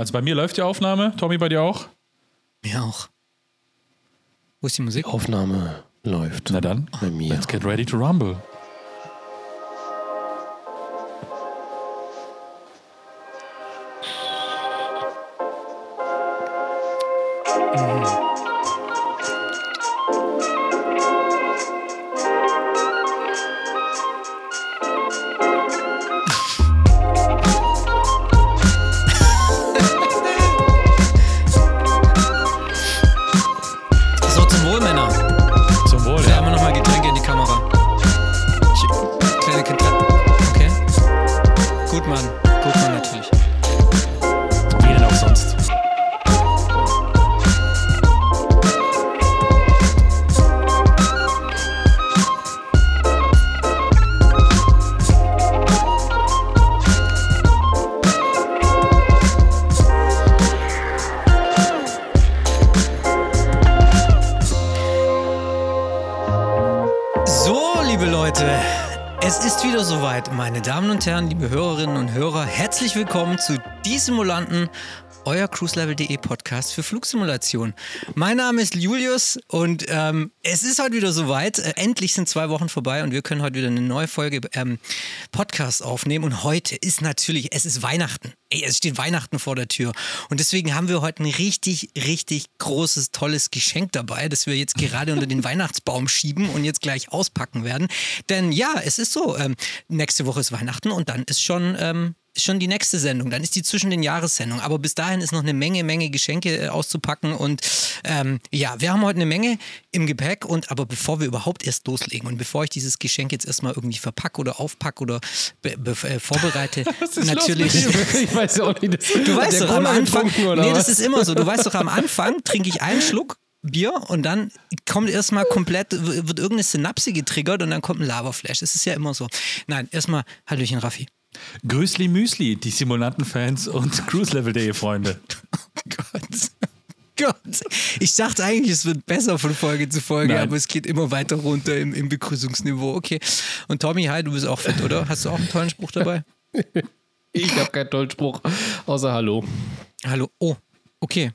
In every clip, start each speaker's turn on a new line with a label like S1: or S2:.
S1: Also bei mir läuft die Aufnahme. Tommy, bei dir auch?
S2: Mir auch. Wo ist die Musik?
S3: Die Aufnahme läuft.
S1: Na dann,
S3: bei mir.
S1: let's get ready to rumble.
S2: So, willkommen zu Die Simulanten, euer cruiselevel.de Podcast für Flugsimulation. Mein Name ist Julius und ähm, es ist heute wieder soweit. Äh, endlich sind zwei Wochen vorbei und wir können heute wieder eine neue Folge ähm, Podcast aufnehmen. Und heute ist natürlich, es ist Weihnachten. Ey, es steht Weihnachten vor der Tür. Und deswegen haben wir heute ein richtig, richtig großes, tolles Geschenk dabei, das wir jetzt gerade unter den Weihnachtsbaum schieben und jetzt gleich auspacken werden. Denn ja, es ist so, ähm, nächste Woche ist Weihnachten und dann ist schon, ähm, schon die nächste Sendung. Dann ist die zwischen den Jahressendungen. Aber bis dahin ist noch eine Menge, Menge Geschenke äh, auszupacken. Und ähm, ja, wir haben heute eine Menge im Gepäck. Und aber bevor wir überhaupt erst loslegen und bevor ich dieses Geschenk jetzt erstmal irgendwie verpacke oder aufpacke oder äh, vorbereite, natürlich.
S3: ich weiß auch nicht.
S2: Du weißt doch, am Anfang,
S3: oder
S2: nee,
S3: was?
S2: das ist immer so. Du weißt doch, am Anfang trinke ich einen Schluck Bier und dann kommt erstmal komplett, wird irgendeine Synapse getriggert und dann kommt ein Lavaflash. Das ist ja immer so. Nein, erstmal, Hallöchen, Raffi.
S1: Grüßli Müsli, die Simulanten-Fans und Cruise-Level.de Freunde.
S2: Gott. Gott. Ich dachte eigentlich, es wird besser von Folge zu Folge,
S1: Nein.
S2: aber es geht immer weiter runter im, im Begrüßungsniveau. Okay. Und Tommy, hi, du bist auch fit, oder? Hast du auch einen tollen Spruch dabei?
S3: Ich habe keinen tollen Spruch, außer Hallo.
S2: Hallo. Oh, okay.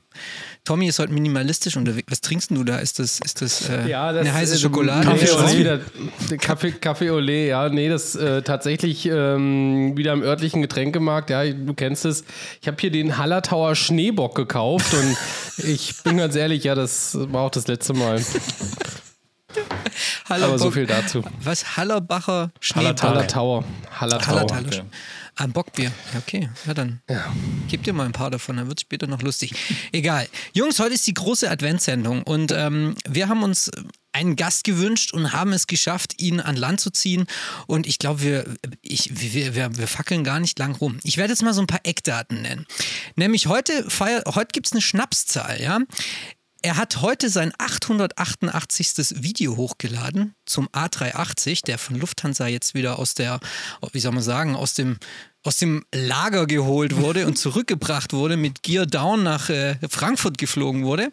S2: Tommy ist heute minimalistisch unterwegs. Was trinkst denn du da? Ist das, ist das, äh, eine heiße
S3: äh,
S2: Schokolade?
S3: Nee, das
S1: Kaffee
S3: ist
S1: Olé.
S3: wieder Kaffee, Kaffee Olé, ja. Nee, das äh, tatsächlich ähm, wieder im örtlichen Getränkemarkt. Ja, du kennst es. Ich habe hier den Hallertauer Schneebock gekauft und ich bin ganz ehrlich, ja, das war auch das letzte Mal.
S2: Haller
S3: Aber so viel dazu.
S2: Was? Hallerbacher Schneeball.
S3: Hallertauer. Hallertauer.
S2: Hallertaler.
S1: okay.
S2: Ein Bockbier. Ja, okay. Ja, dann gib dir mal ein paar davon, dann wird es später noch lustig. Egal. Jungs, heute ist die große Adventssendung und ähm, wir haben uns einen Gast gewünscht und haben es geschafft, ihn an Land zu ziehen. Und ich glaube, wir, ich, wir, wir, wir fackeln gar nicht lang rum. Ich werde jetzt mal so ein paar Eckdaten nennen. Nämlich heute, feier, heute gibt es eine Schnapszahl, ja. Er hat heute sein 888. Video hochgeladen zum A380, der von Lufthansa jetzt wieder aus der, wie soll man sagen, aus dem, aus dem Lager geholt wurde und zurückgebracht wurde, mit Gear Down nach äh, Frankfurt geflogen wurde.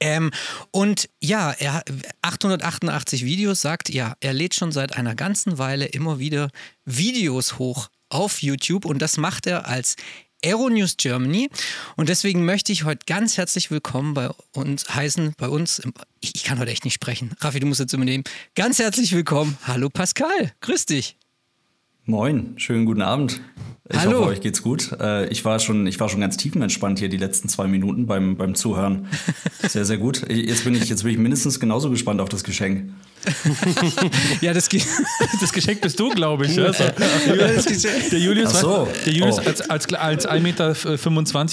S2: Ähm, und ja, er 888 Videos sagt, ja, er lädt schon seit einer ganzen Weile immer wieder Videos hoch auf YouTube und das macht er als Aeronews Germany. Und deswegen möchte ich heute ganz herzlich willkommen bei uns heißen, bei uns, im, ich, ich kann heute echt nicht sprechen. Raffi, du musst jetzt übernehmen. Ganz herzlich willkommen. Hallo Pascal, grüß dich.
S4: Moin, schönen guten Abend. Ich
S2: Hallo.
S4: hoffe, euch geht's gut. Äh, ich, war schon, ich war schon ganz tiefenentspannt hier die letzten zwei Minuten beim, beim Zuhören. Sehr, sehr gut. Jetzt bin, ich, jetzt bin ich mindestens genauso gespannt auf das Geschenk.
S2: Ja, das geht.
S1: Das Geschenk bist du, glaube ich. Also, der Julius,
S4: so.
S1: der Julius
S4: Oh.
S1: als, als, als 1,25 Meter,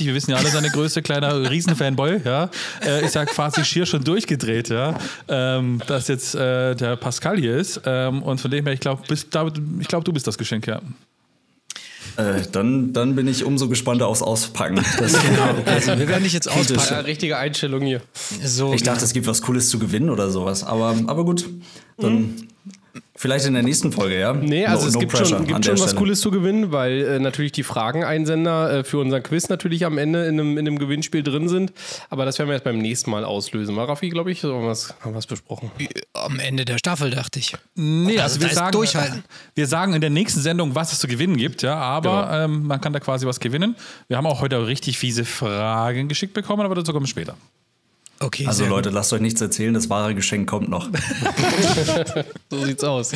S1: wir wissen ja alle, seine Größe, kleiner Riesenfanboy, ja, äh, ist ja quasi schier schon durchgedreht, ja, ähm, dass jetzt äh, der Pascal hier ist. Ähm, und von dem her, ich glaube, ich glaub, du bist das Geschenk, ja.
S4: Äh, dann, dann bin ich umso gespannter aufs Auspacken. Das, genau.
S2: Also, wir werden dich jetzt
S3: Ja,
S2: auspacken.
S3: richtige Einstellung hier.
S2: So,
S4: Ich dachte, es gibt was Cooles zu gewinnen oder sowas. Aber, aber gut, dann Vielleicht in der nächsten Folge, ja?
S3: Nee, also
S4: no,
S3: es
S4: no
S3: gibt schon, gibt schon was
S4: Stelle.
S3: Cooles zu gewinnen, weil äh, natürlich die Frageneinsender äh, für unser Quiz natürlich am Ende in einem, in einem Gewinnspiel drin sind. Aber das werden wir jetzt beim nächsten Mal auslösen. War Raffi, glaube ich, so haben wir was, haben wir was besprochen.
S2: Am Ende der Staffel, dachte ich.
S1: Nee,
S2: Also
S1: also, wir sagen,
S2: durchhalten.
S1: wir sagen in der nächsten Sendung, was es zu gewinnen gibt, ja, aber ähm, man kann da quasi was gewinnen. Wir haben auch heute richtig fiese Fragen geschickt bekommen, aber dazu kommen wir später.
S2: Okay,
S4: Also Leute, lasst euch nichts erzählen, das wahre Geschenk kommt noch.
S3: So sieht's aus.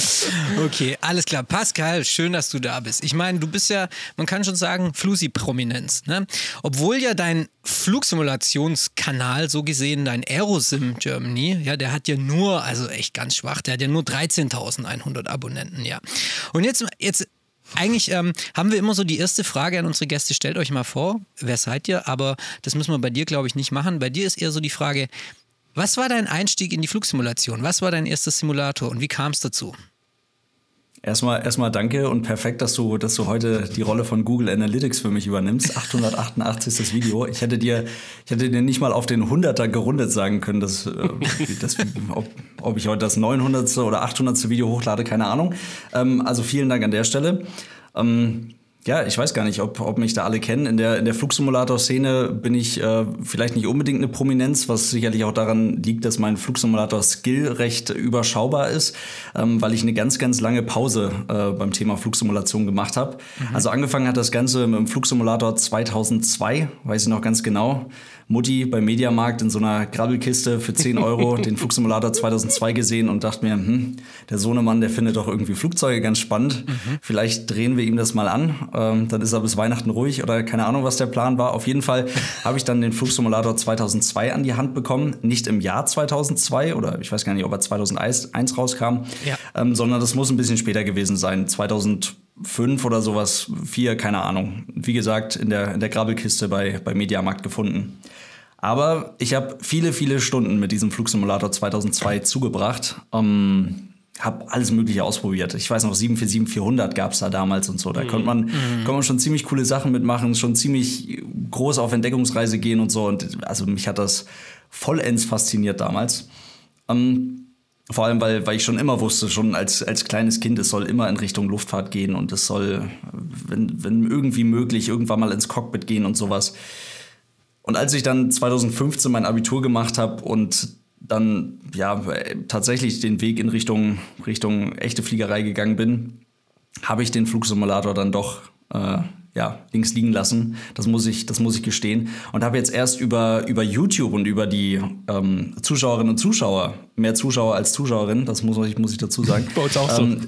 S2: gut. Okay, alles klar. Pascal, schön, dass du da bist. Ich meine, du bist ja, man kann schon sagen, Flusi-Prominenz. Ne? Obwohl ja dein Flugsimulationskanal, so gesehen dein Aerosim Germany, ja, der hat ja nur, also echt ganz schwach, der hat ja nur 13.100 Abonnenten, ja. Und jetzt, jetzt eigentlich ähm, haben wir immer so die erste Frage an unsere Gäste. Stellt euch mal vor, wer seid ihr? Aber das müssen wir bei dir, glaube ich, nicht machen. Bei dir ist eher so die Frage, was war dein Einstieg in die Flugsimulation? Was war dein erster Simulator und wie kam es dazu?
S4: Erstmal, erstmal danke und perfekt, dass du, dass du heute die Rolle von Google Analytics für mich übernimmst. 888 das Video. Ich hätte dir, ich hätte dir nicht mal auf den 100er gerundet sagen können, dass, äh, dass, ob, ob ich heute das 900. oder 800. Video hochlade, keine Ahnung. Ähm, also vielen Dank an der Stelle. Ähm, ja, ich weiß gar nicht, ob, ob mich da alle kennen. In der, in der Flugsimulator-Szene bin ich äh, vielleicht nicht unbedingt eine Prominenz, was sicherlich auch daran liegt, dass mein Flugsimulator-Skill recht überschaubar ist, ähm, weil ich eine ganz, ganz lange Pause äh, beim Thema Flugsimulation gemacht habe. Also angefangen hat das Ganze mit dem Flugsimulator 2002, weiß ich noch ganz genau. Mutti beim Mediamarkt in so einer Grabbelkiste für 10 Euro den Flugsimulator 2002 gesehen und dachte mir, hm, der Sohnemann, der findet doch irgendwie Flugzeuge ganz spannend. Vielleicht drehen wir ihm das mal an. Ähm, dann ist er bis Weihnachten ruhig oder keine Ahnung, was der Plan war. Auf jeden Fall habe ich dann den Flugsimulator 2002 an die Hand bekommen. Nicht im Jahr 2002 oder ich weiß gar nicht, ob er 2001 rauskam,
S2: Ja.
S4: ähm, sondern das muss ein bisschen später gewesen sein. 2005 oder sowas, vier, keine Ahnung. Wie gesagt, in der, in der Grabbelkiste bei, bei Mediamarkt gefunden. Aber ich habe viele, viele Stunden mit diesem Flugsimulator 2002 zugebracht. Ähm, habe alles Mögliche ausprobiert. Ich weiß noch, 747-400 gab es da damals und so. Da konnte man, konnte man schon ziemlich coole Sachen mitmachen, schon ziemlich groß auf Entdeckungsreise gehen und so. Und also mich hat das vollends fasziniert damals. Ähm, vor allem, weil, weil ich schon immer wusste, schon als, als kleines Kind, es soll immer in Richtung Luftfahrt gehen und es soll, wenn, wenn irgendwie möglich, irgendwann mal ins Cockpit gehen und sowas. Und als ich dann 2015 mein Abitur gemacht habe und dann ja tatsächlich den Weg in Richtung, Richtung echte Fliegerei gegangen bin, habe ich den Flugsimulator dann doch äh, ja, links liegen lassen. Das muss ich, das muss ich gestehen. Und habe jetzt erst über, über YouTube und über die ähm, Zuschauerinnen und Zuschauer, mehr Zuschauer als Zuschauerinnen, das muss ich, muss ich dazu sagen.
S1: Bei uns auch so.
S4: Ähm,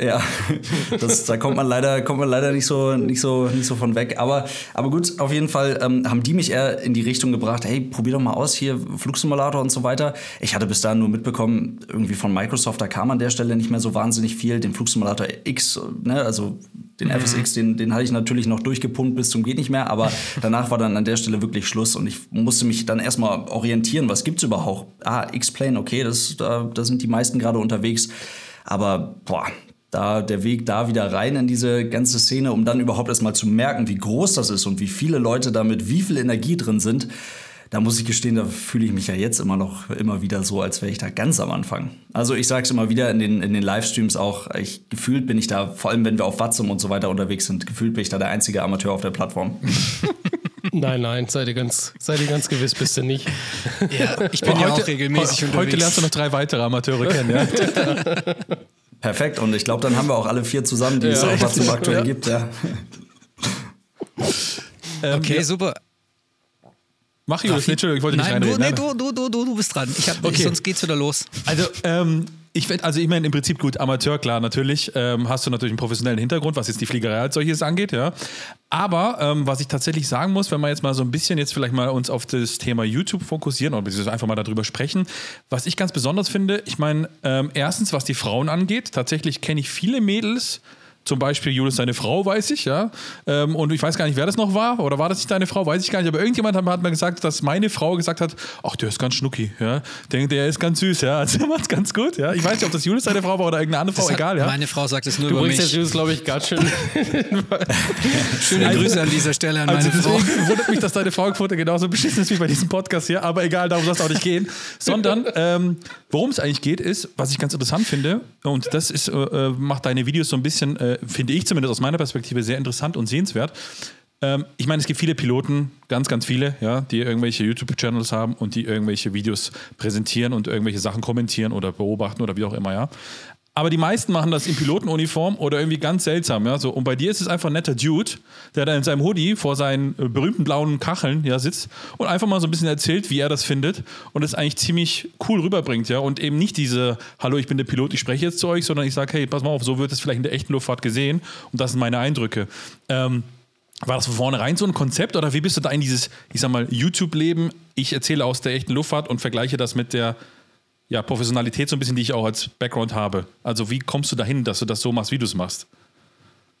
S4: ja, das, da kommt man leider, kommt man leider nicht so, nicht so, nicht so von weg. Aber, aber gut, auf jeden Fall ähm, haben die mich eher in die Richtung gebracht, hey, probier doch mal aus hier, Flugsimulator und so weiter. Ich hatte bis dahin nur mitbekommen, irgendwie von Microsoft, da kam an der Stelle nicht mehr so wahnsinnig viel. Den Flugsimulator X, ne, also den FSX, den, den hatte ich natürlich noch durchgepumpt bis zum geht nicht mehr, aber danach war dann an der Stelle wirklich Schluss und ich musste mich dann erstmal orientieren, was gibt's überhaupt? Ah, X-Plane, okay, das, da, da sind die meisten gerade unterwegs, aber boah, da der Weg da wieder rein in diese ganze Szene, um dann überhaupt erstmal zu merken, wie groß das ist und wie viele Leute damit wie viel Energie drin sind, da muss ich gestehen, da fühle ich mich ja jetzt immer noch immer wieder so, als wäre ich da ganz am Anfang. Also ich sage es immer wieder in den, in den Livestreams auch, ich, gefühlt bin ich da, vor allem wenn wir auf Watzum und so weiter unterwegs sind, gefühlt bin ich da der einzige Amateur auf der Plattform.
S3: Nein, nein, seid ihr ganz, seid ihr ganz gewiss, bist du nicht.
S2: Ja, ich bin ja auch regelmäßig
S1: heute
S2: unterwegs.
S1: lernst du noch drei weitere Amateure kennen, ja?
S4: Perfekt und ich glaube, dann haben wir auch alle vier zusammen, die es auf Watzum aktuell
S3: Ja.
S4: gibt. Ja.
S1: Ähm,
S2: Okay,
S1: ja.
S2: super.
S1: Mach Julius, nee, Entschuldigung, ich wollte nicht
S2: Nein, du,
S1: reinreden.
S2: nee,
S1: Nein,
S2: du, du, du, du, du bist dran. Ich hab,
S1: Okay.
S2: Sonst geht's wieder los.
S1: Also, ähm, ich, also ich meine, im Prinzip gut, Amateur, klar, natürlich. Ähm, hast du natürlich einen professionellen Hintergrund, was jetzt die Fliegerei als solches angeht, ja. Aber ähm, was ich tatsächlich sagen muss, wenn wir jetzt mal so ein bisschen jetzt vielleicht mal uns auf das Thema YouTube fokussieren oder beziehungsweise einfach mal darüber sprechen, was ich ganz besonders finde, ich meine, ähm, erstens, was die Frauen angeht, tatsächlich kenne ich viele Mädels, Zum Beispiel Julius, seine Frau, weiß ich, ja. Ähm, und ich weiß gar nicht, wer das noch war. Oder war das nicht deine Frau? Weiß ich gar nicht. Aber irgendjemand hat, hat mir gesagt, dass meine Frau gesagt hat: Ach, der ist ganz schnucki, ja. Der, der ist ganz süß, ja. Also, der macht ganz gut, ja. Ich weiß nicht, ob das Julius seine Frau war oder irgendeine andere Frau, egal, ja.
S2: Meine Frau sagt es nur
S3: Du
S2: über
S3: bringst jetzt
S2: mich.
S3: Julius, glaube ich, ganz schön.
S2: Schöne Grüße an dieser Stelle an
S1: Also
S2: meine Frau.
S1: deswegen wundert mich, dass deine Frauenquote genauso beschissen ist wie bei diesem Podcast hier. Aber egal, darum soll es auch nicht gehen. Sondern ähm, worum es eigentlich geht, ist, was ich ganz interessant finde, und das ist, äh, macht deine Videos so ein bisschen, äh, finde ich zumindest aus meiner Perspektive, sehr interessant und sehenswert. Ähm, ich meine, es gibt viele Piloten, ganz, ganz viele, ja, die irgendwelche YouTube-Channels haben und die irgendwelche Videos präsentieren und irgendwelche Sachen kommentieren oder beobachten oder wie auch immer, ja. Aber die meisten machen das in Pilotenuniform oder irgendwie ganz seltsam. Ja? So, und bei dir ist es einfach ein netter Dude, der da in seinem Hoodie vor seinen äh, berühmten blauen Kacheln ja, sitzt und einfach mal so ein bisschen erzählt, wie er das findet und es eigentlich ziemlich cool rüberbringt. Ja? Und eben nicht diese, hallo, ich bin der Pilot, ich spreche jetzt zu euch, sondern ich sage, hey, pass mal auf, so wird es vielleicht in der echten Luftfahrt gesehen und das sind meine Eindrücke. Ähm, war das von vornherein so ein Konzept oder wie bist du da in dieses, ich sag mal, YouTube-Leben? Ich erzähle aus der echten Luftfahrt und vergleiche das mit der ja, Professionalität so ein bisschen, die ich auch als Background habe. Also wie kommst du dahin, dass du das so machst, wie du es machst?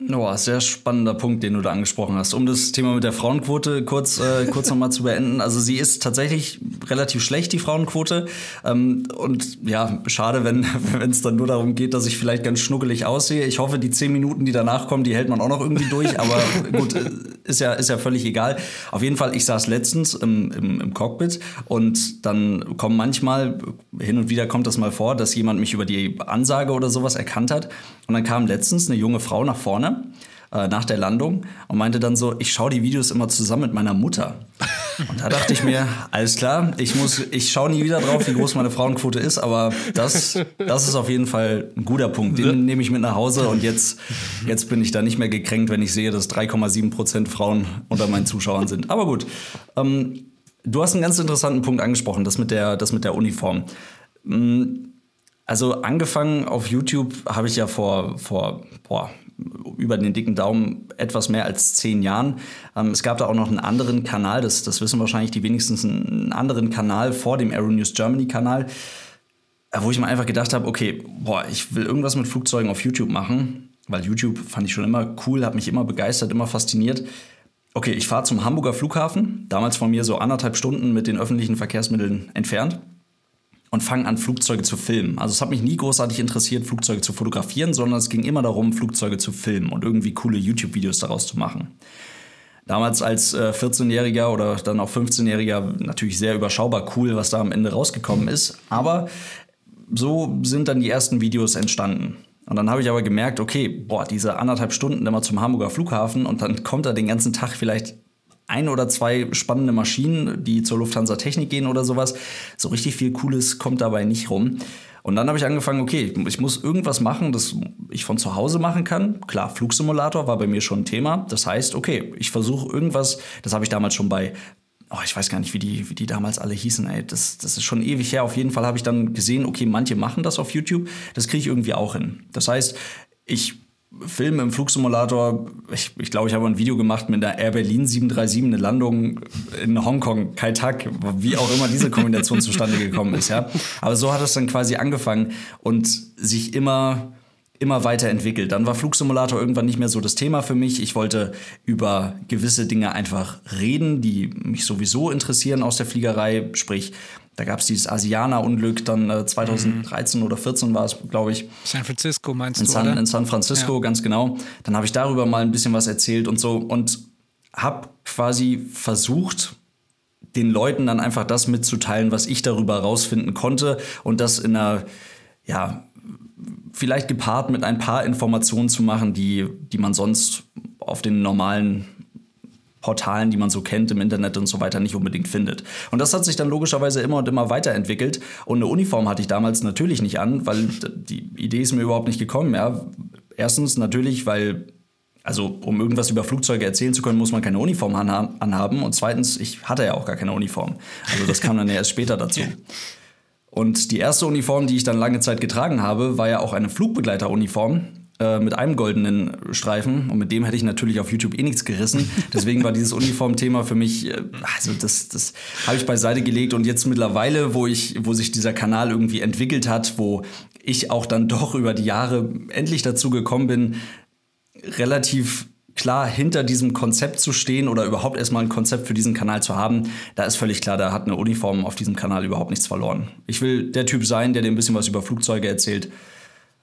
S4: Oh, sehr spannender Punkt, den du da angesprochen hast. Um das Thema mit der Frauenquote kurz, äh, kurz nochmal zu beenden. Also sie ist tatsächlich relativ schlecht, die Frauenquote. Ähm, und ja, schade, wenn es dann nur darum geht, dass ich vielleicht ganz schnuckelig aussehe. Ich hoffe, die zehn Minuten, die danach kommen, die hält man auch noch irgendwie durch. Aber gut, äh, ist ja, ist ja völlig egal. Auf jeden Fall, ich saß letztens im, im, im Cockpit und dann kommen manchmal, hin und wieder kommt das mal vor, dass jemand mich über die Ansage oder sowas erkannt hat. Und dann kam letztens eine junge Frau nach vorne äh, nach der Landung und meinte dann so, ich schaue die Videos immer zusammen mit meiner Mutter. Und da dachte ich mir, alles klar, ich muss, ich schaue nie wieder drauf, wie groß meine Frauenquote ist, aber das, das ist auf jeden Fall ein guter Punkt. Den nehme ich mit nach Hause und jetzt, jetzt bin ich da nicht mehr gekränkt, wenn ich sehe, dass 3,7 Prozent Frauen unter meinen Zuschauern sind. Aber gut. Ähm, du hast einen ganz interessanten Punkt angesprochen, das mit der, das mit der Uniform. Also angefangen auf YouTube habe ich ja vor, vor boah, über den dicken Daumen etwas mehr als zehn Jahren. Ähm, es gab da auch noch einen anderen Kanal, das, das wissen wahrscheinlich die wenigstens, einen anderen Kanal vor dem Aero News Germany Kanal, äh, wo ich mir einfach gedacht habe, okay, boah, ich will irgendwas mit Flugzeugen auf YouTube machen, weil YouTube fand ich schon immer cool, hat mich immer begeistert, immer fasziniert. Okay, ich fahre zum Hamburger Flughafen, damals von mir so anderthalb Stunden mit den öffentlichen Verkehrsmitteln entfernt und fange an, Flugzeuge zu filmen. Also es hat mich nie großartig interessiert, Flugzeuge zu fotografieren, sondern es ging immer darum, Flugzeuge zu filmen und irgendwie coole YouTube-Videos daraus zu machen. Damals als äh, 14-Jähriger oder dann auch 15-Jähriger natürlich sehr überschaubar cool, was da am Ende rausgekommen ist. Aber so sind dann die ersten Videos entstanden. Und dann habe ich aber gemerkt, okay, boah, diese anderthalb Stunden immer zum Hamburger Flughafen und dann kommt da den ganzen Tag vielleicht ein oder zwei spannende Maschinen, die zur Lufthansa Technik gehen oder sowas. So richtig viel Cooles kommt dabei nicht rum. Und dann habe ich angefangen, okay, ich muss irgendwas machen, das ich von zu Hause machen kann. Klar, Flugsimulator war bei mir schon ein Thema. Das heißt, okay, ich versuche irgendwas, das habe ich damals schon bei, oh, ich weiß gar nicht, wie die, wie die damals alle hießen, ey. Das, das ist schon ewig her. Auf jeden Fall habe ich dann gesehen, okay, manche machen das auf YouTube. Das kriege ich irgendwie auch hin. Das heißt, ich Film im Flugsimulator. Ich, ich glaube, ich habe ein Video gemacht mit der Air Berlin 737, eine Landung in Hongkong, Kai Tak, wie auch immer diese Kombination zustande gekommen ist. Ja. Aber so hat es dann quasi angefangen und sich immer immer weiterentwickelt. Dann war Flugsimulator irgendwann nicht mehr so das Thema für mich. Ich wollte über gewisse Dinge einfach reden, die mich sowieso interessieren aus der Fliegerei. Sprich, da gab es dieses Asiana-Unglück, dann äh, 2013 mhm. oder 14 war es, glaube ich.
S2: San Francisco meinst
S4: in
S2: du,
S4: San,
S2: oder?
S4: In San Francisco, ja. ganz genau. Dann habe ich darüber mal ein bisschen was erzählt und so und habe quasi versucht, den Leuten dann einfach das mitzuteilen, was ich darüber rausfinden konnte und das in einer, ja, vielleicht gepaart mit ein paar Informationen zu machen, die, die man sonst auf den normalen Portalen, die man so kennt im Internet und so weiter, nicht unbedingt findet. Und das hat sich dann logischerweise immer und immer weiterentwickelt. Und eine Uniform hatte ich damals natürlich nicht an, weil die Idee ist mir überhaupt nicht gekommen. Ja. Erstens natürlich, weil, also um irgendwas über Flugzeuge erzählen zu können, muss man keine Uniform anhaben. Und zweitens, ich hatte ja auch gar keine Uniform. Also das kam dann ja erst später dazu. Und die erste Uniform, die ich dann lange Zeit getragen habe, war ja auch eine Flugbegleiteruniform äh, mit einem goldenen Streifen. Und mit dem hätte ich natürlich auf YouTube eh nichts gerissen. Deswegen war dieses Uniformthema für mich, äh, also das, das habe ich beiseite gelegt. Und jetzt mittlerweile, wo ich, wo sich dieser Kanal irgendwie entwickelt hat, wo ich auch dann doch über die Jahre endlich dazu gekommen bin, relativ klar hinter diesem Konzept zu stehen oder überhaupt erstmal ein Konzept für diesen Kanal zu haben, da ist völlig klar, da hat eine Uniform auf diesem Kanal überhaupt nichts verloren. Ich will der Typ sein, der dir ein bisschen was über Flugzeuge erzählt.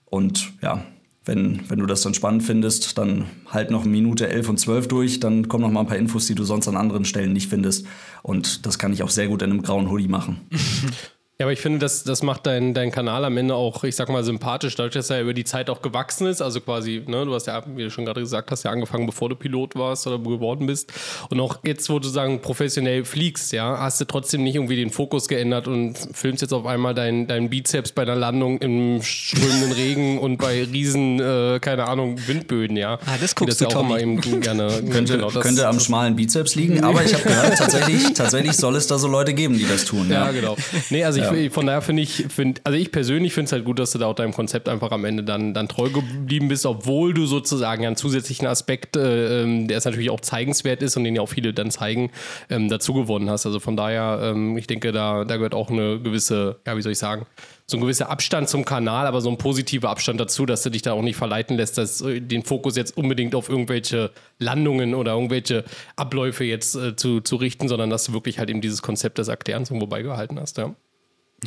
S4: Und ja, wenn, wenn du das dann spannend findest, dann halt noch Minute 11 und 12 durch, dann kommen noch mal ein paar Infos, die du sonst an anderen Stellen nicht findest. Und das kann ich auch sehr gut in einem grauen Hoodie machen.
S3: Ja, aber ich finde, das, das macht deinen dein Kanal am Ende auch, ich sag mal, sympathisch, dadurch, dass er über die Zeit auch gewachsen ist. Also quasi, ne, du hast ja, wie du schon gerade gesagt hast, ja angefangen, bevor du Pilot warst oder geworden bist. Und auch jetzt, wo du sagen, professionell fliegst, ja, hast du trotzdem nicht irgendwie den Fokus geändert und filmst jetzt auf einmal deinen dein Bizeps bei der Landung im strömenden Regen und bei riesen, äh, keine Ahnung, Windböden, ja.
S2: Ah, das guckst
S3: das
S2: du,
S3: ja auch
S2: Tommy.
S3: immer eben gerne.
S4: Könnte,
S3: genau, das-
S4: könnte am schmalen Bizeps liegen, aber ich habe gehört, tatsächlich, tatsächlich soll es da so Leute geben, die das tun.
S3: Ja,
S4: Ja,
S3: genau. Nee, also ich, von daher finde ich, find, also ich persönlich finde es halt gut, dass du da auch deinem Konzept einfach am Ende dann, dann treu geblieben bist, obwohl du sozusagen einen zusätzlichen Aspekt, äh, ähm, der es natürlich auch zeigenswert ist und den ja auch viele dann zeigen, ähm, dazu gewonnen hast. Also von daher, ähm, ich denke, da, da gehört auch eine gewisse, ja, wie soll ich sagen, so ein gewisser Abstand zum Kanal, aber so ein positiver Abstand dazu, dass du dich da auch nicht verleiten lässt, dass äh, den Fokus jetzt unbedingt auf irgendwelche Landungen oder irgendwelche Abläufe jetzt äh, zu, zu richten, sondern dass du wirklich halt eben dieses Konzept des Erklärens irgendwo beigehalten hast, ja.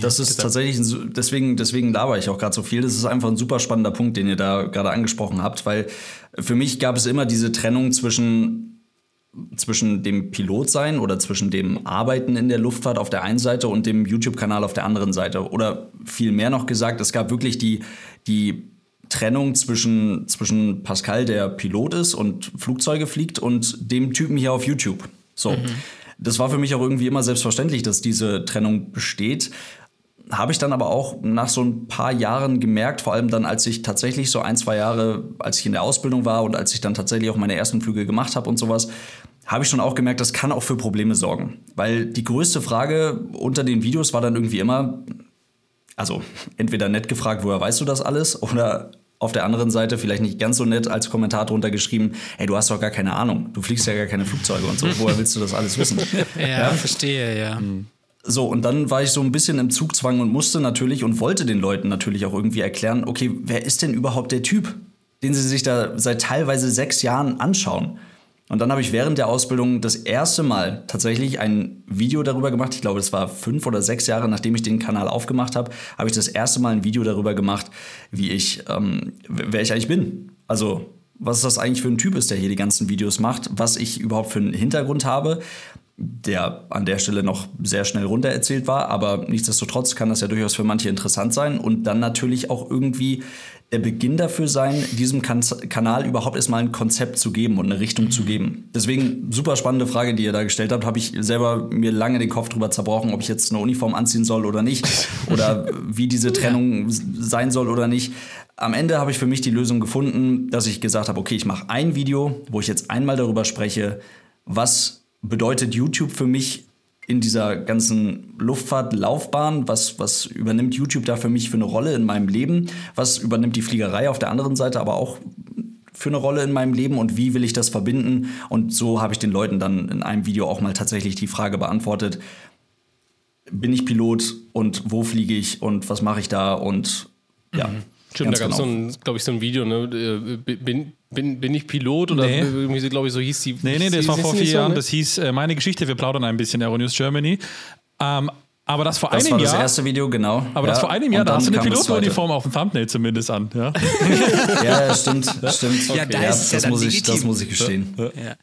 S4: Das ist tatsächlich, ein, deswegen, deswegen laber ich auch gerade so viel. Das ist einfach ein super spannender Punkt, den ihr da gerade angesprochen habt, weil für mich gab es immer diese Trennung zwischen, zwischen dem Pilotsein oder zwischen dem Arbeiten in der Luftfahrt auf der einen Seite und dem YouTube-Kanal auf der anderen Seite. Oder viel mehr noch gesagt, es gab wirklich die, die Trennung zwischen, zwischen Pascal, der Pilot ist und Flugzeuge fliegt, und dem Typen hier auf YouTube. So. Das war für mich auch irgendwie immer selbstverständlich, dass diese Trennung besteht. Habe ich dann aber auch nach so ein paar Jahren gemerkt, vor allem dann, als ich tatsächlich so ein, zwei Jahre, als ich in der Ausbildung war und als ich dann tatsächlich auch meine ersten Flüge gemacht habe und sowas, habe ich schon auch gemerkt, das kann auch für Probleme sorgen. Weil die größte Frage unter den Videos war dann irgendwie immer, also entweder nett gefragt, woher weißt du das alles? Oder auf der anderen Seite vielleicht nicht ganz so nett als Kommentar drunter geschrieben, ey, du hast doch gar keine Ahnung, du fliegst ja gar keine Flugzeuge und so, woher willst du das alles wissen?
S2: Ja, verstehe, ja.
S4: So, und dann war ich so ein bisschen im Zugzwang und musste natürlich und wollte den Leuten natürlich auch irgendwie erklären, okay, wer ist denn überhaupt der Typ, den sie sich da seit teilweise sechs Jahren anschauen? Und dann habe ich während der Ausbildung das erste Mal tatsächlich ein Video darüber gemacht. Ich glaube, das war fünf oder sechs Jahre, nachdem ich den Kanal aufgemacht habe, habe ich das erste Mal ein Video darüber gemacht, wie ich, ähm, wer ich eigentlich bin. Also, was das eigentlich für ein Typ ist, der hier die ganzen Videos macht, was ich überhaupt für einen Hintergrund habe, der an der Stelle noch sehr schnell runter erzählt war, aber nichtsdestotrotz kann das ja durchaus für manche interessant sein und dann natürlich auch irgendwie der Beginn dafür sein, diesem kan Kanal überhaupt erstmal ein Konzept zu geben und eine Richtung zu geben. Deswegen super spannende Frage, die ihr da gestellt habt, habe ich selber mir lange den Kopf drüber zerbrochen, ob ich jetzt eine Uniform anziehen soll oder nicht oder wie diese Trennung sein soll oder nicht. Am Ende habe ich für mich die Lösung gefunden, dass ich gesagt habe, okay, ich mache ein Video, wo ich jetzt einmal darüber spreche, was bedeutet YouTube für mich in dieser ganzen Luftfahrtlaufbahn? Was, was übernimmt YouTube da für mich für eine Rolle in meinem Leben? Was übernimmt die Fliegerei auf der anderen Seite aber auch für eine Rolle in meinem Leben und wie will ich das verbinden? Und so habe ich den Leuten dann in einem Video auch mal tatsächlich die Frage beantwortet, bin ich Pilot und wo fliege ich und was mache ich da und ja.
S3: Stimmt, da gab es
S4: genau.
S3: so ein, glaube ich, so ein Video, ne? äh, Bin, bin, bin ich Pilot oder
S1: Nee.
S3: irgendwie, glaube ich, so hieß die.
S1: Nee, nee, das war vor vier
S3: so,
S1: Jahren.
S3: ne?
S1: Das hieß äh, Meine Geschichte, wir plaudern ein bisschen, Aeronews Germany. Ähm, aber das vor
S4: Das
S1: einem
S4: war das
S1: Jahr.
S4: erste Video, genau.
S1: aber das
S4: Ja,
S1: vor einem Jahr, da hast du eine
S4: das.
S1: Pilotenuniform auf dem Thumbnail zumindest an. Ja?
S4: Ja, stimmt, stimmt.
S2: Ja, da ist es ja
S4: das, muss ich, das muss ich gestehen.
S2: ja.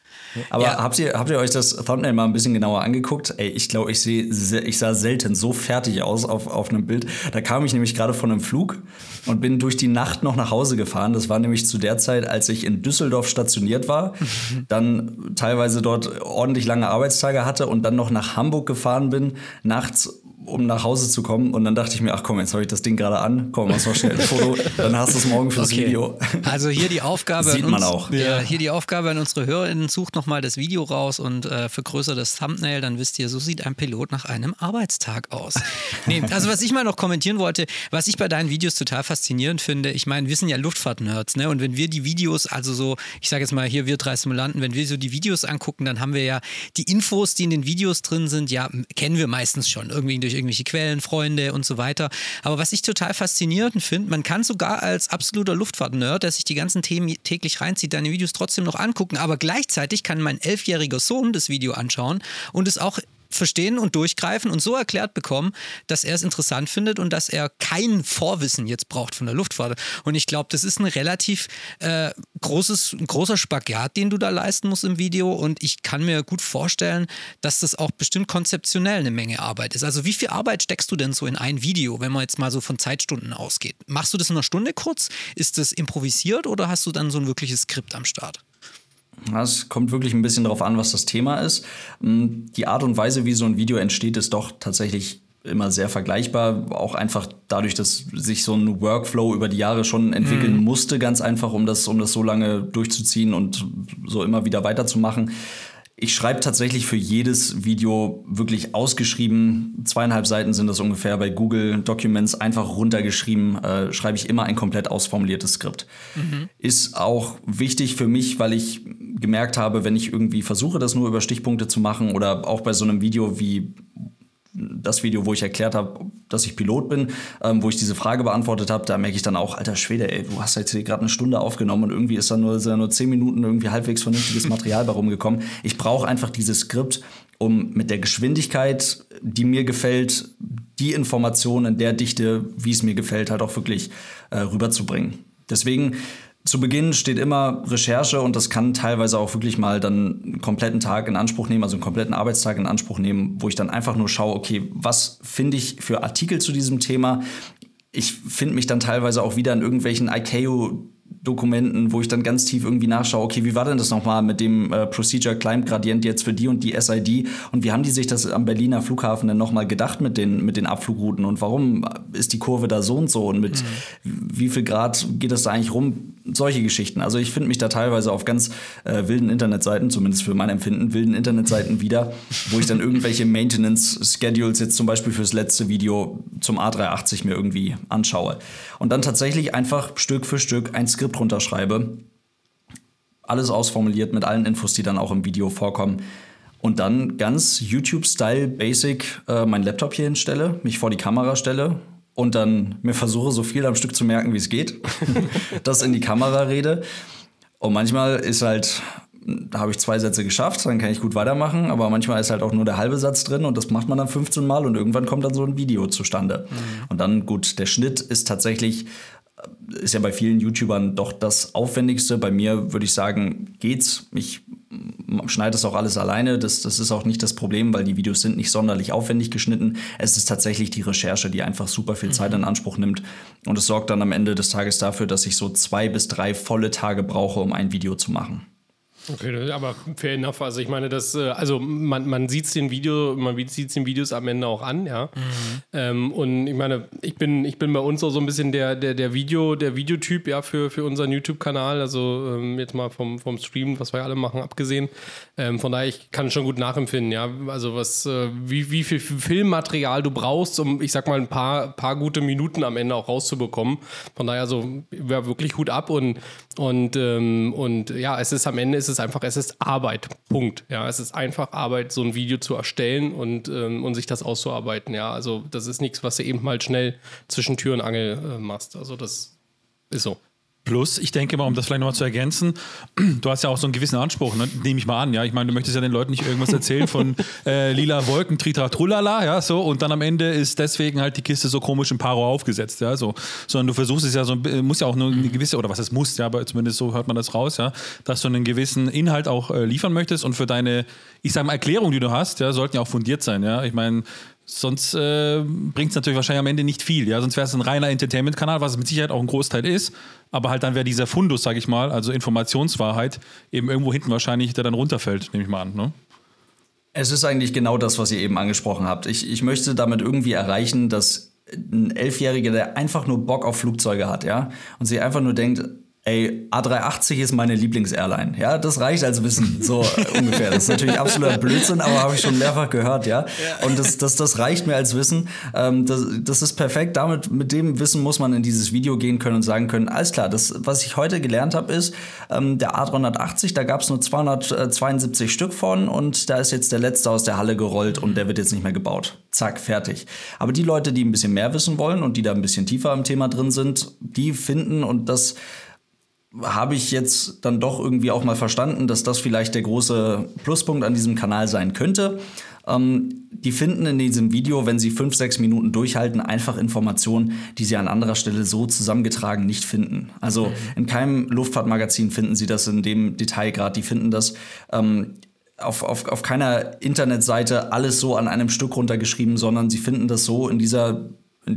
S4: Aber
S2: Ja.
S4: habt, ihr, habt ihr euch das Thumbnail mal ein bisschen genauer angeguckt? Ey, ich glaube, ich, seh ich sah selten so fertig aus auf, auf einem Bild. Da kam ich nämlich gerade von einem Flug und bin durch die Nacht noch nach Hause gefahren. Das war nämlich zu der Zeit, als ich in Düsseldorf stationiert war, dann teilweise dort ordentlich lange Arbeitstage hatte und dann noch nach Hamburg gefahren bin, nachts um nach Hause zu kommen. Und dann dachte ich mir, ach komm, jetzt habe ich das Ding gerade an. Komm, mach mal schnell ein Foto. Dann hast du es morgen fürs
S2: Okay.
S4: Video.
S2: Also hier die Aufgabe
S4: Sieht
S2: an uns,
S4: man auch.
S2: Ja, hier die Aufgabe an unsere HörerInnen, sucht nochmal das Video raus und äh, vergrößert das Thumbnail, dann wisst ihr, so sieht ein Pilot nach einem Arbeitstag aus. nee, also was ich mal noch kommentieren wollte, was ich bei deinen Videos total faszinierend finde, ich meine, wir sind ja Luftfahrt-Nerds, ne? Und wenn wir die Videos, also so, ich sage jetzt mal hier, wir drei Simulanten, wenn wir so die Videos angucken, dann haben wir ja die Infos, die in den Videos drin sind, ja, kennen wir meistens schon, irgendwie durch irgendwelche Quellen, Freunde und so weiter. Aber was ich total faszinierend finde, man kann sogar als absoluter Luftfahrt-Nerd, der sich die ganzen Themen täglich reinzieht, deine Videos trotzdem noch angucken. Aber gleichzeitig kann mein elfjähriger Sohn das Video anschauen und es auch verstehen und durchgreifen und so erklärt bekommen, dass er es interessant findet und dass er kein Vorwissen jetzt braucht von der Luftfahrt. Und ich glaube, das ist ein relativ äh, großes, ein großer Spagat, den du da leisten musst im Video. Und ich kann mir gut vorstellen, dass das auch bestimmt konzeptionell eine Menge Arbeit ist. Also wie viel Arbeit steckst du denn so in ein Video, wenn man jetzt mal so von Zeitstunden ausgeht? Machst du das in einer Stunde kurz? Ist das improvisiert oder hast du dann so ein wirkliches Skript am Start?
S4: Es kommt wirklich ein bisschen darauf an, was das Thema ist. Mm, die Art und Weise, wie so ein Video entsteht, ist doch tatsächlich immer sehr vergleichbar. Auch einfach dadurch, dass sich so ein Workflow über die Jahre schon entwickeln mhm. musste, ganz einfach, um das, um das so lange durchzuziehen und so immer wieder weiterzumachen. Ich schreibe tatsächlich für jedes Video wirklich ausgeschrieben, zweieinhalb Seiten sind das ungefähr bei Google Documents, einfach runtergeschrieben, äh, schreibe ich immer ein komplett ausformuliertes Skript. Mhm. Ist auch wichtig für mich, weil ich gemerkt habe, wenn ich irgendwie versuche, das nur über Stichpunkte zu machen oder auch bei so einem Video wie das Video, wo ich erklärt habe, dass ich Pilot bin, ähm, wo ich diese Frage beantwortet habe, da merke ich dann auch, alter Schwede, ey, du hast jetzt hier gerade eine Stunde aufgenommen und irgendwie ist da nur, sind da nur zehn Minuten irgendwie halbwegs vernünftiges Material bei rumgekommen. Ich brauche einfach dieses Skript, um mit der Geschwindigkeit, die mir gefällt, die Informationen in der Dichte, wie es mir gefällt, halt auch wirklich äh, rüberzubringen. Deswegen zu Beginn steht immer Recherche und das kann teilweise auch wirklich mal dann einen kompletten Tag in Anspruch nehmen, also einen kompletten Arbeitstag in Anspruch nehmen, wo ich dann einfach nur schaue, okay, was finde ich für Artikel zu diesem Thema? Ich finde mich dann teilweise auch wieder in irgendwelchen ICAO Dokumenten, wo ich dann ganz tief irgendwie nachschaue, okay, wie war denn das nochmal mit dem äh, Procedure Climb Gradient jetzt für die und die SID und wie haben die sich das am Berliner Flughafen denn nochmal gedacht mit den, mit den Abflugrouten und warum ist die Kurve da so und so und mit mhm. wie viel Grad geht das da eigentlich rum? Solche Geschichten. Also ich finde mich da teilweise auf ganz äh, wilden Internetseiten, zumindest für mein Empfinden, wilden Internetseiten wieder, wo ich dann irgendwelche Maintenance-Schedules jetzt zum Beispiel fürs letzte Video zum A380 mir irgendwie anschaue. Und dann tatsächlich einfach Stück für Stück ein Skript runterschreibe. Alles ausformuliert mit allen Infos, die dann auch im Video vorkommen. Und dann ganz YouTube-Style Basic äh, meinen Laptop hier hinstelle, mich vor die Kamera stelle und dann mir versuche, so viel am Stück zu merken, wie es geht. das in die Kamera rede. Und manchmal ist halt, da habe ich zwei Sätze geschafft, dann kann ich gut weitermachen, aber manchmal ist halt auch nur der halbe Satz drin und das macht man dann 15 Mal und irgendwann kommt dann so ein Video zustande. Mhm. Und dann, gut, der Schnitt ist tatsächlich ist ja bei vielen YouTubern doch das Aufwendigste. Bei mir würde ich sagen, geht's. Ich schneide es auch alles alleine. Das, das ist auch nicht das Problem, weil die Videos sind nicht sonderlich aufwendig geschnitten. Es ist tatsächlich die Recherche, die einfach super viel Zeit in mhm. Anspruch nimmt. Und es sorgt dann am Ende des Tages dafür, dass ich so zwei bis drei volle Tage brauche, um ein Video zu machen.
S3: Okay, aber fair enough. Also ich meine, das, äh, also man, man sieht es den Video, man sieht den Videos am Ende auch an, ja. Mhm. Ähm, und ich meine, ich bin, ich bin bei uns auch so ein bisschen der, der, der Video, der Videotyp, ja, für, für unseren YouTube-Kanal. Also ähm, jetzt mal vom, vom Stream, was wir alle machen, abgesehen. Ähm, von daher, ich kann schon gut nachempfinden, ja. Also was, äh, wie, wie viel Filmmaterial du brauchst, um, ich sag mal, ein paar, paar gute Minuten am Ende auch rauszubekommen. Von daher, so, ja, wirklich Hut ab und, und, ähm, und ja, es ist am Ende, ist es einfach, es ist Arbeit. Punkt. Ja, es ist einfach Arbeit, so ein Video zu erstellen und, ähm, und sich das auszuarbeiten. Ja, also das ist nichts, was du eben mal schnell zwischen Tür und Angel äh, machst. Also das ist so.
S1: Plus, ich denke mal, um das vielleicht nochmal zu ergänzen, du hast ja auch so einen gewissen Anspruch, ne? nehme ich mal an. Ja, ich meine, du möchtest ja den Leuten nicht irgendwas erzählen von äh, lila Wolken, Tritra, Trullala, ja, so. Und dann am Ende ist deswegen halt die Kiste so komisch im Paro aufgesetzt, ja, so. Sondern du versuchst es ja so, muss ja auch nur eine gewisse, oder was es muss, ja, aber zumindest so hört man das raus, ja, dass du einen gewissen Inhalt auch äh, liefern möchtest und für deine, ich sage mal, Erklärung, die du hast, ja, sollten ja auch fundiert sein, ja. Ich meine, Sonst äh, bringt es natürlich wahrscheinlich am Ende nicht viel. Ja? Sonst wäre es ein reiner Entertainment-Kanal, was es mit Sicherheit auch ein Großteil ist. Aber halt dann wäre dieser Fundus, sage ich mal, also Informationswahrheit, eben irgendwo hinten wahrscheinlich, der dann runterfällt, nehme ich mal an. Ne?
S4: Es ist eigentlich genau das, was ihr eben angesprochen habt. Ich, ich möchte damit irgendwie erreichen, dass ein Elfjähriger, der einfach nur Bock auf Flugzeuge hat, ja, und sich einfach nur denkt, ey, A380 ist meine Lieblings-Airline. Ja, das reicht als Wissen, so ungefähr. Das ist natürlich absoluter Blödsinn, aber habe ich schon mehrfach gehört, ja. Und das, das, das reicht mir als Wissen. Ähm, das, das ist perfekt. Damit, mit dem Wissen muss man in dieses Video gehen können und sagen können, alles klar, das, was ich heute gelernt habe, ist, ähm, der A380, da gab es nur 272 Stück von und da ist jetzt der letzte aus der Halle gerollt und der wird jetzt nicht mehr gebaut. Zack, fertig. Aber die Leute, die ein bisschen mehr wissen wollen und die da ein bisschen tiefer im Thema drin sind, die finden und das habe ich jetzt dann doch irgendwie auch mal verstanden, dass das vielleicht der große Pluspunkt an diesem Kanal sein könnte. Ähm, die finden in diesem Video, wenn sie fünf, sechs Minuten durchhalten, einfach Informationen, die sie an anderer Stelle so zusammengetragen nicht finden. Also in keinem Luftfahrtmagazin finden sie das in dem Detailgrad. Die finden das ähm, auf, auf, auf keiner Internetseite alles so an einem Stück runtergeschrieben, sondern sie finden das so in dieser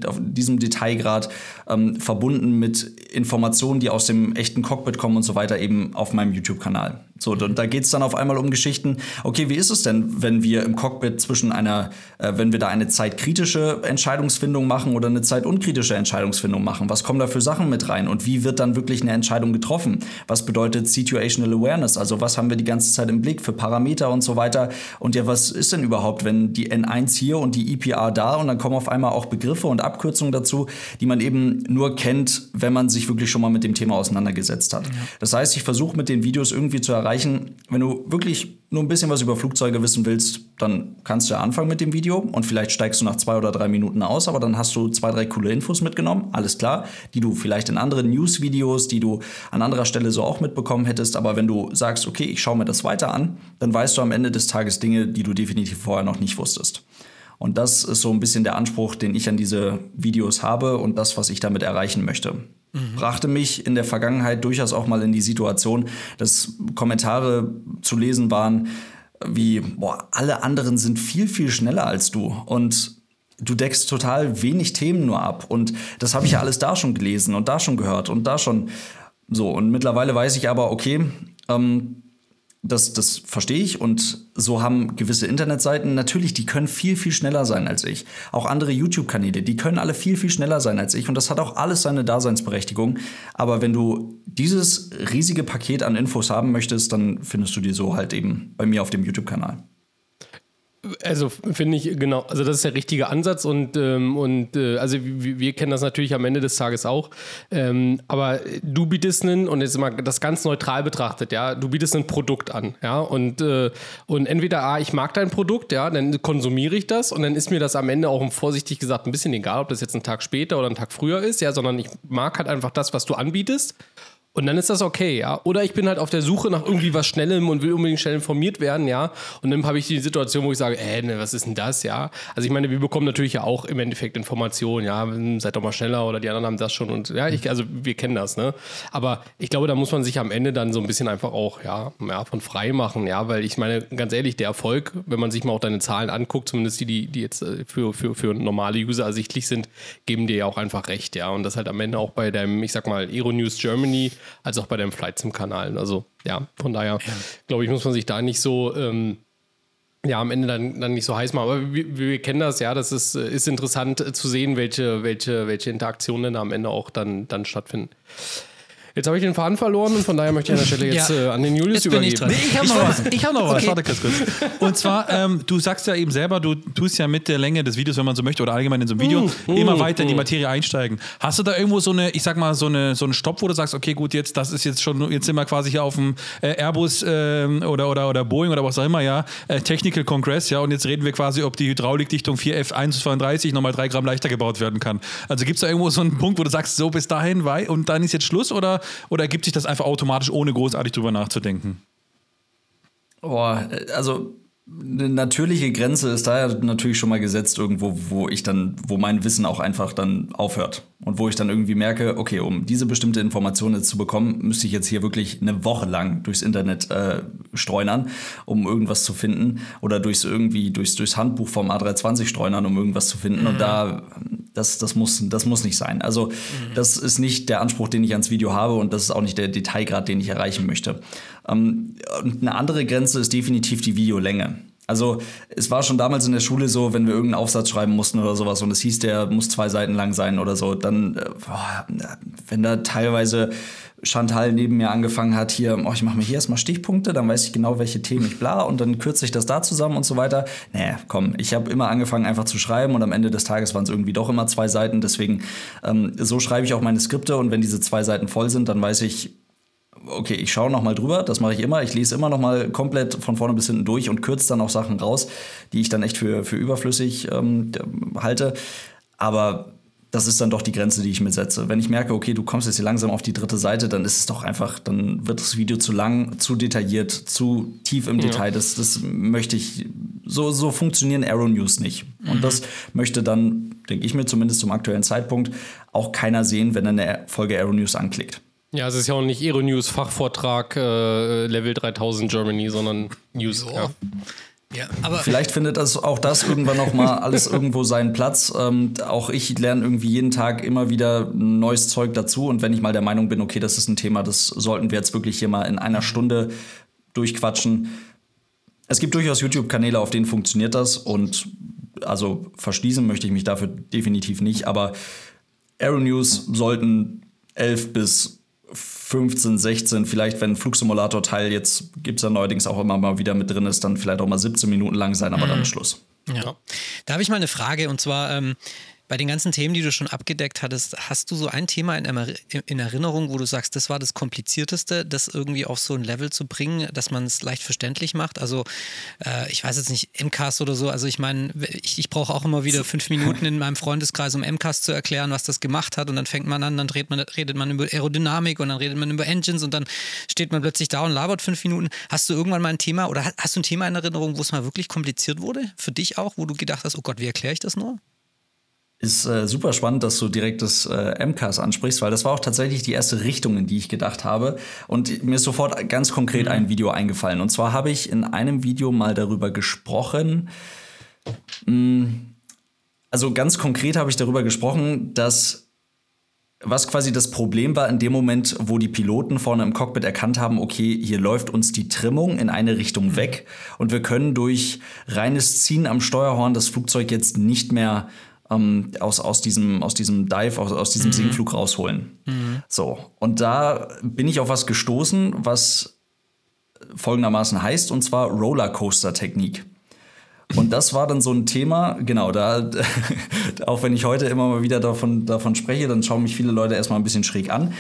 S4: auf diesem Detailgrad ähm, verbunden mit Informationen, die aus dem echten Cockpit kommen und so weiter, eben auf meinem YouTube-Kanal. So, und da geht es dann auf einmal um Geschichten. Okay, wie ist es denn, wenn wir im Cockpit zwischen einer, äh, wenn wir da eine zeitkritische Entscheidungsfindung machen oder eine zeitunkritische Entscheidungsfindung machen? Was kommen da für Sachen mit rein? Und wie wird dann wirklich eine Entscheidung getroffen? Was bedeutet Situational Awareness? Also was haben wir die ganze Zeit im Blick für Parameter und so weiter? Und ja, was ist denn überhaupt, wenn die N1 hier und die EPR da und dann kommen auf einmal auch Begriffe und Abkürzungen dazu, die man eben nur kennt, wenn man sich wirklich schon mal mit dem Thema auseinandergesetzt hat. Ja. Das heißt, ich versuche mit den Videos irgendwie zu erreichen, erreichen. Wenn du wirklich nur ein bisschen was über Flugzeuge wissen willst, dann kannst du ja anfangen mit dem Video und vielleicht steigst du nach zwei oder drei Minuten aus, aber dann hast du zwei, drei coole Infos mitgenommen, alles klar, die du vielleicht in anderen News-Videos, die du an anderer Stelle so auch mitbekommen hättest. Aber wenn du sagst, okay, ich schaue mir das weiter an, dann weißt du am Ende des Tages Dinge, die du definitiv vorher noch nicht wusstest. Und das ist so ein bisschen der Anspruch, den ich an diese Videos habe und das, was ich damit erreichen möchte. Mhm. Brachte mich in der Vergangenheit durchaus auch mal in die Situation, dass Kommentare zu lesen waren, wie, boah, alle anderen sind viel, viel schneller als du. Und du deckst total wenig Themen nur ab. Und das habe ich ja alles da schon gelesen und da schon gehört und da schon so. Und mittlerweile weiß ich aber, okay, ähm, das, das verstehe ich und so haben gewisse Internetseiten natürlich, die können viel, viel schneller sein als ich. Auch andere YouTube-Kanäle, die können alle viel, viel schneller sein als ich und das hat auch alles seine Daseinsberechtigung. Aber wenn du dieses riesige Paket an Infos haben möchtest, dann findest du die so halt eben bei mir auf dem YouTube-Kanal.
S3: Also finde ich genau, also das ist der richtige Ansatz und, ähm, und äh, also wir, kennen das natürlich am Ende des Tages auch. Ähm, aber du bietest einen, und jetzt mal das ganz neutral betrachtet, ja, du bietest ein Produkt an, ja, und, äh, und entweder A, ich mag dein Produkt, ja, dann konsumiere ich das und dann ist mir das am Ende auch vorsichtig gesagt ein bisschen egal, ob das jetzt ein Tag später oder ein Tag früher ist, ja, sondern ich mag halt einfach das, was du anbietest. Und dann ist das okay, ja. Oder ich bin halt auf der Suche nach irgendwie was Schnellem und will unbedingt schnell informiert werden, ja. Und dann habe ich die Situation, wo ich sage, ey, ne, was ist denn das, ja? Also ich meine, wir bekommen natürlich ja auch im Endeffekt Informationen, ja, seid doch mal schneller oder die anderen haben das schon und ja, ich, also wir kennen das, ne? Aber ich glaube, da muss man sich am Ende dann so ein bisschen einfach auch, ja, ja von frei machen, ja, weil ich meine, ganz ehrlich, der Erfolg, wenn man sich mal auch deine Zahlen anguckt, zumindest die, die, die jetzt äh, für, für, für normale User ersichtlich sind, geben dir ja auch einfach recht, ja. Und das halt am Ende auch bei deinem, ich sag mal, Aero News Germany als auch bei dem Flight zum Kanal. Also ja, von daher ja. glaube ich, muss man sich da nicht so ähm, ja, am Ende dann, dann nicht so heiß machen. Aber wir, wir kennen das, ja, das ist, ist interessant zu sehen, welche, welche, welche Interaktionen da am Ende auch dann, dann stattfinden. Jetzt habe ich den Faden verloren und von daher möchte ich an der Stelle jetzt ja. äh, an den Julius übergeben.
S1: Ich, nee, ich habe noch was. Ich habe noch was. Okay. Warte kurz, kurz. Und zwar, ähm, du sagst ja eben selber, du tust ja mit der Länge des Videos, wenn man so möchte, oder allgemein in so einem Video, mm, immer mm, weiter mm. in die Materie einsteigen. Hast du da irgendwo so eine, ich sag mal, so eine so einen Stopp, wo du sagst, okay, gut, jetzt das ist jetzt schon, jetzt sind wir quasi hier auf dem äh, Airbus äh, oder, oder, oder Boeing oder was auch immer, ja, äh, Technical Congress, ja, und jetzt reden wir quasi, ob die Hydraulikdichtung 4F132 nochmal drei Gramm leichter gebaut werden kann. Also gibt es da irgendwo so einen Punkt, wo du sagst, so bis dahin, weil, und dann ist jetzt Schluss oder, oder ergibt sich das einfach automatisch, ohne großartig drüber nachzudenken?
S4: Boah, also eine natürliche Grenze ist da ja natürlich schon mal gesetzt irgendwo, wo ich dann, wo mein Wissen auch einfach dann aufhört. Und wo ich dann irgendwie merke, okay, um diese bestimmte Information jetzt zu bekommen, müsste ich jetzt hier wirklich eine Woche lang durchs Internet äh, streunern, um irgendwas zu finden. Oder durchs irgendwie, durchs, durchs Handbuch vom A320 streunern, um irgendwas zu finden. Mhm. Und da, das, das, muss, das muss nicht sein. Also, mhm. das ist nicht der Anspruch, den ich ans Video habe und das ist auch nicht der Detailgrad, den ich erreichen möchte. Ähm, und eine andere Grenze ist definitiv die Videolänge. Also es war schon damals in der Schule so, wenn wir irgendeinen Aufsatz schreiben mussten oder sowas und es hieß, der muss zwei Seiten lang sein oder so, dann, äh, boah, wenn da teilweise Chantal neben mir angefangen hat, hier, oh, ich mache mir hier erstmal Stichpunkte, dann weiß ich genau, welche Themen ich bla und dann kürze ich das da zusammen und so weiter. Nee, komm, ich habe immer angefangen einfach zu schreiben und am Ende des Tages waren es irgendwie doch immer zwei Seiten. Deswegen, ähm, so schreibe ich auch meine Skripte und wenn diese zwei Seiten voll sind, dann weiß ich, okay, ich schaue noch mal drüber, das mache ich immer. Ich lese immer noch mal komplett von vorne bis hinten durch und kürze dann auch Sachen raus, die ich dann echt für, für überflüssig ähm, halte. Aber das ist dann doch die Grenze, die ich mir setze. Wenn ich merke, okay, du kommst jetzt hier langsam auf die dritte Seite, dann ist es doch einfach, dann wird das Video zu lang, zu detailliert, zu tief im ja. Detail. Das, das möchte ich, so, so funktionieren Arrow News nicht. Und mhm. das möchte dann, denke ich mir zumindest zum aktuellen Zeitpunkt, auch keiner sehen, wenn er eine Folge Arrow News anklickt.
S3: Ja, es ist ja auch nicht Aeronews Fachvortrag äh, Level 3000 Germany, sondern News. So. Ja.
S4: Ja, aber Vielleicht findet das auch das irgendwann noch mal alles irgendwo seinen Platz. Ähm, auch ich lerne irgendwie jeden Tag immer wieder neues Zeug dazu. Und wenn ich mal der Meinung bin, okay, das ist ein Thema, das sollten wir jetzt wirklich hier mal in einer Stunde durchquatschen. Es gibt durchaus YouTube-Kanäle, auf denen funktioniert das. Und also verschließen möchte ich mich dafür definitiv nicht. Aber Aeronews sollten 11 bis 15, 16, vielleicht wenn Flugsimulator-Teil jetzt gibt es ja neuerdings auch immer mal wieder mit drin ist, dann vielleicht auch mal 17 Minuten lang sein, aber mhm. dann ist Schluss.
S2: Ja. Da habe ich mal eine Frage und zwar, ähm, bei den ganzen Themen, die du schon abgedeckt hattest, hast du so ein Thema in, in, Erinnerung, wo du sagst, das war das Komplizierteste, das irgendwie auf so ein Level zu bringen, dass man es leicht verständlich macht? Also, äh, ich weiß jetzt nicht, MCAS oder so. Also, ich meine, ich, ich brauche auch immer wieder fünf Minuten in meinem Freundeskreis, um MCAS zu erklären, was das gemacht hat. Und dann fängt man an, dann man, redet man über Aerodynamik und dann redet man über Engines und dann steht man plötzlich da und labert fünf Minuten. Hast du irgendwann mal ein Thema oder hast du ein Thema in Erinnerung, wo es mal wirklich kompliziert wurde? Für dich auch, wo du gedacht hast, oh Gott, wie erkläre ich das nur?
S4: Ist äh, super spannend, dass du direkt das äh, MCAS ansprichst, weil das war auch tatsächlich die erste Richtung, in die ich gedacht habe. Und mir ist sofort ganz konkret mhm. ein Video eingefallen. Und zwar habe ich in einem Video mal darüber gesprochen. Hm, also ganz konkret habe ich darüber gesprochen, dass was quasi das Problem war in dem Moment, wo die Piloten vorne im Cockpit erkannt haben, okay, hier läuft uns die Trimmung in eine Richtung mhm. weg und wir können durch reines Ziehen am Steuerhorn das Flugzeug jetzt nicht mehr ähm, aus, aus, diesem, aus diesem Dive, aus, aus diesem mhm. Sinkflug rausholen. Mhm. So, und da bin ich auf was gestoßen, was folgendermaßen heißt, und zwar Rollercoaster-Technik. Und das war dann so ein Thema, genau, da, auch wenn ich heute immer mal wieder davon, davon spreche, dann schauen mich viele Leute erstmal ein bisschen schräg an.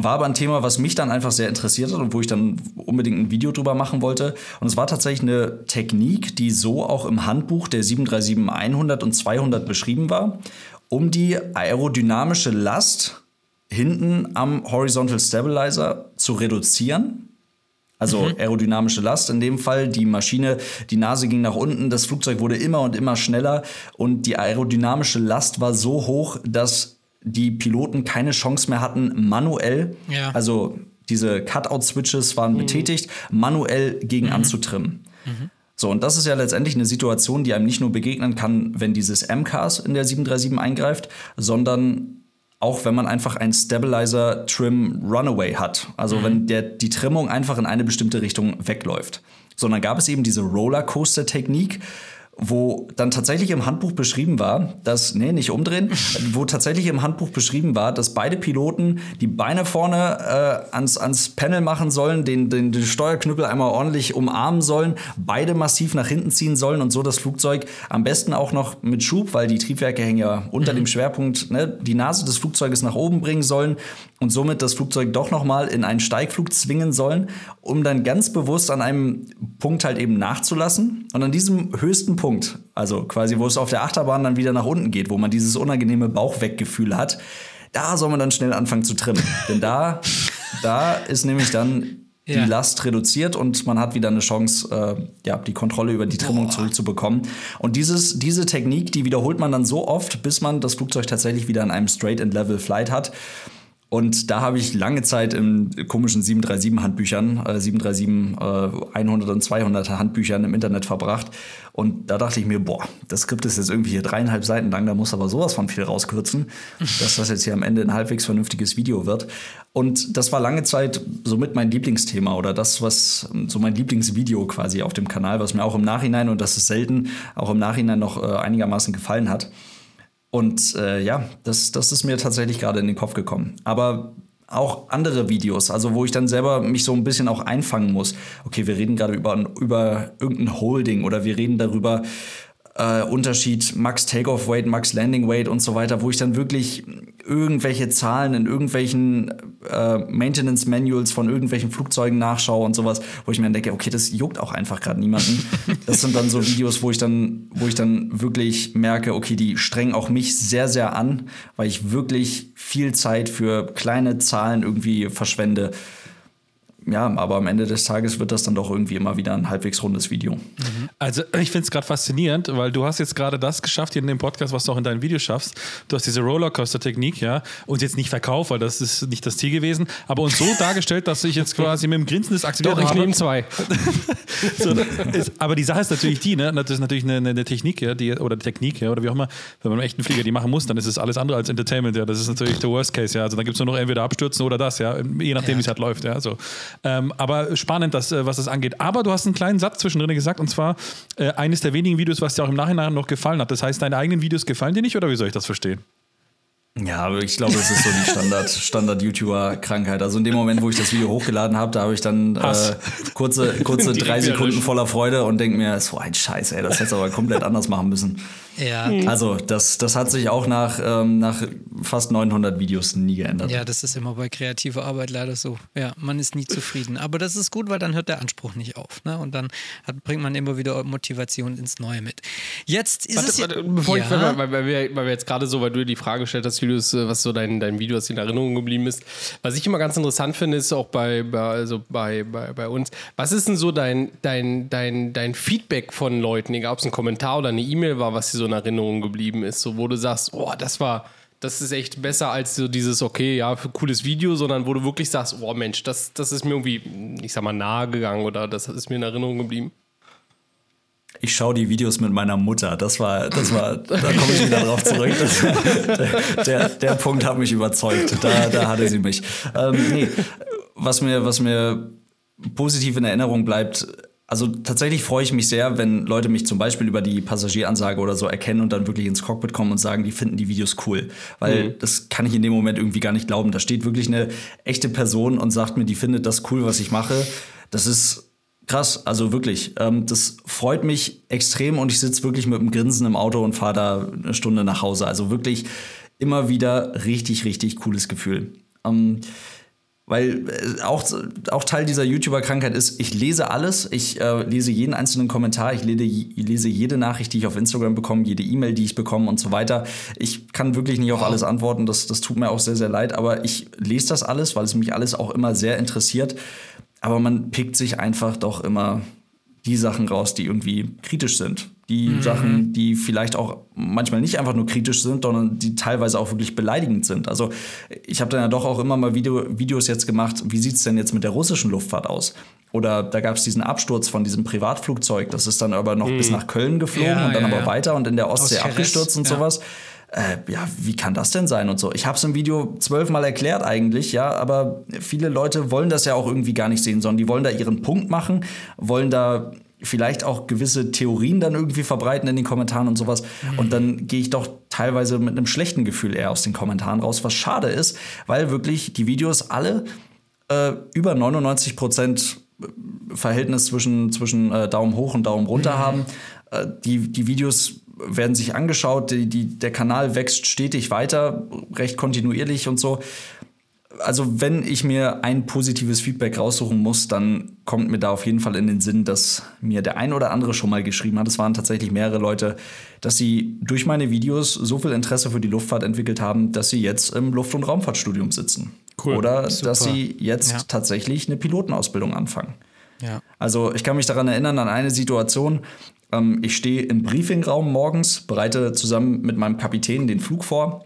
S4: War aber ein Thema, was mich dann einfach sehr interessiert hat und wo ich dann unbedingt ein Video drüber machen wollte. Und es war tatsächlich eine Technik, die so auch im Handbuch der 737-100 und 200 beschrieben war, um die aerodynamische Last hinten am Horizontal Stabilizer zu reduzieren. Also mhm. aerodynamische Last in dem Fall. Die Maschine, die Nase ging nach unten, das Flugzeug wurde immer und immer schneller und die aerodynamische Last war so hoch, dass die Piloten keine Chance mehr hatten, manuell, ja. also diese Cutout-Switches waren mhm. betätigt, manuell gegen mhm. anzutrimmen. Mhm. So, und das ist ja letztendlich eine Situation, die einem nicht nur begegnen kann, wenn dieses MCAS in der 737 eingreift, sondern auch wenn man einfach ein Stabilizer Trim Runaway hat. Also mhm. wenn der, die Trimmung einfach in eine bestimmte Richtung wegläuft. Sondern gab es eben diese Rollercoaster-Technik, wo dann tatsächlich im Handbuch beschrieben war, dass, nee, nicht umdrehen, wo tatsächlich im Handbuch beschrieben war, dass beide Piloten die Beine vorne äh, ans, ans Panel machen sollen, den, den, den Steuerknüppel einmal ordentlich umarmen sollen, beide massiv nach hinten ziehen sollen und so das Flugzeug am besten auch noch mit Schub, weil die Triebwerke hängen ja unter mhm. dem Schwerpunkt, ne, die Nase des Flugzeuges nach oben bringen sollen und somit das Flugzeug doch nochmal in einen Steigflug zwingen sollen, um dann ganz bewusst an einem Punkt halt eben nachzulassen und an diesem höchsten Punkt Punkt. Also quasi, wo es auf der Achterbahn dann wieder nach unten geht, wo man dieses unangenehme Bauchweggefühl hat. Da soll man dann schnell anfangen zu trimmen. Denn da, da ist nämlich dann die ja. Last reduziert und man hat wieder eine Chance, äh, ja, die Kontrolle über die Trimmung Boah. zurückzubekommen. Und dieses, diese Technik, die wiederholt man dann so oft, bis man das Flugzeug tatsächlich wieder in einem Straight and Level Flight hat. Und da habe ich lange Zeit in komischen 737-Handbüchern, äh, 737 äh, 100 und 200 Handbüchern im Internet verbracht. Und da dachte ich mir, boah, das Skript ist jetzt irgendwie hier dreieinhalb Seiten lang, da muss aber sowas von viel rauskürzen, dass das jetzt hier am Ende ein halbwegs vernünftiges Video wird. Und das war lange Zeit somit mein Lieblingsthema oder das, was so mein Lieblingsvideo quasi auf dem Kanal, was mir auch im Nachhinein, und das ist selten, auch im Nachhinein noch äh, einigermaßen gefallen hat. Und äh, ja, das, das ist mir tatsächlich gerade in den Kopf gekommen. Aber auch andere Videos, also wo ich dann selber mich so ein bisschen auch einfangen muss. Okay, wir reden gerade über, über irgendein Holding oder wir reden darüber, äh, Unterschied Max Takeoff Weight, Max Landing Weight und so weiter, wo ich dann wirklich irgendwelche Zahlen in irgendwelchen äh, Maintenance Manuals von irgendwelchen Flugzeugen nachschaue und sowas, wo ich mir dann denke, okay, das juckt auch einfach gerade niemanden. Das sind dann so Videos, wo ich dann, wo ich dann wirklich merke, okay, die strengen auch mich sehr, sehr an, weil ich wirklich viel Zeit für kleine Zahlen irgendwie verschwende ja, aber am Ende des Tages wird das dann doch irgendwie immer wieder ein halbwegs rundes Video. Mhm.
S1: Also ich finde es gerade faszinierend, weil du hast jetzt gerade das geschafft hier in dem Podcast, was du auch in deinen Videos schaffst. Du hast diese Rollercoaster-Technik, ja, uns jetzt nicht verkauft, weil das ist nicht das Ziel gewesen, aber uns so dargestellt, dass ich jetzt quasi mit dem Grinsen das aktiviert
S3: Doch, ich nehme zwei.
S1: so, ist, aber die Sache ist natürlich die, ne, das ist natürlich eine, eine Technik, ja, die, oder Technik, ja, oder wie auch immer, wenn man einen echten Flieger die machen muss, dann ist es alles andere als Entertainment, ja, das ist natürlich der Worst Case, ja, also dann gibt es nur noch entweder abstürzen oder das, ja, je nachdem, ja. wie es halt läuft, ja, so. Ähm, aber spannend, dass, äh, was das angeht. Aber du hast einen kleinen Satz zwischendrin gesagt, und zwar äh, eines der wenigen Videos, was dir auch im Nachhinein noch gefallen hat. Das heißt, deine eigenen Videos gefallen dir nicht, oder wie soll ich das verstehen?
S4: Ja, aber ich glaube, das ist so die Standard, Standard-YouTuber-Krankheit. Also in dem Moment, wo ich das Video hochgeladen habe, da habe ich dann äh, kurze, kurze drei Sekunden voller Freude und denke mir, so ein Scheiß, ey, das hätte aber komplett anders machen müssen. Ja. Also das, das hat sich auch nach, ähm, nach fast 900 Videos nie geändert.
S2: Ja, das ist immer bei kreativer Arbeit leider so. Ja, man ist nie zufrieden. Aber das ist gut, weil dann hört der Anspruch nicht auf. Ne? Und dann hat, bringt man immer wieder Motivation ins Neue mit. Jetzt ist warte, es
S3: warte, bevor ja. ich, weil, weil, weil, wir, weil wir jetzt gerade so, weil du dir die Frage gestellt hast, Julius, äh, was so dein, dein Video, was in Erinnerung geblieben ist. Was ich immer ganz interessant finde, ist auch bei, bei, also bei, bei, bei uns, was ist denn so dein, dein, dein, dein Feedback von Leuten, egal ob es ein Kommentar oder eine E-Mail war, was dir so in Erinnerung geblieben ist, so wo du sagst, oh, das war, das ist echt besser als so dieses, okay, ja, für cooles Video, sondern wo du wirklich sagst, oh Mensch, das, das ist mir irgendwie, ich sag mal, nahe gegangen oder das ist mir in Erinnerung geblieben?
S4: Ich schaue die Videos mit meiner Mutter. Das war, das war, da komme ich wieder drauf zurück. Das, der, der Punkt hat mich überzeugt. Da, da hatte sie mich. Ähm, nee, was mir, was mir positiv in Erinnerung bleibt, also tatsächlich freue ich mich sehr, wenn Leute mich zum Beispiel über die Passagieransage oder so erkennen und dann wirklich ins Cockpit kommen und sagen, die finden die Videos cool. Weil mhm. das kann ich in dem Moment irgendwie gar nicht glauben. Da steht wirklich eine echte Person und sagt mir, die findet das cool, was ich mache. Das ist krass, also wirklich. Ähm, das freut mich extrem und ich sitze wirklich mit einem Grinsen im Auto und fahre da eine Stunde nach Hause. Also wirklich immer wieder richtig, richtig cooles Gefühl. Ähm, weil äh, auch, auch Teil dieser YouTuber-Krankheit ist, ich lese alles, ich äh, lese jeden einzelnen Kommentar, ich lese, lese jede Nachricht, die ich auf Instagram bekomme, jede E-Mail, die ich bekomme und so weiter. Ich kann wirklich nicht auf alles antworten, das, das tut mir auch sehr, sehr leid, aber ich lese das alles, weil es mich alles auch immer sehr interessiert. Aber man pickt sich einfach doch immer die Sachen raus, die irgendwie kritisch sind. Die mhm. Sachen, die vielleicht auch manchmal nicht einfach nur kritisch sind, sondern die teilweise auch wirklich beleidigend sind. Also ich habe dann ja doch auch immer mal Video, Videos jetzt gemacht, wie sieht es denn jetzt mit der russischen Luftfahrt aus? Oder da gab es diesen Absturz von diesem Privatflugzeug, das ist dann aber noch mhm. bis nach Köln geflogen ja, und dann ja, aber ja. weiter und in der Ostsee abgestürzt und sowas äh, ja, wie kann das denn sein und so. Ich habe es im Video zwölfmal erklärt eigentlich, ja, aber viele Leute wollen das ja auch irgendwie gar nicht sehen, sondern die wollen da ihren Punkt machen, wollen da vielleicht auch gewisse Theorien dann irgendwie verbreiten in den Kommentaren und sowas. Mhm. Und dann gehe ich doch teilweise mit einem schlechten Gefühl eher aus den Kommentaren raus, was schade ist, weil wirklich die Videos alle äh, über 99 Prozent Verhältnis zwischen, zwischen äh, Daumen hoch und Daumen runter mhm. haben. Äh, die, die Videos werden sich angeschaut, die, die, der Kanal wächst stetig weiter, recht kontinuierlich und so. Also wenn ich mir ein positives Feedback raussuchen muss, dann kommt mir da auf jeden Fall in den Sinn, dass mir der ein oder andere schon mal geschrieben hat, es waren tatsächlich mehrere Leute, dass sie durch meine Videos so viel Interesse für die Luftfahrt entwickelt haben, dass sie jetzt im Luft- und Raumfahrtstudium sitzen. Cool. Oder Super. dass sie jetzt ja. tatsächlich eine Pilotenausbildung anfangen. Ja. Also ich kann mich daran erinnern an eine Situation, ähm, ich stehe im Briefingraum morgens, bereite zusammen mit meinem Kapitän den Flug vor.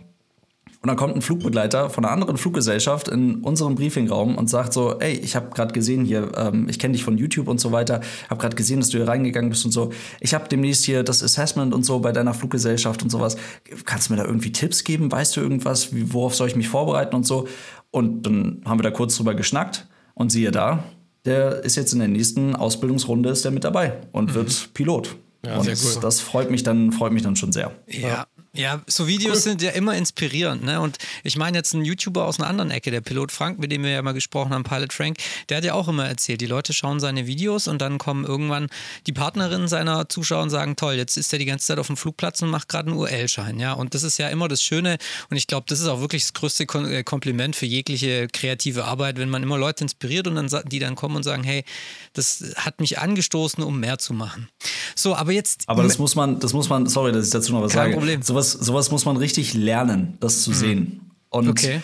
S4: Und dann kommt ein Flugbegleiter von einer anderen Fluggesellschaft in unserem Briefingraum und sagt so, ey, ich habe gerade gesehen hier, ähm, ich kenne dich von YouTube und so weiter, habe gerade gesehen, dass du hier reingegangen bist und so. Ich habe demnächst hier das Assessment und so bei deiner Fluggesellschaft und sowas. Kannst du mir da irgendwie Tipps geben? Weißt du irgendwas? Wie, worauf soll ich mich vorbereiten und so? Und dann haben wir da kurz drüber geschnackt und siehe da, der ist jetzt in der nächsten Ausbildungsrunde ist der mit dabei und mhm. wird Pilot. Ja, und cool. das freut mich dann, freut mich dann schon sehr.
S2: Ja, ja, so Videos cool. sind ja immer inspirierend. Ne? Und ich meine jetzt einen YouTuber aus einer anderen Ecke, der Pilot Frank, mit dem wir ja mal gesprochen haben, Pilot Frank, der hat ja auch immer erzählt, die Leute schauen seine Videos und dann kommen irgendwann die Partnerinnen seiner Zuschauer und sagen, toll, jetzt ist er die ganze Zeit auf dem Flugplatz und macht gerade einen UL-Schein. Ja? Und das ist ja immer das Schöne und ich glaube, das ist auch wirklich das größte äh, Kompliment für jegliche kreative Arbeit, wenn man immer Leute inspiriert und dann die dann kommen und sagen, hey, das hat mich angestoßen, um mehr zu machen. So, aber jetzt.
S4: Aber das muss man, das muss man, sorry, dass ich dazu noch was
S2: kein
S4: sage.
S2: Problem.
S4: Sowas, sowas muss man richtig lernen, das zu mhm. sehen. Und okay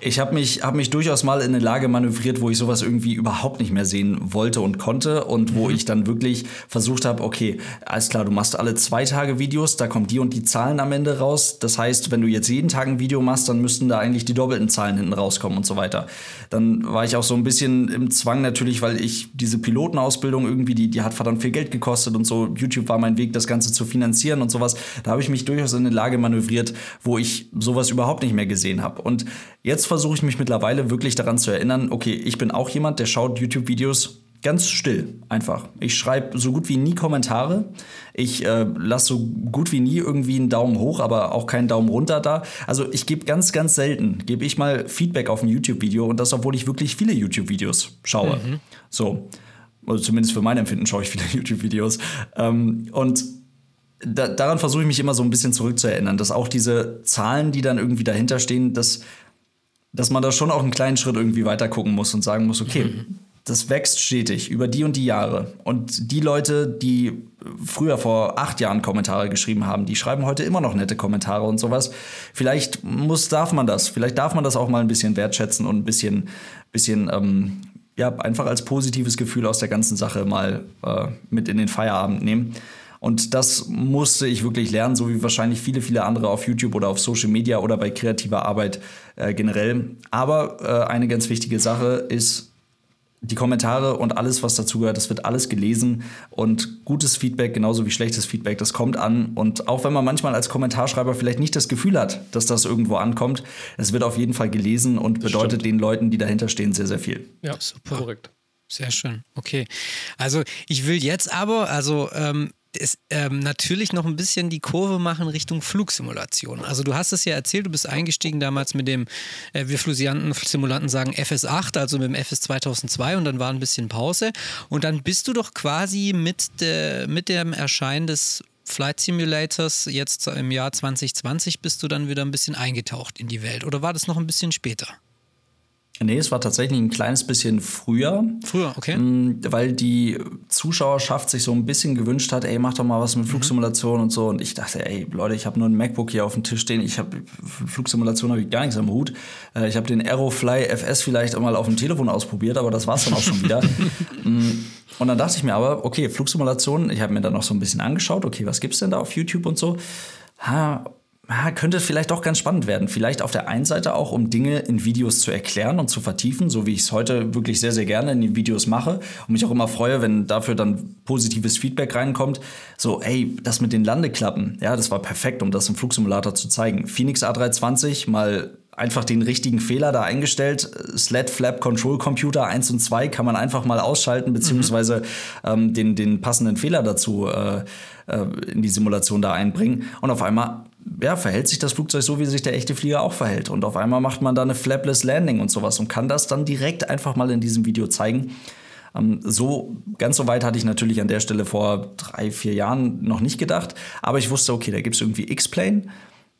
S4: ich habe mich, hab mich durchaus mal in eine Lage manövriert, wo ich sowas irgendwie überhaupt nicht mehr sehen wollte und konnte und wo mhm. ich dann wirklich versucht habe, okay, alles klar, du machst alle zwei Tage Videos, da kommen die und die Zahlen am Ende raus. Das heißt, wenn du jetzt jeden Tag ein Video machst, dann müssten da eigentlich die doppelten Zahlen hinten rauskommen und so weiter. Dann war ich auch so ein bisschen im Zwang natürlich, weil ich diese Pilotenausbildung irgendwie, die, die hat verdammt viel Geld gekostet und so. YouTube war mein Weg, das Ganze zu finanzieren und sowas. Da habe ich mich durchaus in eine Lage manövriert, wo ich sowas überhaupt nicht mehr gesehen habe. Und jetzt versuche ich mich mittlerweile wirklich daran zu erinnern, okay, ich bin auch jemand, der schaut YouTube-Videos ganz still, einfach. Ich schreibe so gut wie nie Kommentare. Ich äh, lasse so gut wie nie irgendwie einen Daumen hoch, aber auch keinen Daumen runter da. Also ich gebe ganz, ganz selten, gebe ich mal Feedback auf ein YouTube-Video und das, obwohl ich wirklich viele YouTube-Videos schaue. Mhm. So, also zumindest für mein Empfinden schaue ich viele YouTube-Videos. Ähm, und da, daran versuche ich mich immer so ein bisschen zurückzuerinnern, dass auch diese Zahlen, die dann irgendwie dahinter stehen, dass dass man da schon auch einen kleinen Schritt irgendwie weiter gucken muss und sagen muss, okay, mhm. das wächst stetig über die und die Jahre. Und die Leute, die früher vor acht Jahren Kommentare geschrieben haben, die schreiben heute immer noch nette Kommentare und sowas. Vielleicht muss, darf man das, vielleicht darf man das auch mal ein bisschen wertschätzen und ein bisschen, bisschen ähm, ja, einfach als positives Gefühl aus der ganzen Sache mal äh, mit in den Feierabend nehmen. Und das musste ich wirklich lernen, so wie wahrscheinlich viele, viele andere auf YouTube oder auf Social Media oder bei kreativer Arbeit äh, generell. Aber äh, eine ganz wichtige Sache ist, die Kommentare und alles, was dazugehört, das wird alles gelesen und gutes Feedback, genauso wie schlechtes Feedback, das kommt an. Und auch wenn man manchmal als Kommentarschreiber vielleicht nicht das Gefühl hat, dass das irgendwo ankommt, es wird auf jeden Fall gelesen und bedeutet den Leuten, die dahinter stehen, sehr, sehr viel.
S2: Ja, super. Korrekt. Sehr schön. Okay. Also ich will jetzt aber, also ähm, ist, ähm, natürlich noch ein bisschen die Kurve machen Richtung Flugsimulation. Also du hast es ja erzählt, du bist eingestiegen damals mit dem, äh, wir Flusianten-Simulanten sagen FS8, also mit dem FS 2002 und dann war ein bisschen Pause und dann bist du doch quasi mit, de, mit dem Erscheinen des Flight Simulators jetzt im Jahr 2020 bist du dann wieder ein bisschen eingetaucht in die Welt oder war das noch ein bisschen später?
S4: Nee, es war tatsächlich ein kleines bisschen früher.
S2: Früher, okay.
S4: Mm, weil die Zuschauerschaft sich so ein bisschen gewünscht hat, ey, mach doch mal was mit mhm. Flugsimulation mhm. und so. Und ich dachte, ey, Leute, ich habe nur ein MacBook hier auf dem Tisch stehen. Ich habe Flugsimulation habe ich gar nichts am Hut. Äh, ich habe den Aerofly FS vielleicht mal auf dem Telefon ausprobiert, aber das war es dann auch schon wieder. Mm, und dann dachte ich mir aber, okay, Flugsimulation, ich habe mir dann noch so ein bisschen angeschaut, okay, was gibt's denn da auf YouTube und so. Ha, könnte vielleicht doch ganz spannend werden. Vielleicht auf der einen Seite auch, um Dinge in Videos zu erklären und zu vertiefen, so wie ich es heute wirklich sehr, sehr gerne in den Videos mache und mich auch immer freue, wenn dafür dann positives Feedback reinkommt. So, ey, das mit den Landeklappen, ja, das war perfekt, um das im Flugsimulator zu zeigen. Phoenix A320 mal einfach den richtigen Fehler da eingestellt. Sled Flap Control Computer 1 und 2 kann man einfach mal ausschalten, beziehungsweise mhm. ähm, den, den passenden Fehler dazu äh, äh, in die Simulation da einbringen. Und auf einmal ja, verhält sich das Flugzeug so, wie sich der echte Flieger auch verhält. Und auf einmal macht man da eine Flapless Landing und sowas und kann das dann direkt einfach mal in diesem Video zeigen. Ähm, so, ganz so weit hatte ich natürlich an der Stelle vor drei, vier Jahren noch nicht gedacht. Aber ich wusste, okay, da gibt es irgendwie X-Plane,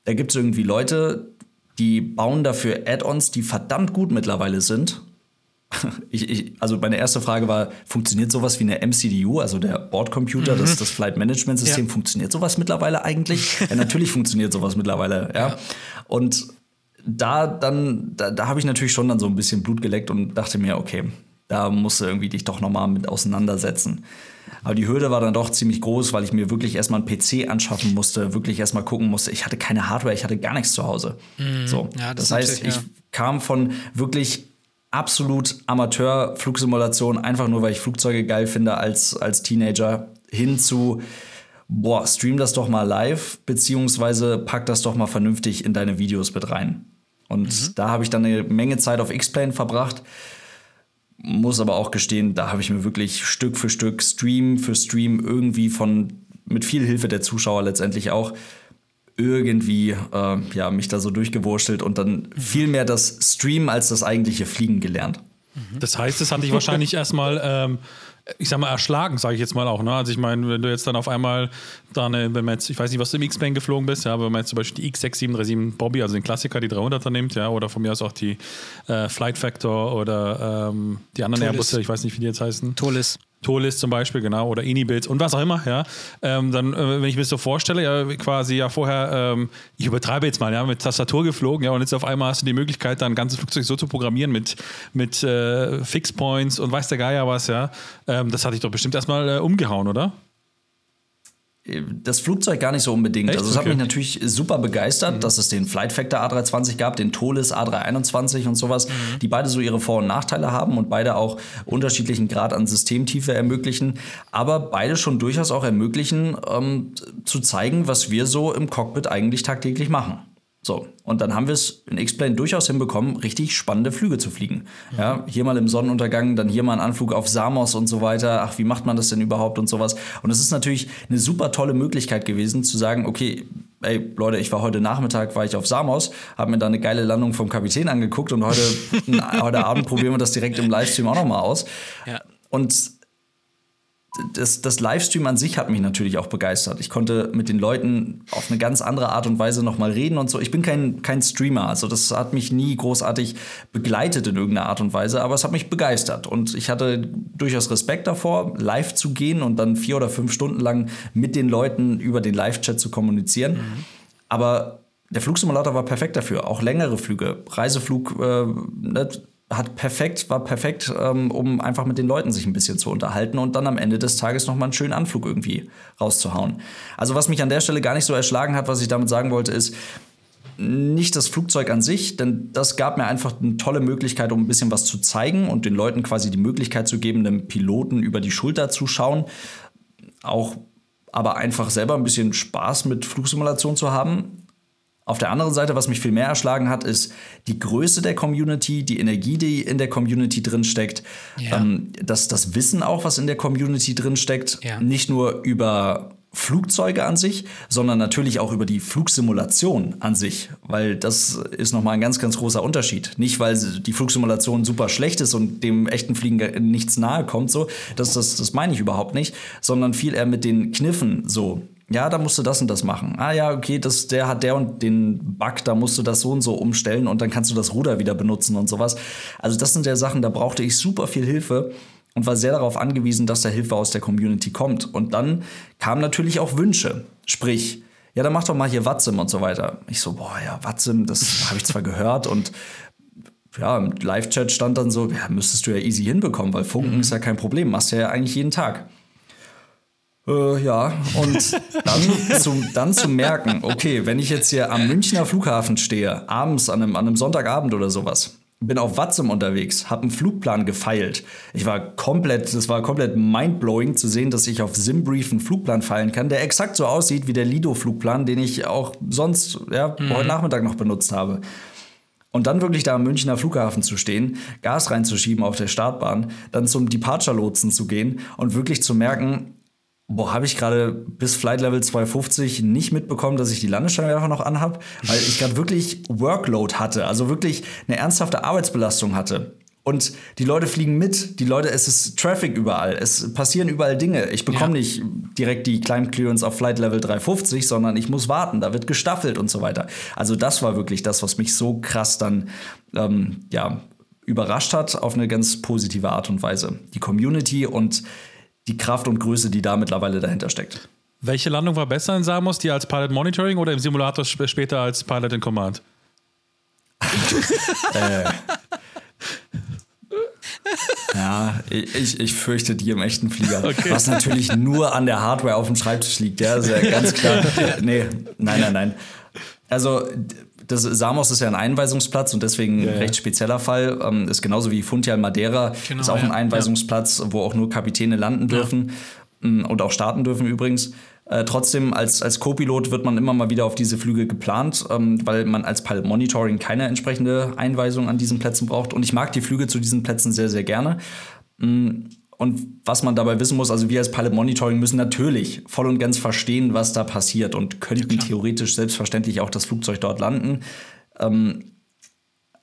S4: da gibt es irgendwie Leute, die bauen dafür Add-ons, die verdammt gut mittlerweile sind. Ich, ich, also meine erste Frage war, funktioniert sowas wie eine MCDU, also der Bordcomputer, mhm. das, das Flight Management System, ja. funktioniert sowas mittlerweile eigentlich? ja, natürlich funktioniert sowas mittlerweile, ja. ja. Und da dann, da, da habe ich natürlich schon dann so ein bisschen Blut geleckt und dachte mir, okay, da musst du irgendwie dich doch nochmal mit auseinandersetzen. Aber die Hürde war dann doch ziemlich groß, weil ich mir wirklich erstmal einen PC anschaffen musste, wirklich erstmal gucken musste. Ich hatte keine Hardware, ich hatte gar nichts zu Hause. Mhm. So. Ja, das, das heißt, ich ja. kam von wirklich absolut Amateur-Flugsimulation, einfach nur, weil ich Flugzeuge geil finde als, als Teenager, hin zu, boah, stream das doch mal live, beziehungsweise pack das doch mal vernünftig in deine Videos mit rein. Und mhm. da habe ich dann eine Menge Zeit auf X-Plane verbracht. Muss aber auch gestehen, da habe ich mir wirklich Stück für Stück, Stream für Stream irgendwie von, mit viel Hilfe der Zuschauer letztendlich auch, irgendwie äh, ja, mich da so durchgewurschtelt und dann viel mehr das Streamen als das eigentliche Fliegen gelernt.
S1: Mhm. Das heißt, es hat dich wahrscheinlich erstmal, ähm, ich sag mal, erschlagen, sage ich jetzt mal auch. Ne? Also ich meine, wenn du jetzt dann auf einmal da eine, wenn man jetzt, ich weiß nicht, was du im X-Plane geflogen bist, ja, aber wenn man jetzt zum Beispiel die X6737 Bobby, also den Klassiker, die 300er nimmt, ja, oder von mir aus auch die äh, Flight Factor oder ähm, die anderen Tolis. Airbusse, ich weiß nicht, wie die jetzt heißen.
S2: Tolis.
S1: Tolis zum Beispiel, genau, oder Inibuilds und was auch immer, ja. Ähm, dann, äh, wenn ich mir das so vorstelle, ja, quasi ja vorher, ähm, ich übertreibe jetzt mal, ja, mit Tastatur geflogen, ja, und jetzt auf einmal hast du die Möglichkeit, dann ein ganzes Flugzeug so zu programmieren mit, mit äh, Fixpoints und weiß der Geier was, ja. Ähm, das hatte ich doch bestimmt erstmal äh, umgehauen, oder?
S4: Das Flugzeug gar nicht so unbedingt. Echt? Also es okay. hat mich natürlich super begeistert, mhm. dass es den Flight Factor A320 gab, den Tolis A321 und sowas, mhm. die beide so ihre Vor- und Nachteile haben und beide auch unterschiedlichen Grad an Systemtiefe ermöglichen, aber beide schon durchaus auch ermöglichen, ähm, zu zeigen, was wir so im Cockpit eigentlich tagtäglich machen. So, und dann haben wir es in X-Plane durchaus hinbekommen, richtig spannende Flüge zu fliegen. Mhm. Ja, hier mal im Sonnenuntergang, dann hier mal ein Anflug auf Samos und so weiter. Ach, wie macht man das denn überhaupt und sowas? Und es ist natürlich eine super tolle Möglichkeit gewesen, zu sagen, okay, ey, Leute, ich war heute Nachmittag, war ich auf Samos, habe mir da eine geile Landung vom Kapitän angeguckt und heute, heute Abend probieren wir das direkt im Livestream auch nochmal aus. Ja. Und das, das Livestream an sich hat mich natürlich auch begeistert. Ich konnte mit den Leuten auf eine ganz andere Art und Weise nochmal reden und so. Ich bin kein, kein Streamer, also das hat mich nie großartig begleitet in irgendeiner Art und Weise, aber es hat mich begeistert. Und ich hatte durchaus Respekt davor, live zu gehen und dann vier oder fünf Stunden lang mit den Leuten über den Live-Chat zu kommunizieren. Mhm. Aber der Flugsimulator war perfekt dafür. Auch längere Flüge, Reiseflug, äh, ne, hat perfekt, war perfekt, ähm, um einfach mit den Leuten sich ein bisschen zu unterhalten und dann am Ende des Tages nochmal einen schönen Anflug irgendwie rauszuhauen. Also was mich an der Stelle gar nicht so erschlagen hat, was ich damit sagen wollte, ist, nicht das Flugzeug an sich, denn das gab mir einfach eine tolle Möglichkeit, um ein bisschen was zu zeigen und den Leuten quasi die Möglichkeit zu geben, einem Piloten über die Schulter zu schauen. Auch aber einfach selber ein bisschen Spaß mit Flugsimulation zu haben. Auf der anderen Seite, was mich viel mehr erschlagen hat, ist die Größe der Community, die Energie, die in der Community drinsteckt, ja. ähm, das, das Wissen auch, was in der Community drinsteckt, ja. nicht nur über Flugzeuge an sich, sondern natürlich auch über die Flugsimulation an sich, weil das ist nochmal ein ganz, ganz großer Unterschied. Nicht, weil die Flugsimulation super schlecht ist und dem echten Fliegen nichts nahe kommt, so, das, das, das meine ich überhaupt nicht, sondern viel eher mit den Kniffen so ja, da musst du das und das machen. Ah ja, okay, das, der hat der und den Bug, da musst du das so und so umstellen und dann kannst du das Ruder wieder benutzen und sowas. Also das sind ja Sachen, da brauchte ich super viel Hilfe und war sehr darauf angewiesen, dass da Hilfe aus der Community kommt. Und dann kamen natürlich auch Wünsche. Sprich, ja, dann mach doch mal hier Watsim und so weiter. Ich so, boah, ja, Watsim, das habe ich zwar gehört und ja, im Live-Chat stand dann so, ja, müsstest du ja easy hinbekommen, weil Funken mhm. ist ja kein Problem, machst du ja eigentlich jeden Tag. Äh, ja, und dann zu, dann zu merken, okay, wenn ich jetzt hier am Münchner Flughafen stehe, abends an einem, an einem Sonntagabend oder sowas, bin auf Watzem unterwegs, habe einen Flugplan gefeilt. Ich war komplett, das war komplett mindblowing zu sehen, dass ich auf Simbrief einen Flugplan feilen kann, der exakt so aussieht wie der Lido-Flugplan, den ich auch sonst, ja, mhm. heute Nachmittag noch benutzt habe. Und dann wirklich da am Münchner Flughafen zu stehen, Gas reinzuschieben auf der Startbahn, dann zum Departure-Lotsen zu gehen und wirklich zu merken, Boah, habe ich gerade bis Flight Level 250 nicht mitbekommen, dass ich die Landesscheinwerfer noch anhab, weil ich gerade wirklich Workload hatte, also wirklich eine ernsthafte Arbeitsbelastung hatte. Und die Leute fliegen mit, die Leute, es ist Traffic überall, es passieren überall Dinge. Ich bekomme ja. nicht direkt die Climb Clearance auf Flight Level 350, sondern ich muss warten, da wird gestaffelt und so weiter. Also das war wirklich das, was mich so krass dann ähm, ja, überrascht hat auf eine ganz positive Art und Weise. Die Community und die Kraft und Größe, die da mittlerweile dahinter steckt.
S1: Welche Landung war besser in Samos, die als Pilot Monitoring oder im Simulator später als Pilot in Command? äh.
S4: Ja, ich, ich fürchte die im echten Flieger. Okay. Was natürlich nur an der Hardware auf dem Schreibtisch liegt, ja, ist ja ganz klar. Nee, nein, nein, nein. Also das Samos ist ja ein Einweisungsplatz und deswegen ein ja, recht spezieller Fall. Ähm, ist genauso wie Funtial Madeira, genau, ist auch ein Einweisungsplatz, wo auch nur Kapitäne landen dürfen mm, und auch starten dürfen übrigens. Äh, trotzdem, als, als Co-Pilot wird man immer mal wieder auf diese Flüge geplant, ähm, weil man als Pilot Monitoring keine entsprechende Einweisung an diesen Plätzen braucht. Und ich mag die Flüge zu diesen Plätzen sehr, sehr gerne. Mm, und was man dabei wissen muss, also wir als Pilot Monitoring müssen natürlich voll und ganz verstehen, was da passiert und könnten ja, theoretisch selbstverständlich auch das Flugzeug dort landen. Ähm,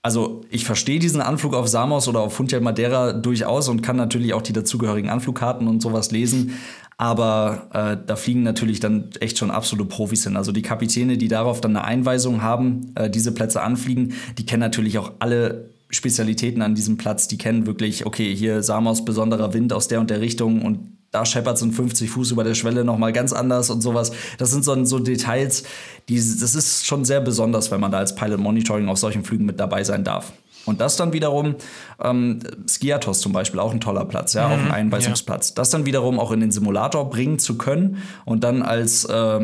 S4: also ich verstehe diesen Anflug auf Samos oder auf Funchal Madeira durchaus und kann natürlich auch die dazugehörigen Anflugkarten und sowas lesen. Aber äh, da fliegen natürlich dann echt schon absolute Profis hin. Also die Kapitäne, die darauf dann eine Einweisung haben, äh, diese Plätze anfliegen, die kennen natürlich auch alle Spezialitäten an diesem Platz. Die kennen wirklich, okay, hier Samos besonderer Wind aus der und der Richtung und da scheppert es in 50 Fuß über der Schwelle nochmal ganz anders und sowas. Das sind so, so Details, die, das ist schon sehr besonders, wenn man da als Pilot Monitoring auf solchen Flügen mit dabei sein darf. Und das dann wiederum, ähm, Skiatos zum Beispiel, auch ein toller Platz, ja, mhm, auch ein Einweisungsplatz. Ja. Das dann wiederum auch in den Simulator bringen zu können und dann als, äh,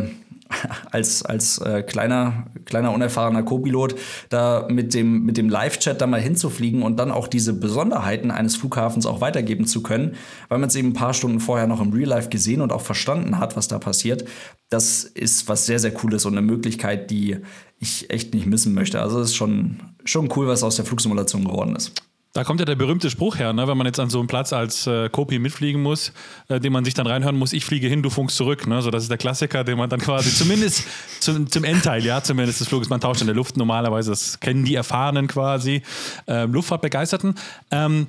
S4: als, als äh, kleiner, kleiner unerfahrener Co-Pilot da mit dem, mit dem Live-Chat da mal hinzufliegen und dann auch diese Besonderheiten eines Flughafens auch weitergeben zu können, weil man es eben ein paar Stunden vorher noch im Real Life gesehen und auch verstanden hat, was da passiert. Das ist was sehr, sehr Cooles und eine Möglichkeit, die ich echt nicht missen möchte. Also es ist schon, schon cool, was aus der Flugsimulation geworden ist.
S1: Da kommt ja der berühmte Spruch her, ne? wenn man jetzt an so einem Platz als äh, Kopi mitfliegen muss, äh, den man sich dann reinhören muss, ich fliege hin, du funkst zurück. Ne? So, das ist der Klassiker, den man dann quasi zumindest zum, zum Endteil, ja, zumindest des Fluges, man tauscht in der Luft normalerweise, das kennen die Erfahrenen quasi, äh, Luftfahrtbegeisterten. Ähm,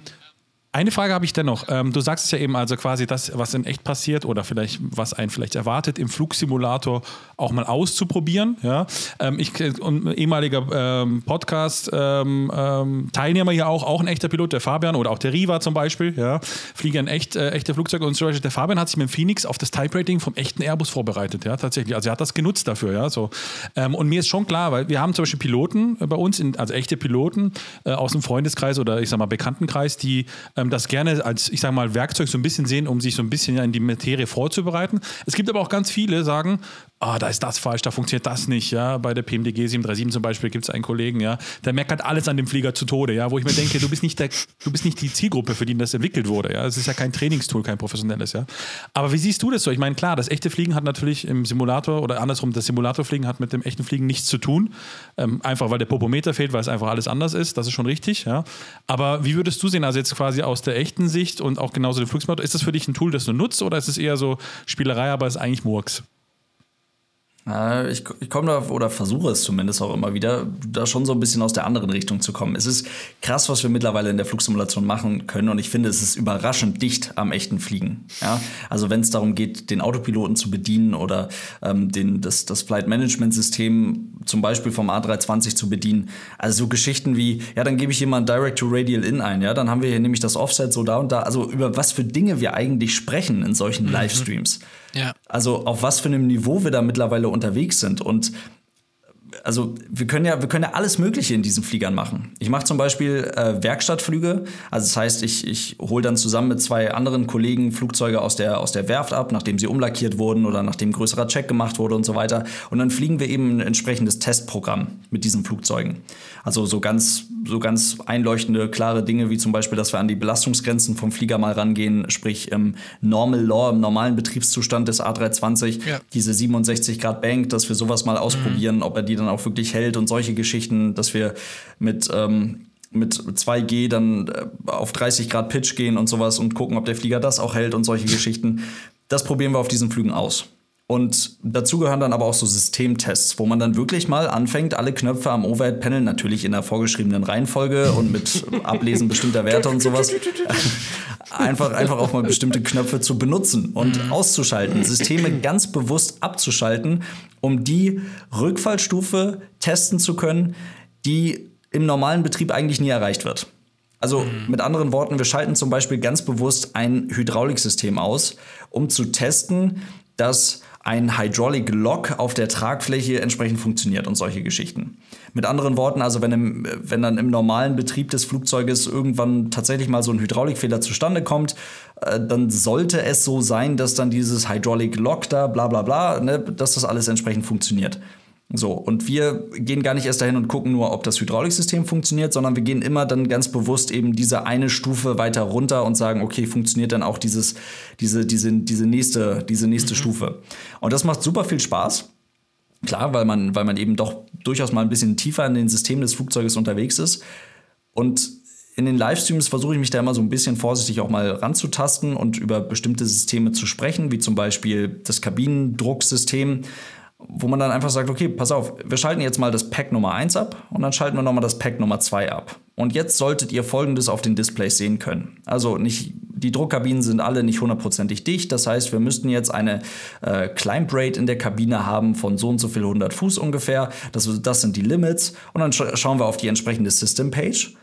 S1: eine Frage habe ich dennoch. Ähm, du sagst es ja eben also quasi das, was in echt passiert oder vielleicht was einen vielleicht erwartet, im Flugsimulator auch mal auszuprobieren. Ja? Ähm, ich und ehemaliger ähm, Podcast-Teilnehmer hier auch, auch ein echter Pilot, der Fabian oder auch der Riva zum Beispiel, ja? fliegen echt, äh, echte Flugzeuge und zum Beispiel der Fabian hat sich mit dem Phoenix auf das Type-Rating vom echten Airbus vorbereitet, ja, tatsächlich. Also er hat das genutzt dafür, ja. So. Und mir ist schon klar, weil wir haben zum Beispiel Piloten bei uns, in, also echte Piloten äh, aus dem Freundeskreis oder ich sag mal Bekanntenkreis, die ähm, das gerne als, ich sag mal, Werkzeug so ein bisschen sehen, um sich so ein bisschen in die Materie vorzubereiten. Es gibt aber auch ganz viele, sagen, ah, oh, da ist das falsch, da funktioniert das nicht, ja. Bei der PMDG 737 zum Beispiel gibt es einen Kollegen, ja, der meckert alles an dem Flieger zu Tode, ja, wo ich mir denke, du bist nicht der, du bist nicht die Zielgruppe, für die das entwickelt wurde, ja. Es ist ja kein Trainingstool, kein professionelles, ja. Aber wie siehst du das so? Ich meine, klar, das echte Fliegen hat natürlich im Simulator oder andersrum, das Simulatorfliegen hat mit dem echten Fliegen nichts zu tun. Ähm, einfach weil der Popometer fehlt, weil es einfach alles anders ist, das ist schon richtig, ja. Aber wie würdest du sehen, also jetzt quasi aus der echten Sicht und auch genauso der Flugsimulator, ist das für dich ein Tool, das du nutzt oder ist es eher so Spielerei, aber ist eigentlich Murks?
S4: Ich, ich komme da oder versuche es zumindest auch immer wieder, da schon so ein bisschen aus der anderen Richtung zu kommen. Es ist krass, was wir mittlerweile in der Flugsimulation machen können und ich finde, es ist überraschend dicht am echten Fliegen. Ja? Also wenn es darum geht, den Autopiloten zu bedienen oder ähm, den, das, das Flight Management System zum Beispiel vom A320 zu bedienen. Also so Geschichten wie, ja, dann gebe ich hier mal ein Direct-to-Radial-In ein, ja, dann haben wir hier nämlich das Offset so da und da. Also über was für Dinge wir eigentlich sprechen in solchen mhm. Ja. Also auf was für einem Niveau wir da mittlerweile unterwegs sind. Und also wir können ja, wir können ja alles Mögliche in diesen Fliegern machen. Ich mache zum Beispiel äh, Werkstattflüge. Also das heißt, ich, ich hole dann zusammen mit zwei anderen Kollegen Flugzeuge aus der, aus der Werft ab, nachdem sie umlackiert wurden oder nachdem größerer Check gemacht wurde und so weiter. Und dann fliegen wir eben ein entsprechendes Testprogramm mit diesen Flugzeugen. Also so ganz, so ganz einleuchtende, klare Dinge, wie zum Beispiel, dass wir an die Belastungsgrenzen vom Flieger mal rangehen, sprich im Normal Law, im normalen Betriebszustand des A320, ja. diese 67 Grad Bank, dass wir sowas mal ausprobieren, mhm. ob er die dann auch wirklich hält und solche Geschichten, dass wir mit ähm, mit 2G dann äh, auf 30 Grad Pitch gehen und sowas und gucken, ob der Flieger das auch hält und solche Geschichten. Das probieren wir auf diesen Flügen aus. Und dazu gehören dann aber auch so Systemtests, wo man dann wirklich mal anfängt, alle Knöpfe am Overhead-Panel natürlich in der vorgeschriebenen Reihenfolge und mit Ablesen bestimmter Werte und sowas, einfach, einfach auch mal bestimmte Knöpfe zu benutzen und mhm. auszuschalten, Systeme ganz bewusst abzuschalten, um die Rückfallstufe testen zu können, die im normalen Betrieb eigentlich nie erreicht wird. Also mhm. mit anderen Worten, wir schalten zum Beispiel ganz bewusst ein Hydrauliksystem aus, um zu testen, dass ein Hydraulic Lock auf der Tragfläche entsprechend funktioniert und solche Geschichten. Mit anderen Worten, also wenn, im, wenn dann im normalen Betrieb des Flugzeuges irgendwann tatsächlich mal so ein Hydraulikfehler zustande kommt, äh, dann sollte es so sein, dass dann dieses Hydraulic Lock da, bla bla bla, ne, dass das alles entsprechend funktioniert. So, und wir gehen gar nicht erst dahin und gucken nur, ob das Hydrauliksystem funktioniert, sondern wir gehen immer dann ganz bewusst eben diese eine Stufe weiter runter und sagen, okay, funktioniert dann auch dieses, diese, diese, diese nächste, diese nächste mhm. Stufe. Und das macht super viel Spaß. Klar, weil man, weil man eben doch durchaus mal ein bisschen tiefer in den Systemen des Flugzeuges unterwegs ist. Und in den Livestreams versuche ich mich da immer so ein bisschen vorsichtig auch mal ranzutasten und über bestimmte Systeme zu sprechen, wie zum Beispiel das Kabinendrucksystem wo man dann einfach sagt, okay, pass auf, wir schalten jetzt mal das Pack Nummer 1 ab und dann schalten wir nochmal das Pack Nummer 2 ab. Und jetzt solltet ihr folgendes auf den Displays sehen können. Also nicht, die Druckkabinen sind alle nicht hundertprozentig dicht. Das heißt, wir müssten jetzt eine äh, Climb Rate in der Kabine haben von so und so viel 100 Fuß ungefähr. Das, das sind die Limits. Und dann sch schauen wir auf die entsprechende System Page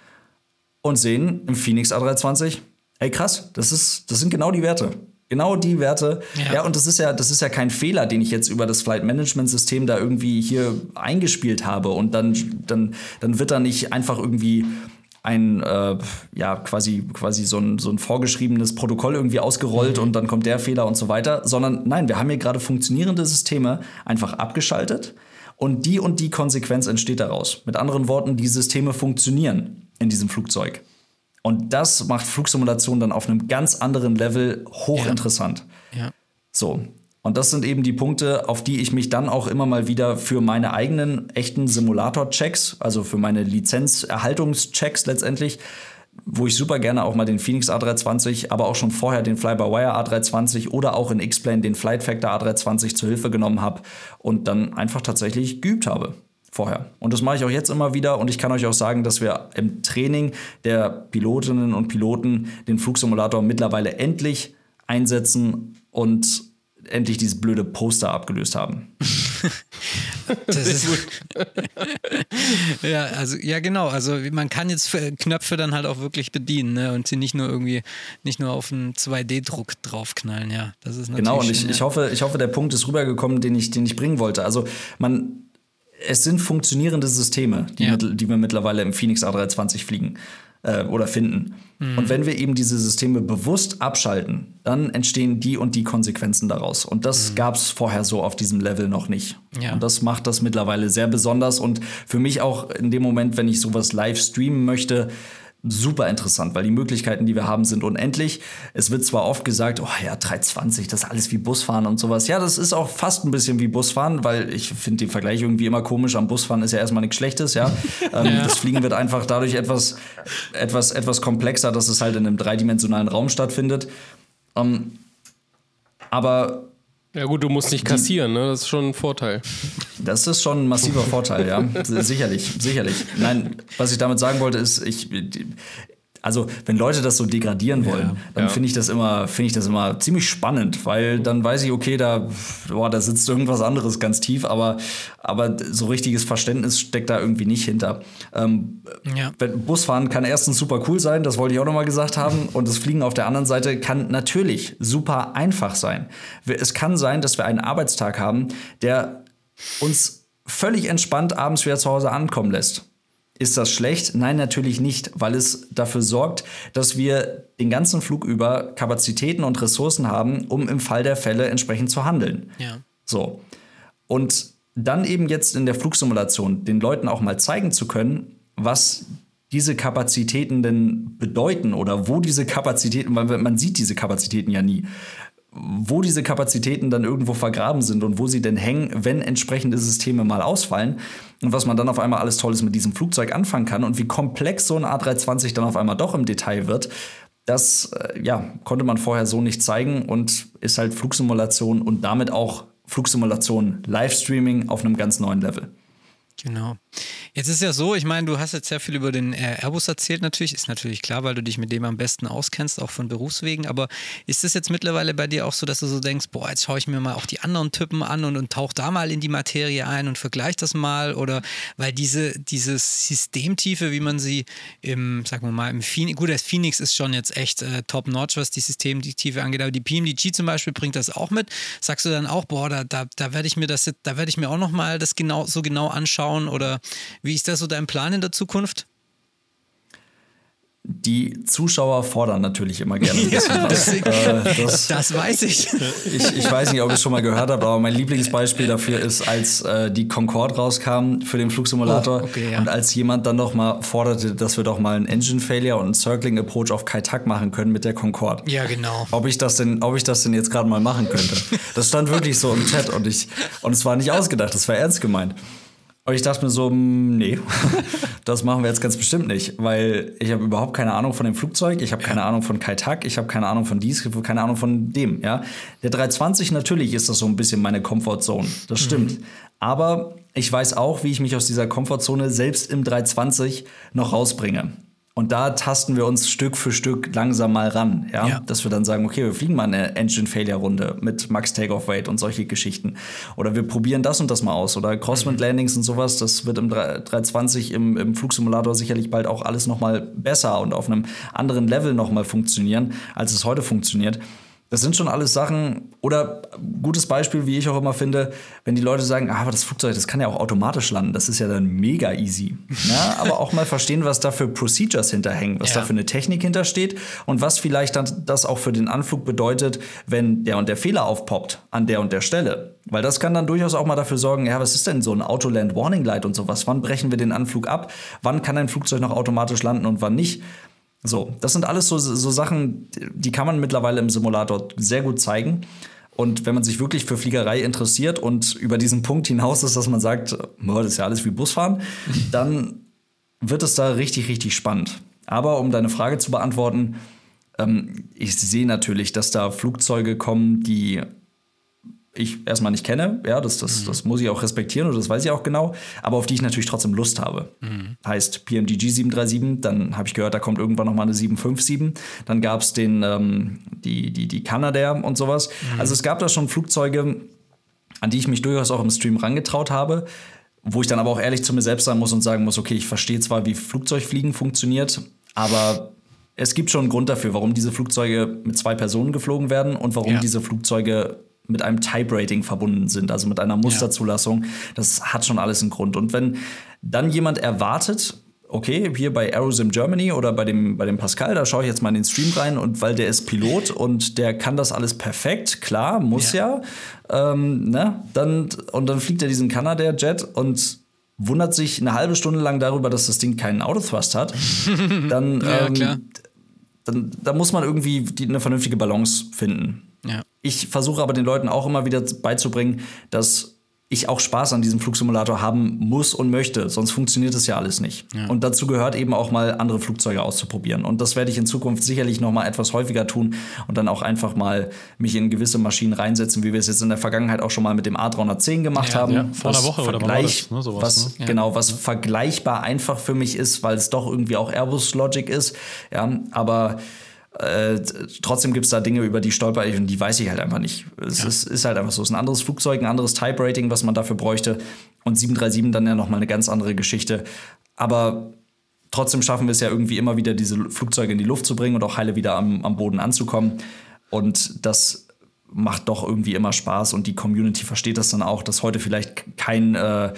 S4: und sehen im Phoenix A320, ey krass, das, ist, das sind genau die Werte. Genau die Werte. Ja. ja, und das ist ja, das ist ja kein Fehler, den ich jetzt über das Flight Management System da irgendwie hier eingespielt habe. Und dann, dann, dann wird da nicht einfach irgendwie ein, äh, ja, quasi, quasi so ein, so ein vorgeschriebenes Protokoll irgendwie ausgerollt mhm. und dann kommt der Fehler und so weiter, sondern nein, wir haben hier gerade funktionierende Systeme einfach abgeschaltet und die und die Konsequenz entsteht daraus. Mit anderen Worten, die Systeme funktionieren in diesem Flugzeug. Und das macht Flugsimulation dann auf einem ganz anderen Level hochinteressant.
S2: Ja. ja.
S4: So. Und das sind eben die Punkte, auf die ich mich dann auch immer mal wieder für meine eigenen echten Simulator-Checks, also für meine Lizenzerhaltungschecks letztendlich, wo ich super gerne auch mal den Phoenix A320, aber auch schon vorher den Fly-by-Wire A320 oder auch in X-Plane den Flight Factor A320 zur Hilfe genommen habe und dann einfach tatsächlich geübt habe vorher. Und das mache ich auch jetzt immer wieder. Und ich kann euch auch sagen, dass wir im Training der Pilotinnen und Piloten den Flugsimulator mittlerweile endlich einsetzen und endlich dieses blöde Poster abgelöst haben.
S2: das ist gut. ja, also ja genau. Also man kann jetzt Knöpfe dann halt auch wirklich bedienen ne? und sie nicht nur irgendwie nicht nur auf einen 2D-Druck draufknallen. Ja, das ist
S4: natürlich. Genau. Und ich, schön, ja. ich hoffe, ich hoffe, der Punkt ist rübergekommen, den ich, den ich bringen wollte. Also man es sind funktionierende Systeme, die, ja. mit, die wir mittlerweile im Phoenix A320 fliegen äh, oder finden. Mhm. Und wenn wir eben diese Systeme bewusst abschalten, dann entstehen die und die Konsequenzen daraus. Und das mhm. gab es vorher so auf diesem Level noch nicht. Ja. Und das macht das mittlerweile sehr besonders und für mich auch in dem Moment, wenn ich sowas live streamen möchte, super interessant, weil die Möglichkeiten, die wir haben, sind unendlich. Es wird zwar oft gesagt, oh ja, 320, das ist alles wie Busfahren und sowas. Ja, das ist auch fast ein bisschen wie Busfahren, weil ich finde den Vergleich irgendwie immer komisch. Am Busfahren ist ja erstmal nichts Schlechtes, ja. ähm, ja. Das Fliegen wird einfach dadurch etwas, etwas, etwas komplexer, dass es halt in einem dreidimensionalen Raum stattfindet. Ähm, aber
S3: ja gut, du musst nicht kassieren, ne? Das ist schon ein Vorteil.
S4: Das ist schon ein massiver Vorteil, ja. sicherlich, sicherlich. Nein, was ich damit sagen wollte, ist, ich, also wenn Leute das so degradieren wollen, ja, dann ja. finde ich das immer, finde ich das immer ziemlich spannend, weil dann weiß ich, okay, da, boah, da sitzt irgendwas anderes ganz tief, aber, aber so richtiges Verständnis steckt da irgendwie nicht hinter. Ähm, ja. Busfahren kann erstens super cool sein, das wollte ich auch nochmal gesagt haben, und das Fliegen auf der anderen Seite kann natürlich super einfach sein. Es kann sein, dass wir einen Arbeitstag haben, der uns völlig entspannt abends wieder zu Hause ankommen lässt. Ist das schlecht? Nein, natürlich nicht, weil es dafür sorgt, dass wir den ganzen Flug über Kapazitäten und Ressourcen haben, um im Fall der Fälle entsprechend zu handeln.
S2: Ja.
S4: So. Und dann eben jetzt in der Flugsimulation den Leuten auch mal zeigen zu können, was diese Kapazitäten denn bedeuten oder wo diese Kapazitäten, weil man sieht diese Kapazitäten ja nie wo diese Kapazitäten dann irgendwo vergraben sind und wo sie denn hängen, wenn entsprechende Systeme mal ausfallen und was man dann auf einmal alles Tolles mit diesem Flugzeug anfangen kann und wie komplex so ein A320 dann auf einmal doch im Detail wird, das äh, ja, konnte man vorher so nicht zeigen und ist halt Flugsimulation und damit auch Flugsimulation Livestreaming auf einem ganz neuen Level.
S2: Genau. Jetzt ist ja so, ich meine, du hast jetzt sehr viel über den äh, Airbus erzählt natürlich, ist natürlich klar, weil du dich mit dem am besten auskennst, auch von Berufswegen, aber ist es jetzt mittlerweile bei dir auch so, dass du so denkst, boah, jetzt schaue ich mir mal auch die anderen Typen an und, und tauche da mal in die Materie ein und vergleiche das mal? Oder weil diese, diese Systemtiefe, wie man sie im, sagen wir mal, im Phoenix, gut, das Phoenix ist schon jetzt echt äh, top-notch, was die Systemtiefe angeht, aber die PMDG zum Beispiel bringt das auch mit. Sagst du dann auch, boah, da, da, da werde ich mir das, da werde ich mir auch nochmal das genau, so genau anschauen oder wie ist das so dein Plan in der Zukunft?
S4: Die Zuschauer fordern natürlich immer gerne ein bisschen
S2: ja,
S4: was.
S2: Äh, das, das, weiß ich.
S4: ich. Ich weiß nicht, ob ihr es schon mal gehört habt, aber mein Lieblingsbeispiel dafür ist, als äh, die Concorde rauskam für den Flugsimulator oh, okay, ja. und als jemand dann noch mal forderte, dass wir doch mal einen Engine Failure und einen Circling Approach auf Kai Tak machen können mit der Concorde.
S2: Ja, genau.
S4: Ob ich das denn, ob ich das denn jetzt gerade mal machen könnte. Das stand wirklich so im Chat und ich und es war nicht ausgedacht, das war ernst gemeint. Und ich dachte mir so, hm, nee, das machen wir jetzt ganz bestimmt nicht, weil ich habe überhaupt keine Ahnung von dem Flugzeug, ich habe keine Ahnung von Kai Tak, ich habe keine Ahnung von dies, keine Ahnung von dem, ja. Der 320 natürlich ist das so ein bisschen meine Comfortzone, das stimmt. Mhm. Aber ich weiß auch, wie ich mich aus dieser Comfortzone selbst im 320 noch rausbringe. Und da tasten wir uns Stück für Stück langsam mal ran, ja? ja. Dass wir dann sagen, okay, wir fliegen mal eine Engine-Failure-Runde mit Max Takeoff Weight und solche Geschichten. Oder wir probieren das und das mal aus. Oder Crosswind-Landings mhm. und sowas, das wird im 320 im, im Flugsimulator sicherlich bald auch alles noch mal besser und auf einem anderen Level noch mal funktionieren, als es heute funktioniert. Das sind schon alles Sachen, oder gutes Beispiel, wie ich auch immer finde, wenn die Leute sagen, ah, aber das Flugzeug, das kann ja auch automatisch landen, das ist ja dann mega easy. Ja, aber auch mal verstehen, was da für Procedures hinterhängen, was ja. da für eine Technik hintersteht und was vielleicht dann das auch für den Anflug bedeutet, wenn der und der Fehler aufpoppt an der und der Stelle. Weil das kann dann durchaus auch mal dafür sorgen, ja, was ist denn so ein Autoland Warning Light und sowas? Wann brechen wir den Anflug ab? Wann kann ein Flugzeug noch automatisch landen und wann nicht? So, das sind alles so, so Sachen, die kann man mittlerweile im Simulator sehr gut zeigen. Und wenn man sich wirklich für Fliegerei interessiert und über diesen Punkt hinaus ist, dass man sagt, das ist ja alles wie Busfahren, dann wird es da richtig, richtig spannend. Aber um deine Frage zu beantworten, ähm, ich sehe natürlich, dass da Flugzeuge kommen, die ich erstmal nicht kenne. Ja, das, das, mhm. das muss ich auch respektieren und das weiß ich auch genau, aber auf die ich natürlich trotzdem Lust habe. Mhm. Heißt PMDG 737, dann habe ich gehört, da kommt irgendwann nochmal eine 757. Dann gab es den, ähm, die, die, die Canadair und sowas. Mhm. Also es gab da schon Flugzeuge, an die ich mich durchaus auch im Stream rangetraut habe, wo ich dann aber auch ehrlich zu mir selbst sein muss und sagen muss, okay, ich verstehe zwar, wie Flugzeugfliegen funktioniert, aber es gibt schon einen Grund dafür, warum diese Flugzeuge mit zwei Personen geflogen werden und warum ja. diese Flugzeuge mit einem Type-Rating verbunden sind, also mit einer Musterzulassung. Ja. Das hat schon alles einen Grund. Und wenn dann jemand erwartet, okay, hier bei Aerosim Germany oder bei dem, bei dem Pascal, da schaue ich jetzt mal in den Stream rein und weil der ist Pilot und der kann das alles perfekt, klar, muss ja, ja ähm, ne? dann, und dann fliegt er diesen Canadair-Jet und wundert sich eine halbe Stunde lang darüber, dass das Ding keinen Autothrust hat, dann, ja, ähm, dann, dann muss man irgendwie die, eine vernünftige Balance finden. Ja. Ich versuche aber den Leuten auch immer wieder beizubringen, dass ich auch Spaß an diesem Flugsimulator haben muss und möchte, sonst funktioniert es ja alles nicht. Ja. Und dazu gehört eben auch mal andere Flugzeuge auszuprobieren. Und das werde ich in Zukunft sicherlich noch mal etwas häufiger tun und dann auch einfach mal mich in gewisse Maschinen reinsetzen, wie wir es jetzt in der Vergangenheit auch schon mal mit dem A310 gemacht ja, haben. Ja,
S1: vor einer Woche oder
S4: das, ne, sowas, was, ne? Genau, was vergleichbar einfach für mich ist, weil es doch irgendwie auch Airbus Logic ist. Ja, aber äh, trotzdem gibt es da Dinge, über die stolper ich und die weiß ich halt einfach nicht. Es ja. ist, ist, halt einfach so. Es ist ein anderes Flugzeug, ein anderes Type-Rating, was man dafür bräuchte. Und 737 dann ja nochmal eine ganz andere Geschichte. Aber trotzdem schaffen wir es ja irgendwie immer wieder, diese Flugzeuge in die Luft zu bringen und auch heile wieder am, am Boden anzukommen. Und das macht doch irgendwie immer Spaß und die Community versteht das dann auch, dass heute vielleicht kein, äh,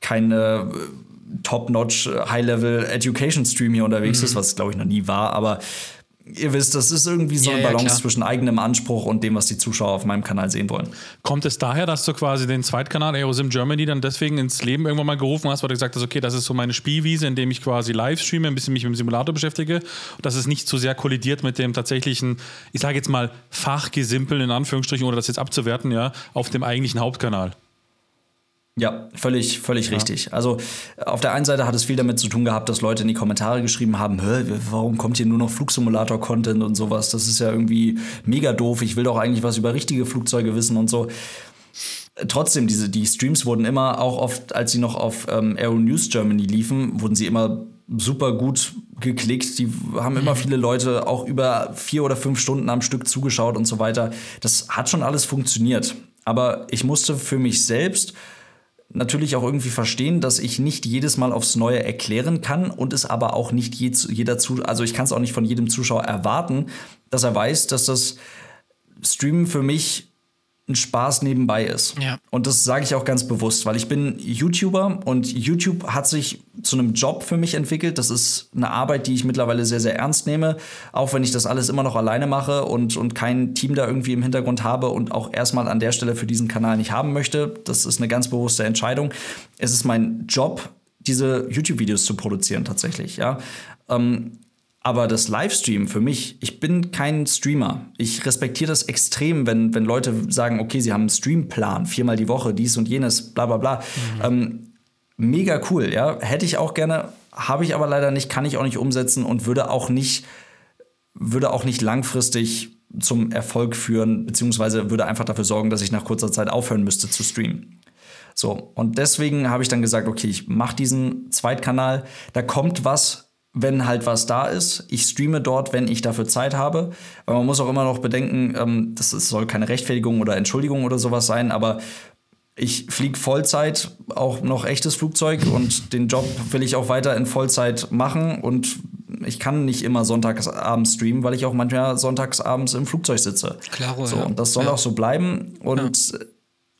S4: kein äh, Top-Notch High-Level Education Stream hier unterwegs mhm. ist, was glaube ich noch nie war, aber ihr wisst, das ist irgendwie so ja, eine Balance ja, zwischen eigenem Anspruch und dem, was die Zuschauer auf meinem Kanal sehen wollen.
S1: Kommt es daher, dass du quasi den Zweitkanal Aerosim Germany dann deswegen ins Leben irgendwann mal gerufen hast, weil du gesagt hast, okay, das ist so meine Spielwiese, in dem ich quasi live streame, ein bisschen mich mit dem Simulator beschäftige dass es nicht zu sehr kollidiert mit dem tatsächlichen, ich sage jetzt mal, Fachgesimpeln in Anführungsstrichen, ohne das jetzt abzuwerten, ja, auf dem eigentlichen Hauptkanal?
S4: Ja, völlig, völlig ja. richtig. Also auf der einen Seite hat es viel damit zu tun gehabt, dass Leute in die Kommentare geschrieben haben, warum kommt hier nur noch Flugsimulator-Content und sowas? Das ist ja irgendwie mega doof. Ich will doch eigentlich was über richtige Flugzeuge wissen und so. trotzdem, diese, die Streams wurden immer auch oft, als sie noch auf ähm, Aero News Germany liefen, wurden sie immer super gut geklickt. Die haben immer mhm. viele Leute auch über vier oder fünf Stunden am Stück zugeschaut und so weiter. Das hat schon alles funktioniert. Aber ich musste für mich selbst natürlich auch irgendwie verstehen, dass ich nicht jedes Mal aufs Neue erklären kann und es aber auch nicht jeder zu, also ich kann es auch nicht von jedem Zuschauer erwarten, dass er weiß, dass das Streamen für mich ein Spaß nebenbei ist. Ja. Und das sage ich auch ganz bewusst, weil ich bin YouTuber und YouTube hat sich zu einem Job für mich entwickelt. Das ist eine Arbeit, die ich mittlerweile sehr, sehr ernst nehme, auch wenn ich das alles immer noch alleine mache und, und kein Team da irgendwie im Hintergrund habe und auch erstmal an der Stelle für diesen Kanal nicht haben möchte. Das ist eine ganz bewusste Entscheidung. Es ist mein Job, diese YouTube-Videos zu produzieren tatsächlich. Ja. Ähm, aber das Livestream für mich, ich bin kein Streamer. Ich respektiere das extrem, wenn, wenn Leute sagen, okay, sie haben einen Streamplan, viermal die Woche, dies und jenes, bla bla bla. Mhm. Ähm, mega cool, ja. Hätte ich auch gerne, habe ich aber leider nicht, kann ich auch nicht umsetzen und würde auch nicht, würde auch nicht langfristig zum Erfolg führen, beziehungsweise würde einfach dafür sorgen, dass ich nach kurzer Zeit aufhören müsste zu streamen. So, und deswegen habe ich dann gesagt, okay, ich mache diesen Zweitkanal, da kommt was wenn halt was da ist. Ich streame dort, wenn ich dafür Zeit habe. Weil man muss auch immer noch bedenken, ähm, das soll keine Rechtfertigung oder Entschuldigung oder sowas sein, aber ich fliege Vollzeit, auch noch echtes Flugzeug und den Job will ich auch weiter in Vollzeit machen und ich kann nicht immer sonntagsabends streamen, weil ich auch manchmal sonntagsabends im Flugzeug sitze.
S2: Klar,
S4: so,
S2: ja.
S4: Und das soll ja. auch so bleiben und ja.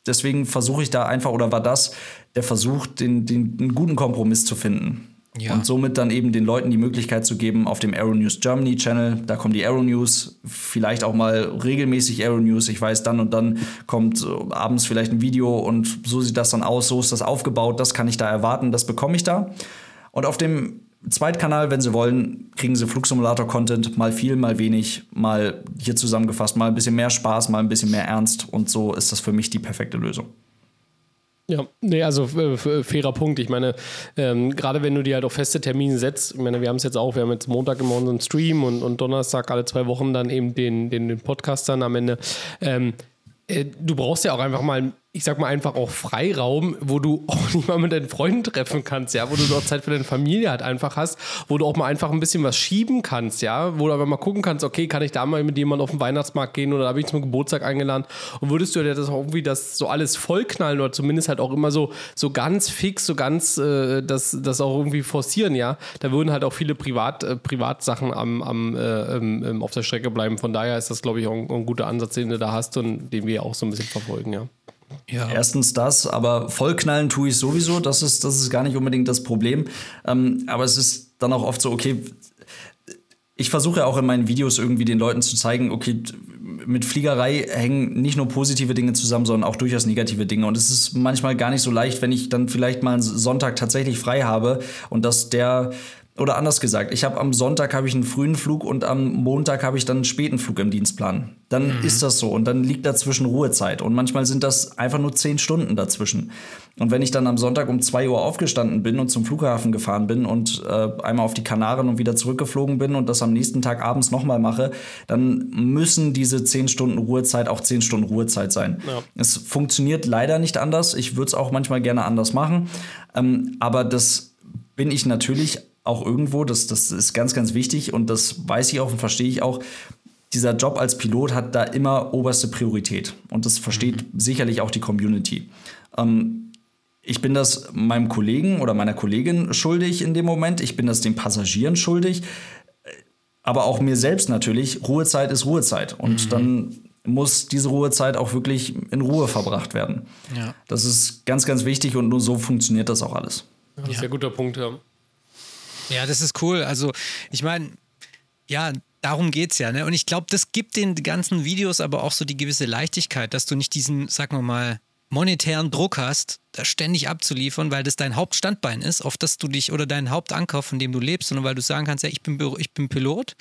S4: deswegen versuche ich da einfach, oder war das der Versuch, den, den, einen guten Kompromiss zu finden. Ja. Und somit dann eben den Leuten die Möglichkeit zu geben, auf dem Aero News Germany Channel, da kommen die Aero News, vielleicht auch mal regelmäßig Aero News. Ich weiß, dann und dann kommt abends vielleicht ein Video und so sieht das dann aus, so ist das aufgebaut, das kann ich da erwarten, das bekomme ich da. Und auf dem Zweitkanal, wenn Sie wollen, kriegen Sie Flugsimulator-Content, mal viel, mal wenig, mal hier zusammengefasst, mal ein bisschen mehr Spaß, mal ein bisschen mehr Ernst. Und so ist das für mich die perfekte Lösung.
S3: Ja, nee, also fairer Punkt. Ich meine, ähm, gerade wenn du dir halt auch feste Termine setzt, ich meine, wir haben es jetzt auch, wir haben jetzt Montag immer unseren Stream und, und Donnerstag alle zwei Wochen dann eben den, den, den Podcast dann am Ende. Ähm, äh, du brauchst ja auch einfach mal ich sag mal einfach auch Freiraum, wo du auch nicht mal mit deinen Freunden treffen kannst, ja, wo du dort Zeit für deine Familie halt einfach hast, wo du auch mal einfach ein bisschen was schieben kannst, ja, wo du aber mal gucken kannst, okay, kann ich da mal mit jemandem auf den Weihnachtsmarkt gehen oder habe ich zum Geburtstag eingeladen? Und würdest du dir das auch irgendwie das so alles vollknallen oder zumindest halt auch immer so, so ganz fix, so ganz äh, das, das auch irgendwie forcieren, ja, da würden halt auch viele Privat, äh, Privatsachen am, am, äh, ähm, auf der Strecke bleiben, von daher ist das, glaube ich, auch ein, ein guter Ansatz, den du da hast und den wir auch so ein bisschen verfolgen, ja.
S4: Ja. Erstens das, aber vollknallen tue ich sowieso. Das ist, das ist gar nicht unbedingt das Problem. Ähm, aber es ist dann auch oft so, okay, ich versuche ja auch in meinen Videos irgendwie den Leuten zu zeigen, okay, mit Fliegerei hängen nicht nur positive Dinge zusammen, sondern auch durchaus negative Dinge. Und es ist manchmal gar nicht so leicht, wenn ich dann vielleicht mal einen Sonntag tatsächlich frei habe und dass der oder anders gesagt, ich habe am Sonntag habe ich einen frühen Flug und am Montag habe ich dann einen späten Flug im Dienstplan. Dann mhm. ist das so und dann liegt dazwischen Ruhezeit und manchmal sind das einfach nur zehn Stunden dazwischen. Und wenn ich dann am Sonntag um zwei Uhr aufgestanden bin und zum Flughafen gefahren bin und äh, einmal auf die Kanaren und wieder zurückgeflogen bin und das am nächsten Tag abends nochmal mache, dann müssen diese zehn Stunden Ruhezeit auch zehn Stunden Ruhezeit sein. Ja. Es funktioniert leider nicht anders. Ich würde es auch manchmal gerne anders machen, ähm, aber das bin ich natürlich auch irgendwo, das, das ist ganz, ganz wichtig und das weiß ich auch und verstehe ich auch. Dieser Job als Pilot hat da immer oberste Priorität und das versteht mhm. sicherlich auch die Community. Ähm, ich bin das meinem Kollegen oder meiner Kollegin schuldig in dem Moment, ich bin das den Passagieren schuldig, aber auch mir selbst natürlich. Ruhezeit ist Ruhezeit und mhm. dann muss diese Ruhezeit auch wirklich in Ruhe verbracht werden. Ja. Das ist ganz, ganz wichtig und nur so funktioniert das auch alles.
S3: Das ist ja. ein guter Punkt, ja.
S2: Ja, das ist cool. Also, ich meine, ja, darum geht es ja. Ne? Und ich glaube, das gibt den ganzen Videos aber auch so die gewisse Leichtigkeit, dass du nicht diesen, sagen wir mal, monetären Druck hast, da ständig abzuliefern, weil das dein Hauptstandbein ist, auf das du dich oder dein Hauptankauf, von dem du lebst, sondern weil du sagen kannst, ja, ich bin, ich bin Pilot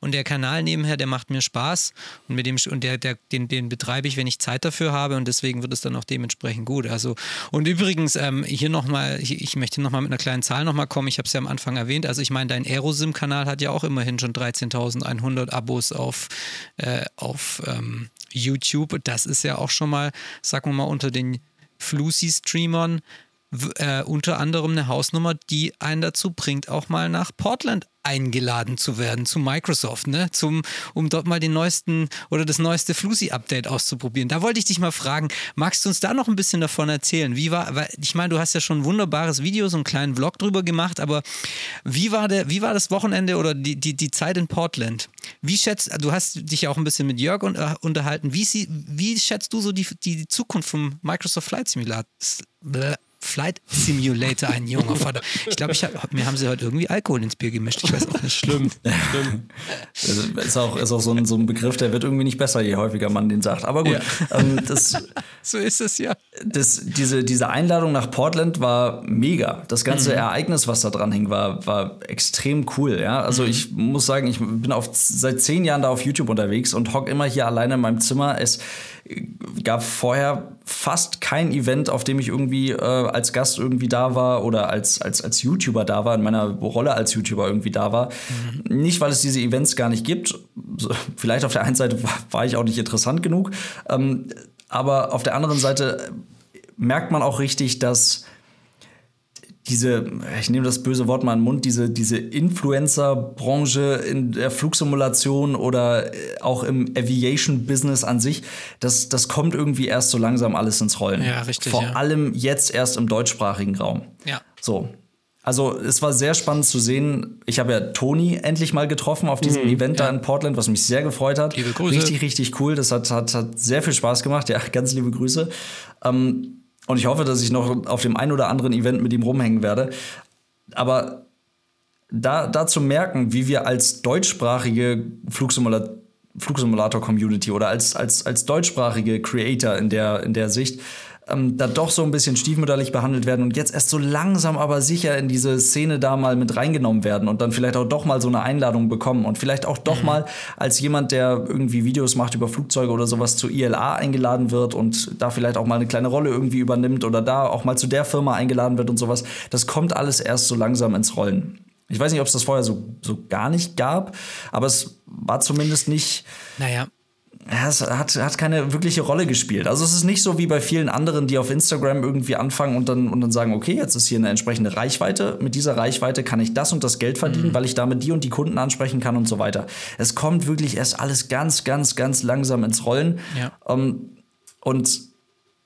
S2: und der Kanal nebenher, der macht mir Spaß und mit dem und der, der, den, den betreibe ich, wenn ich Zeit dafür habe und deswegen wird es dann auch dementsprechend gut. Also und übrigens ähm, hier nochmal, ich, ich möchte nochmal mit einer kleinen Zahl nochmal kommen. Ich habe es ja am Anfang erwähnt. Also ich meine, dein Aerosim-Kanal hat ja auch immerhin schon 13.100 Abos auf, äh, auf ähm, YouTube. Das ist ja auch schon mal, sagen wir mal, unter den Flusi-Streamern äh, unter anderem eine Hausnummer, die einen dazu bringt, auch mal nach Portland eingeladen zu werden zu Microsoft, ne? Zum, um dort mal den neuesten oder das neueste Flusi-Update auszuprobieren. Da wollte ich dich mal fragen, magst du uns da noch ein bisschen davon erzählen? Wie war, weil ich meine, du hast ja schon ein wunderbares Video, so einen kleinen Vlog drüber gemacht, aber wie war der, wie war das Wochenende oder die, die, die Zeit in Portland? Wie schätzt, du hast dich ja auch ein bisschen mit Jörg unterhalten. Wie, wie schätzt du so die, die Zukunft vom Microsoft Flight Simulator? Flight Simulator, ein junger Vater. Ich glaube, ich hab, mir haben sie heute irgendwie Alkohol ins Bier gemischt. Ich weiß auch nicht.
S3: Schlimm. Schlimm.
S4: Also, ist auch, ist auch so, ein, so ein Begriff, der wird irgendwie nicht besser, je häufiger man den sagt. Aber gut, ja. ähm, das,
S2: so ist es ja.
S4: Das, diese, diese Einladung nach Portland war mega. Das ganze mhm. Ereignis, was da dran hing, war, war extrem cool. Ja? Also mhm. ich muss sagen, ich bin auf, seit zehn Jahren da auf YouTube unterwegs und hock immer hier alleine in meinem Zimmer. Es gab vorher fast kein Event, auf dem ich irgendwie äh, als Gast irgendwie da war oder als, als, als YouTuber da war, in meiner Rolle als YouTuber irgendwie da war. Mhm. Nicht, weil es diese Events gar nicht gibt. Vielleicht auf der einen Seite war, war ich auch nicht interessant genug. Ähm, aber auf der anderen Seite merkt man auch richtig, dass diese, ich nehme das böse Wort mal in den Mund, diese, diese Influencer-Branche in der Flugsimulation oder äh, auch im Aviation-Business an sich, das, das kommt irgendwie erst so langsam alles ins Rollen.
S2: Ja, richtig.
S4: Vor
S2: ja.
S4: allem jetzt erst im deutschsprachigen Raum.
S2: Ja.
S4: So. Also es war sehr spannend zu sehen. Ich habe ja Toni endlich mal getroffen auf diesem mhm, Event ja. da in Portland, was mich sehr gefreut hat.
S2: Liebe Grüße.
S4: Richtig, richtig cool. Das hat, hat, hat sehr viel Spaß gemacht. Ja, ganz liebe Grüße. Ähm, und ich hoffe, dass ich noch auf dem einen oder anderen Event mit ihm rumhängen werde. Aber da, da zu merken, wie wir als deutschsprachige Flugsimulator Flugsimulator-Community oder als, als, als deutschsprachige Creator in der, in der Sicht ähm, da doch so ein bisschen stiefmütterlich behandelt werden und jetzt erst so langsam aber sicher in diese Szene da mal mit reingenommen werden und dann vielleicht auch doch mal so eine Einladung bekommen und vielleicht auch doch mhm. mal als jemand, der irgendwie Videos macht über Flugzeuge oder sowas zu ILA eingeladen wird und da vielleicht auch mal eine kleine Rolle irgendwie übernimmt oder da auch mal zu der Firma eingeladen wird und sowas. Das kommt alles erst so langsam ins Rollen. Ich weiß nicht, ob es das vorher so, so gar nicht gab, aber es war zumindest nicht.
S2: Naja,
S4: ja, es hat, hat keine wirkliche Rolle gespielt. Also es ist nicht so wie bei vielen anderen, die auf Instagram irgendwie anfangen und dann, und dann sagen, okay, jetzt ist hier eine entsprechende Reichweite. Mit dieser Reichweite kann ich das und das Geld verdienen, mhm. weil ich damit die und die Kunden ansprechen kann und so weiter. Es kommt wirklich erst alles ganz, ganz, ganz langsam ins Rollen.
S2: Ja.
S4: Um, ähm, und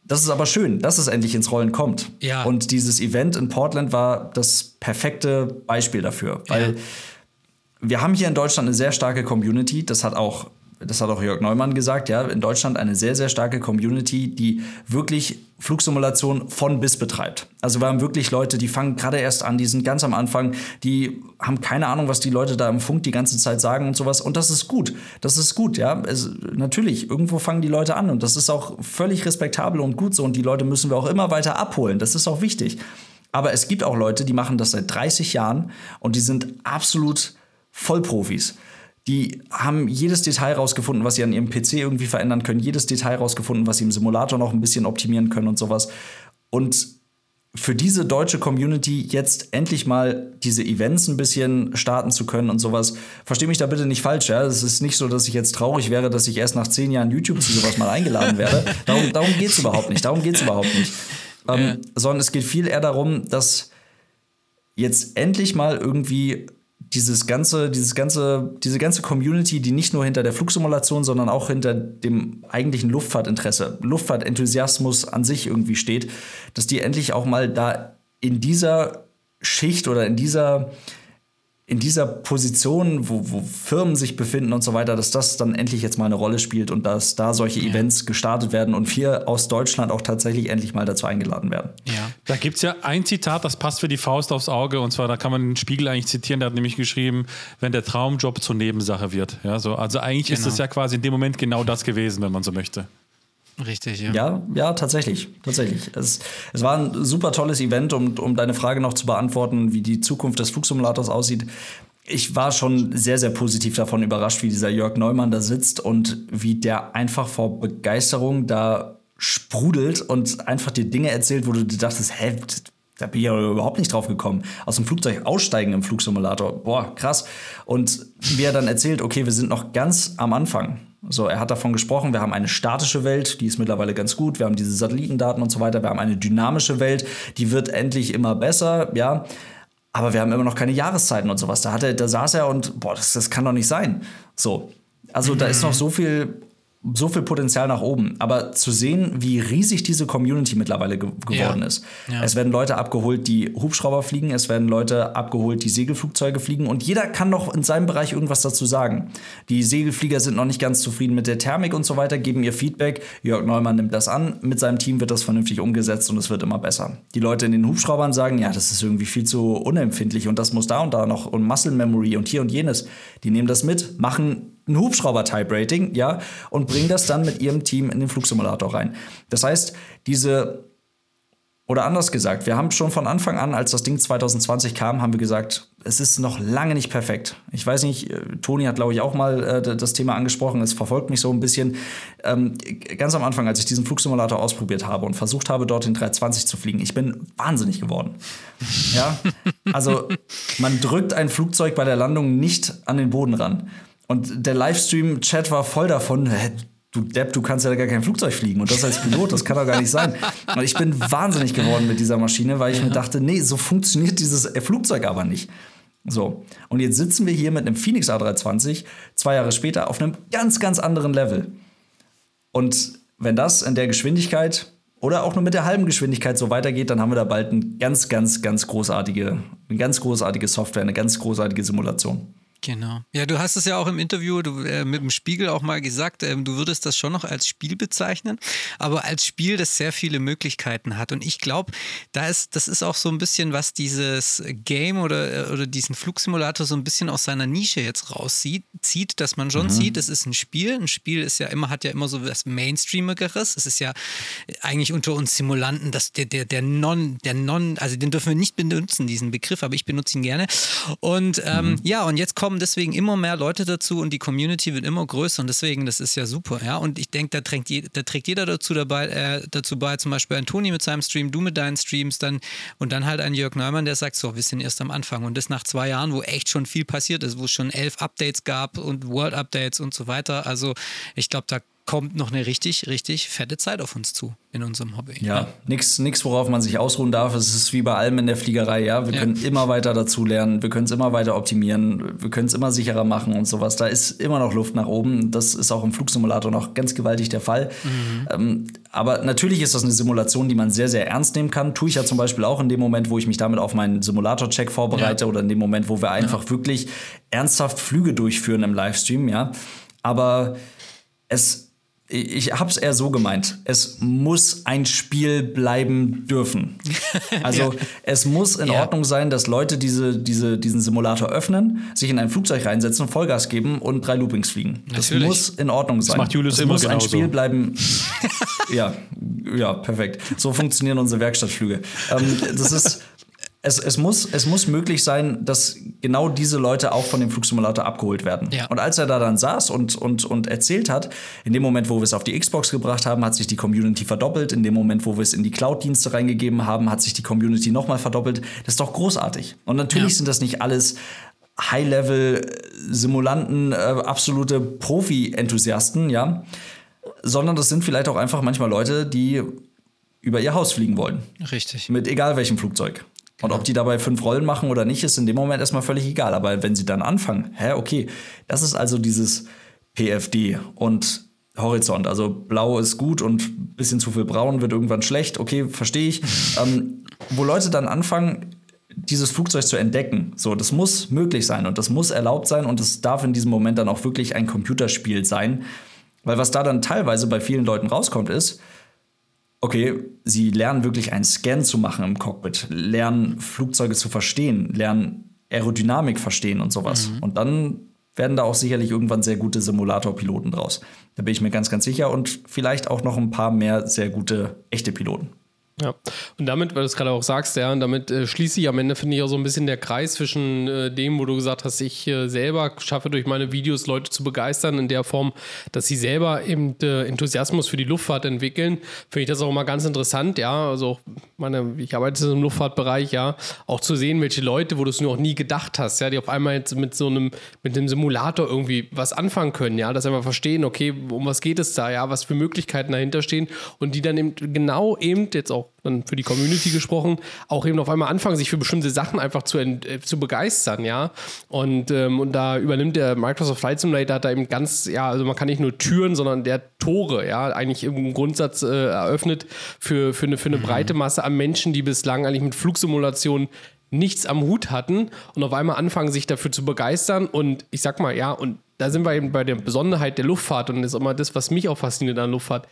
S4: das ist aber schön, dass es endlich ins Rollen kommt.
S2: Ja.
S4: Und dieses Event in Portland war das perfekte Beispiel dafür, weil ja. wir haben hier in Deutschland eine sehr starke Community. Das hat auch das hat auch Jörg Neumann gesagt, ja, in Deutschland eine sehr, sehr starke Community, die wirklich Flugsimulation von bis betreibt. Also wir haben wirklich Leute, die fangen gerade erst an, die sind ganz am Anfang, die haben keine Ahnung, was die Leute da im Funk die ganze Zeit sagen und sowas. Und das ist gut. Das ist gut, ja. Es, natürlich, irgendwo fangen die Leute an und das ist auch völlig respektabel und gut so. Und die Leute müssen wir auch immer weiter abholen. Das ist auch wichtig. Aber es gibt auch Leute, die machen das seit 30 Jahren und die sind absolut Vollprofis. Die haben jedes Detail rausgefunden, was sie an ihrem PC irgendwie verändern können, jedes Detail rausgefunden, was sie im Simulator noch ein bisschen optimieren können und sowas. Und für diese deutsche Community jetzt endlich mal diese Events ein bisschen starten zu können und sowas. Verstehe mich da bitte nicht falsch, ja. Es ist nicht so, dass ich jetzt traurig wäre, dass ich erst nach zehn Jahren YouTube zu sowas mal eingeladen werde. Darum, darum geht es überhaupt nicht. Darum geht es überhaupt nicht. Ähm, ja. Sondern es geht viel eher darum, dass jetzt endlich mal irgendwie dieses ganze, dieses ganze, diese ganze Community, die nicht nur hinter der Flugsimulation, sondern auch hinter dem eigentlichen Luftfahrtinteresse, Luftfahrtenthusiasmus an sich irgendwie steht, dass die endlich auch mal da in dieser Schicht oder in dieser in dieser Position, wo, wo Firmen sich befinden und so weiter, dass das dann endlich jetzt mal eine Rolle spielt und dass da solche ja. Events gestartet werden und wir aus Deutschland auch tatsächlich endlich mal dazu eingeladen werden.
S1: Ja. Da gibt es ja ein Zitat, das passt für die Faust aufs Auge und zwar, da kann man den Spiegel eigentlich zitieren, der hat nämlich geschrieben, wenn der Traumjob zur Nebensache wird. Ja, so, also eigentlich genau. ist es ja quasi in dem Moment genau das gewesen, wenn man so möchte.
S2: Richtig, ja.
S4: Ja, ja, tatsächlich. Tatsächlich. Es, es war ein super tolles Event, um, um deine Frage noch zu beantworten, wie die Zukunft des Flugsimulators aussieht. Ich war schon sehr, sehr positiv davon überrascht, wie dieser Jörg Neumann da sitzt und wie der einfach vor Begeisterung da sprudelt und einfach dir Dinge erzählt, wo du dir dachtest, hä, Da bin ich ja überhaupt nicht drauf gekommen. Aus dem Flugzeug aussteigen im Flugsimulator. Boah, krass. Und wie er dann erzählt, okay, wir sind noch ganz am Anfang. So, er hat davon gesprochen, wir haben eine statische Welt, die ist mittlerweile ganz gut. Wir haben diese Satellitendaten und so weiter. Wir haben eine dynamische Welt, die wird endlich immer besser, ja. Aber wir haben immer noch keine Jahreszeiten und sowas. Da, hat er, da saß er und, boah, das, das kann doch nicht sein. So. Also, da ist noch so viel so viel Potenzial nach oben. Aber zu sehen, wie riesig diese Community mittlerweile ge geworden ja. ist. Ja. Es werden Leute abgeholt, die Hubschrauber fliegen, es werden Leute abgeholt, die Segelflugzeuge fliegen und jeder kann noch in seinem Bereich irgendwas dazu sagen. Die Segelflieger sind noch nicht ganz zufrieden mit der Thermik und so weiter, geben ihr Feedback. Jörg Neumann nimmt das an, mit seinem Team wird das vernünftig umgesetzt und es wird immer besser. Die Leute in den Hubschraubern sagen, ja, das ist irgendwie viel zu unempfindlich und das muss da und da noch und Muscle Memory und hier und jenes. Die nehmen das mit, machen ein Hubschrauber-Type-Rating, ja, und bringen das dann mit ihrem Team in den Flugsimulator rein. Das heißt, diese, oder anders gesagt, wir haben schon von Anfang an, als das Ding 2020 kam, haben wir gesagt, es ist noch lange nicht perfekt. Ich weiß nicht, äh, Toni hat, glaube ich, auch mal äh, das Thema angesprochen, es verfolgt mich so ein bisschen. Ähm, ganz am Anfang, als ich diesen Flugsimulator ausprobiert habe und versucht habe, dort den 320 zu fliegen, ich bin wahnsinnig geworden. ja, also man drückt ein Flugzeug bei der Landung nicht an den Boden ran. Und der Livestream-Chat war voll davon, hä, du Depp, du kannst ja gar kein Flugzeug fliegen und das als Pilot, das kann doch gar nicht sein. Und ich bin wahnsinnig geworden mit dieser Maschine, weil ich ja. mir dachte, nee, so funktioniert dieses Flugzeug aber nicht. So, und jetzt sitzen wir hier mit einem Phoenix A320, zwei Jahre später, auf einem ganz, ganz anderen Level. Und wenn das in der Geschwindigkeit oder auch nur mit der halben Geschwindigkeit so weitergeht, dann haben wir da bald eine ganz, ganz, ganz großartige, eine ganz großartige Software, eine ganz großartige Simulation.
S2: Genau. Ja, du hast es ja auch im Interview du, äh, mit dem Spiegel auch mal gesagt, äh, du würdest das schon noch als Spiel bezeichnen, aber als Spiel, das sehr viele Möglichkeiten hat. Und ich glaube, da ist, das ist auch so ein bisschen, was dieses Game oder, äh, oder diesen Flugsimulator so ein bisschen aus seiner Nische jetzt rauszieht, zieht, dass man schon mhm. sieht, es ist ein Spiel. Ein Spiel ist ja immer, hat ja immer so was Mainstreamigeres. Es ist ja eigentlich unter uns Simulanten, dass der, der, der Non, der Non, also den dürfen wir nicht benutzen, diesen Begriff, aber ich benutze ihn gerne. Und ähm, mhm. ja, und jetzt kommen kommen deswegen immer mehr Leute dazu und die Community wird immer größer und deswegen, das ist ja super, ja. Und ich denke, da, trägt da trägt jeder dazu, dabei, äh, dazu bei, zum Beispiel ein Toni mit seinem Stream, du mit deinen Streams dann und dann halt ein Jörg Neumann, der sagt, so, wir sind erst am Anfang und das nach zwei Jahren, wo echt schon viel passiert ist, wo es schon elf Updates gab und World Updates und so weiter. Also ich glaube, da kommt noch eine richtig, richtig fette Zeit auf uns zu in unserem Hobby.
S4: Ja, ja. nichts, worauf man sich ausruhen darf. Es ist wie bei allem in der Fliegerei, ja. Wir ja. können immer weiter dazu lernen, wir können es immer weiter optimieren, wir können es immer sicherer machen und sowas. Da ist immer noch Luft nach oben. Das ist auch im Flugsimulator noch ganz gewaltig der Fall. Mhm. Ähm, aber natürlich ist das eine Simulation, die man sehr, sehr ernst nehmen kann. Tue ich ja zum Beispiel auch in dem Moment, wo ich mich damit auf meinen Simulator-Check vorbereite ja. oder in dem Moment, wo wir einfach wirklich ernsthaft Flüge durchführen im Livestream, ja. Aber es ich habe es eher so gemeint. Es muss ein Spiel bleiben dürfen. Also ja. es muss in ja. Ordnung sein, dass Leute diese, diese, diesen Simulator öffnen, sich in ein Flugzeug reinsetzen, Vollgas geben und drei Loopings fliegen. Das Natürlich. muss in Ordnung sein.
S1: Das macht Julius das immer muss
S4: ein Spiel bleiben. ja, ja, perfekt. So funktionieren unsere Werkstattflüge. Ähm, das ist es, es, muss, es muss möglich sein, dass genau diese Leute auch von dem Flugsimulator abgeholt werden. Ja. Und als er da dann saß und, und, und erzählt hat, in dem Moment, wo wir es auf die Xbox gebracht haben, hat sich die Community verdoppelt. In dem Moment, wo wir es in die Cloud-Dienste reingegeben haben, hat sich die Community nochmal verdoppelt. Das ist doch großartig. Und natürlich ja. sind das nicht alles High-Level-Simulanten, äh, absolute Profi-Enthusiasten, ja. Sondern das sind vielleicht auch einfach manchmal Leute, die über ihr Haus fliegen wollen.
S2: Richtig.
S4: Mit egal welchem Flugzeug. Und ob die dabei fünf Rollen machen oder nicht, ist in dem Moment erstmal völlig egal. Aber wenn sie dann anfangen, hä, okay, das ist also dieses PFD und Horizont. Also blau ist gut und ein bisschen zu viel braun wird irgendwann schlecht. Okay, verstehe ich. ähm, wo Leute dann anfangen, dieses Flugzeug zu entdecken. So, das muss möglich sein und das muss erlaubt sein und es darf in diesem Moment dann auch wirklich ein Computerspiel sein. Weil was da dann teilweise bei vielen Leuten rauskommt, ist, okay, sie lernen wirklich einen Scan zu machen im Cockpit, lernen Flugzeuge zu verstehen, lernen Aerodynamik verstehen und sowas. Mhm. Und dann werden da auch sicherlich irgendwann sehr gute Simulator-Piloten draus. Da bin ich mir ganz, ganz sicher und vielleicht auch noch ein paar mehr sehr gute echte Piloten.
S3: Ja, und damit, weil du es gerade auch sagst, ja, und damit äh, schließe ich am Ende, finde ich, auch so ein bisschen der Kreis zwischen äh, dem, wo du gesagt hast, ich äh, selber schaffe durch meine Videos Leute zu begeistern in der Form, dass sie selber eben äh, Enthusiasmus für die Luftfahrt entwickeln. Finde ich das auch immer ganz interessant, ja. Also, meine, ich arbeite im Luftfahrtbereich, ja, auch zu sehen, welche Leute, wo du es nur auch nie gedacht hast, ja, die auf einmal jetzt mit so einem, mit dem Simulator irgendwie was anfangen können, ja, dass einfach verstehen, okay, um was geht es da, ja, was für Möglichkeiten dahinter stehen und die dann eben genau eben jetzt auch dann für die Community gesprochen, auch eben auf einmal anfangen, sich für bestimmte Sachen einfach zu, äh, zu begeistern, ja. Und, ähm, und da übernimmt der Microsoft Flight Simulator da eben ganz, ja, also man kann nicht nur Türen, sondern der Tore, ja, eigentlich im Grundsatz äh, eröffnet für, für, eine, für eine mhm. breite Masse an Menschen, die bislang eigentlich mit Flugsimulationen nichts am Hut hatten und auf einmal anfangen, sich dafür zu begeistern. Und ich sag mal, ja, und da sind wir eben bei der Besonderheit der Luftfahrt und das ist immer das, was mich auch fasziniert an Luftfahrt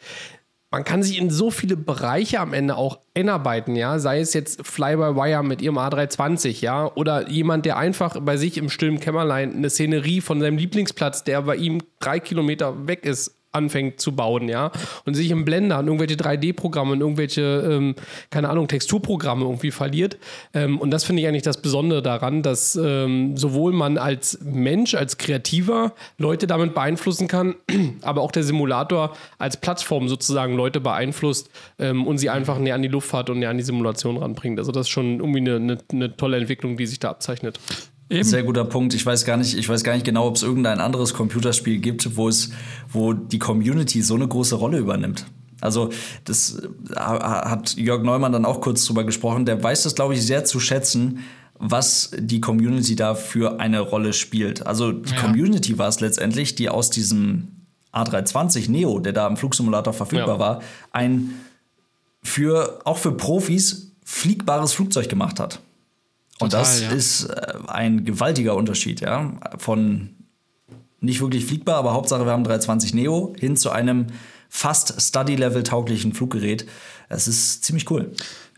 S3: man kann sich in so viele Bereiche am Ende auch einarbeiten, ja, sei es jetzt Fly-by-Wire mit ihrem A320, ja, oder jemand, der einfach bei sich im stillen Kämmerlein eine Szenerie von seinem Lieblingsplatz, der bei ihm drei Kilometer weg ist, anfängt zu bauen, ja, und sich im Blender an irgendwelche 3D-Programme und irgendwelche, ähm, keine Ahnung, Texturprogramme irgendwie verliert. Ähm, und das finde ich eigentlich das Besondere daran, dass ähm, sowohl man als Mensch, als Kreativer Leute damit beeinflussen kann, aber auch der Simulator als Plattform sozusagen Leute beeinflusst ähm, und sie einfach näher an die Luftfahrt und näher an die Simulation ranbringt. Also das ist schon irgendwie eine, eine, eine tolle Entwicklung, die sich da abzeichnet.
S4: Eben. Sehr guter Punkt. Ich weiß gar nicht, ich weiß gar nicht genau, ob es irgendein anderes Computerspiel gibt, wo es, wo die Community so eine große Rolle übernimmt. Also das hat Jörg Neumann dann auch kurz drüber gesprochen. Der weiß das, glaube ich, sehr zu schätzen, was die Community da für eine Rolle spielt. Also die ja. Community war es letztendlich, die aus diesem A320 Neo, der da im Flugsimulator verfügbar ja. war, ein für auch für Profis fliegbares Flugzeug gemacht hat. Und das ja. ist äh, ein gewaltiger Unterschied, ja. Von nicht wirklich fliegbar, aber Hauptsache wir haben 320 Neo hin zu einem fast Study-Level tauglichen Fluggerät. Es ist ziemlich cool.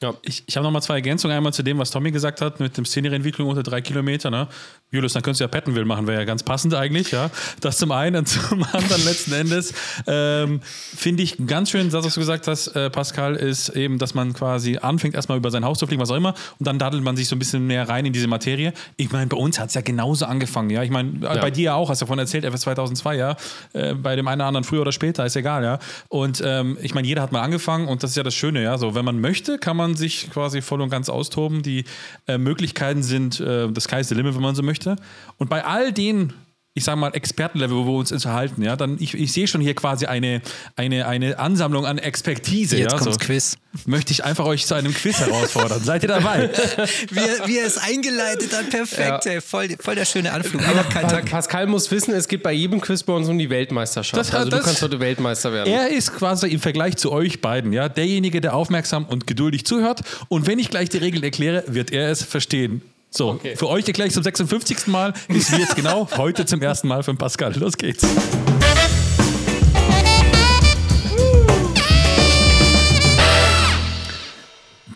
S1: Ja. Ich, ich habe noch mal zwei Ergänzungen. Einmal zu dem, was Tommy gesagt hat, mit dem Szenerieentwicklung unter drei Kilometer. Ne? Julius, dann könntest du ja Pattonville machen, wäre ja ganz passend eigentlich. Ja? Das zum einen und zum anderen letzten Endes ähm, finde ich ganz schön, das, was du gesagt hast, äh, Pascal, ist eben, dass man quasi anfängt, erstmal über sein Haus zu fliegen, was auch immer, und dann daddelt man sich so ein bisschen mehr rein in diese Materie. Ich meine, bei uns hat es ja genauso angefangen. Ja? Ich meine, ja. bei dir auch, hast du davon erzählt, FS 2002, ja. Äh, bei dem einen oder anderen früher oder später, ist egal, ja. Und ähm, ich meine, jeder hat mal angefangen und das ist ja das Schöne, ja. So, wenn man möchte, kann man sich quasi voll und ganz austoben. Die äh, Möglichkeiten sind äh, das the limit, wenn man so möchte. Und bei all den ich sage mal, Expertenlevel, wo wir uns unterhalten, ja, dann ich, ich sehe schon hier quasi eine, eine, eine Ansammlung an Expertise.
S2: Jetzt
S1: ja,
S2: kommt's so. Quiz.
S1: Möchte ich einfach euch zu einem Quiz herausfordern. Seid ihr dabei?
S2: wie, er, wie er es eingeleitet hat, perfekt, ja. ey, voll, voll der schöne Anflug.
S3: Pa Pascal muss wissen, es geht bei jedem Quiz bei uns um die Weltmeisterschaft. Das, also das, du kannst heute Weltmeister werden.
S1: Er ist quasi im Vergleich zu euch beiden, ja, derjenige, der aufmerksam und geduldig zuhört. Und wenn ich gleich die Regeln erkläre, wird er es verstehen. So, okay. für euch gleich zum 56. Mal ist wie jetzt genau heute zum ersten Mal für Pascal. Los geht's.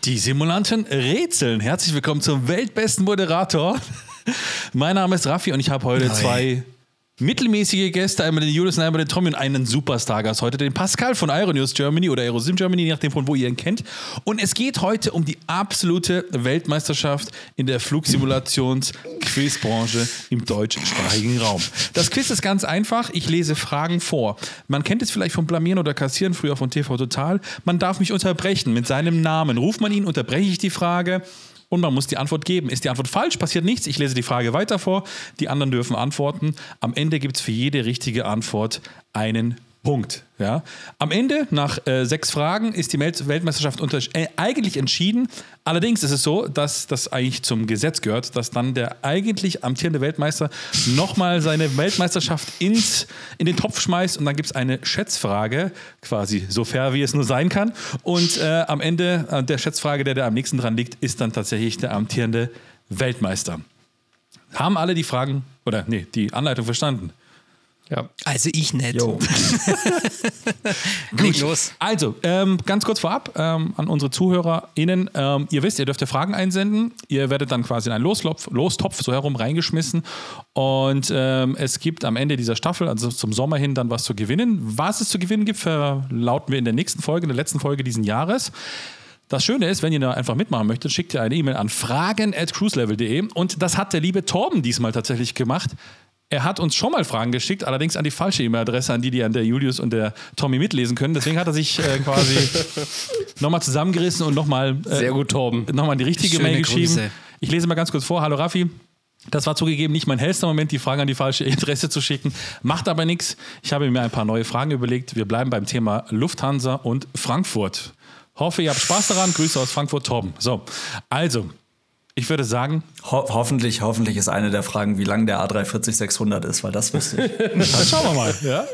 S1: Die Simulanten rätseln. Herzlich willkommen zum weltbesten Moderator. Mein Name ist Raffi und ich habe heute Nein. zwei mittelmäßige Gäste, einmal den Julius und einmal den Tommy und einen Superstar-Gast heute, den Pascal von Aeronews Germany oder Aerosim Germany, je nachdem von wo ihr ihn kennt. Und es geht heute um die absolute Weltmeisterschaft in der Flugsimulations-Quizbranche im deutschsprachigen Raum. Das Quiz ist ganz einfach. Ich lese Fragen vor. Man kennt es vielleicht vom Blamieren oder Kassieren, früher von TV Total. Man darf mich unterbrechen mit seinem Namen. Ruft man ihn, unterbreche ich die Frage und man muss die Antwort geben. Ist die Antwort falsch, passiert nichts. Ich lese die Frage weiter vor. Die anderen dürfen antworten. Am Ende gibt es für jede richtige Antwort einen Punkt. Ja. Am Ende, nach äh, sechs Fragen, ist die Weltmeisterschaft äh, eigentlich entschieden. Allerdings ist es so, dass das eigentlich zum Gesetz gehört, dass dann der eigentlich amtierende Weltmeister nochmal seine Weltmeisterschaft ins, in den Topf schmeißt und dann gibt es eine Schätzfrage, quasi so fair wie es nur sein kann. Und äh, am Ende äh, der Schätzfrage, der da am nächsten dran liegt, ist dann tatsächlich der amtierende Weltmeister. Haben alle die Fragen oder nee, die Anleitung verstanden?
S2: Ja. Also ich nicht.
S1: Gut. los. Also, ähm, ganz kurz vorab ähm, an unsere ZuhörerInnen. Ähm, ihr wisst, ihr dürft ja Fragen einsenden. Ihr werdet dann quasi in einen Loslopf, Lostopf so herum reingeschmissen. Und ähm, es gibt am Ende dieser Staffel, also zum Sommer hin, dann was zu gewinnen. Was es zu gewinnen gibt, verlauten wir in der nächsten Folge, in der letzten Folge diesen Jahres. Das Schöne ist, wenn ihr da einfach mitmachen möchtet, schickt ihr eine E-Mail an fragen@cruiselevel.de und das hat der liebe Torben diesmal tatsächlich gemacht. Er hat uns schon mal Fragen geschickt, allerdings an die falsche E-Mail-Adresse, an die die an der Julius und der Tommy mitlesen können. Deswegen hat er sich äh, quasi nochmal zusammengerissen und nochmal äh,
S3: Sehr gut, Torben.
S1: nochmal die richtige
S2: Schöne
S1: Mail geschrieben.
S2: Grüße.
S1: Ich lese mal ganz kurz vor. Hallo Raffi. Das war zugegeben nicht mein hellster Moment, die Fragen an die falsche Adresse zu schicken. Macht aber nichts. Ich habe mir ein paar neue Fragen überlegt. Wir bleiben beim Thema Lufthansa und Frankfurt. Hoffe, ihr habt Spaß daran. Grüße aus Frankfurt, Torben. So, also, ich würde sagen,
S4: Ho hoffentlich, hoffentlich ist eine der Fragen, wie lang der A340-600 ist, weil das wüsste ich.
S1: dann schauen wir mal. Ja?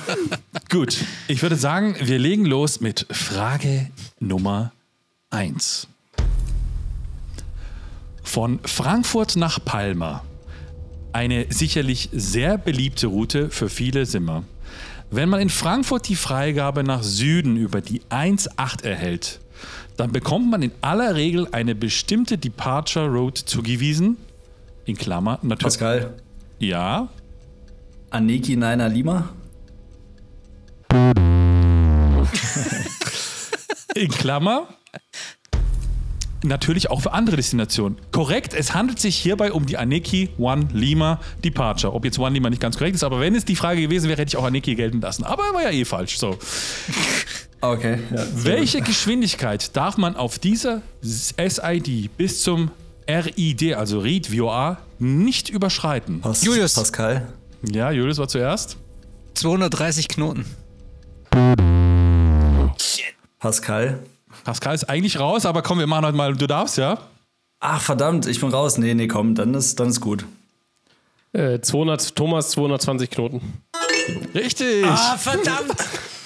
S1: Gut, ich würde sagen, wir legen los mit Frage Nummer 1. Von Frankfurt nach Palma. Eine sicherlich sehr beliebte Route für viele Simmer. Wenn man in Frankfurt die Freigabe nach Süden über die 1.8 erhält, dann bekommt man in aller Regel eine bestimmte Departure Road zugewiesen. In Klammer natürlich.
S4: Pascal,
S1: Ja,
S4: Aniki Naina Lima?
S1: in Klammer. Natürlich auch für andere Destinationen. Korrekt, es handelt sich hierbei um die Aneki One Lima Departure. Ob jetzt One Lima nicht ganz korrekt ist, aber wenn es die Frage gewesen wäre, hätte ich auch Aneki gelten lassen. Aber war ja eh falsch. So.
S4: Okay. Ja,
S1: Welche Geschwindigkeit darf man auf dieser SID bis zum RID, also Read VOA, nicht überschreiten?
S4: Pas
S2: Julius.
S4: Pascal?
S1: Ja, Julius war zuerst.
S2: 230 Knoten.
S4: Pascal?
S1: Pascal ist eigentlich raus, aber komm, wir machen heute mal, du darfst, ja?
S4: Ach, verdammt, ich bin raus. Nee, nee, komm, dann ist, dann ist gut.
S3: Äh, 200, Thomas 220 Knoten.
S1: Richtig!
S2: Ah, verdammt!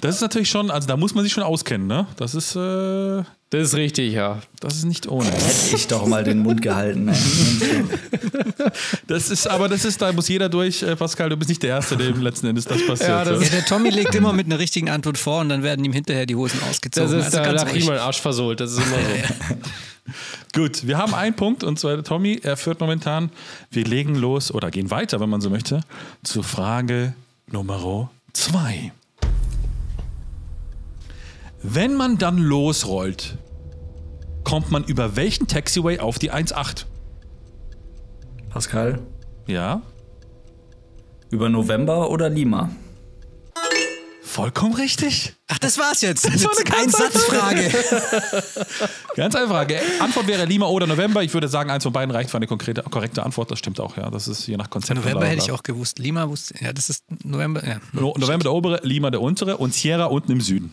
S1: Das ist natürlich schon, also da muss man sich schon auskennen, ne? Das ist, äh,
S3: Das ist richtig, ja.
S1: das ist nicht ohne.
S4: Hätte ich doch mal den Mund gehalten. Ey.
S1: Das ist, aber das ist, da muss jeder durch, äh, Pascal, du bist nicht der Erste, dem letzten Endes das passiert.
S3: Ja, das
S2: Ja, der Tommy legt immer mit einer richtigen Antwort vor und dann werden ihm hinterher die Hosen ausgezogen.
S3: Das ist,
S2: also
S3: da,
S2: ganz
S3: da Arsch versohlt. Das ist immer so.
S1: Gut, wir haben einen Punkt und zwar der Tommy, er führt momentan. Wir legen los oder gehen weiter, wenn man so möchte, zur Frage Nummer zwei. Wenn man dann losrollt, kommt man über welchen Taxiway auf die 1.8?
S4: Pascal?
S1: Ja,
S4: Über November oder Lima?
S1: vollkommen richtig.
S2: Ach, das war's jetzt. Das
S1: war eine ganz
S2: Einsatzfrage.
S1: Ganz einfach Frage. Antwort wäre Lima oder November. Ich würde sagen, eins von beiden reicht für eine konkrete, korrekte Antwort. Das stimmt auch, ja. Das ist je nach Konzept.
S2: November hätte ich auch gewusst. Lima wusste. Ja, das ist November. Ja.
S1: No November der obere, Lima der untere und Sierra unten im Süden.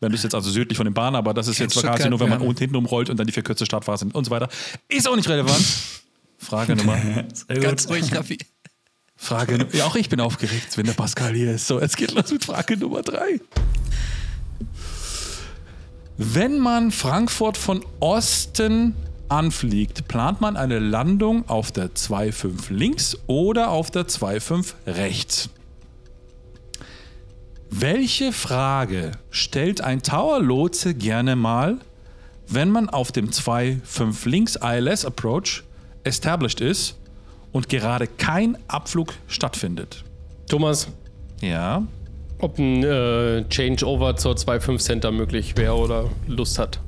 S1: Wenn du es jetzt also südlich von den Bahnen, aber das ist jetzt
S2: Stuttgart,
S1: quasi nur, wenn man
S2: ja.
S1: unten hinten umrollt und dann die verkürzte Startphase und so weiter. Ist auch nicht relevant. Frage Nummer.
S2: Ganz ruhig, Raffi.
S1: Frage Ja, auch ich bin aufgeregt, wenn der Pascal hier ist. So, es geht los mit Frage Nummer drei. Wenn man Frankfurt von Osten anfliegt, plant man eine Landung auf der 2.5 links oder auf der 2.5 rechts? Welche Frage stellt ein Tower-Lotse gerne mal, wenn man auf dem 2.5 links ILS Approach established ist und gerade kein Abflug stattfindet?
S3: Thomas,
S1: Ja.
S3: ob ein äh, Changeover zur 2.5 Center möglich wäre oder Lust hat.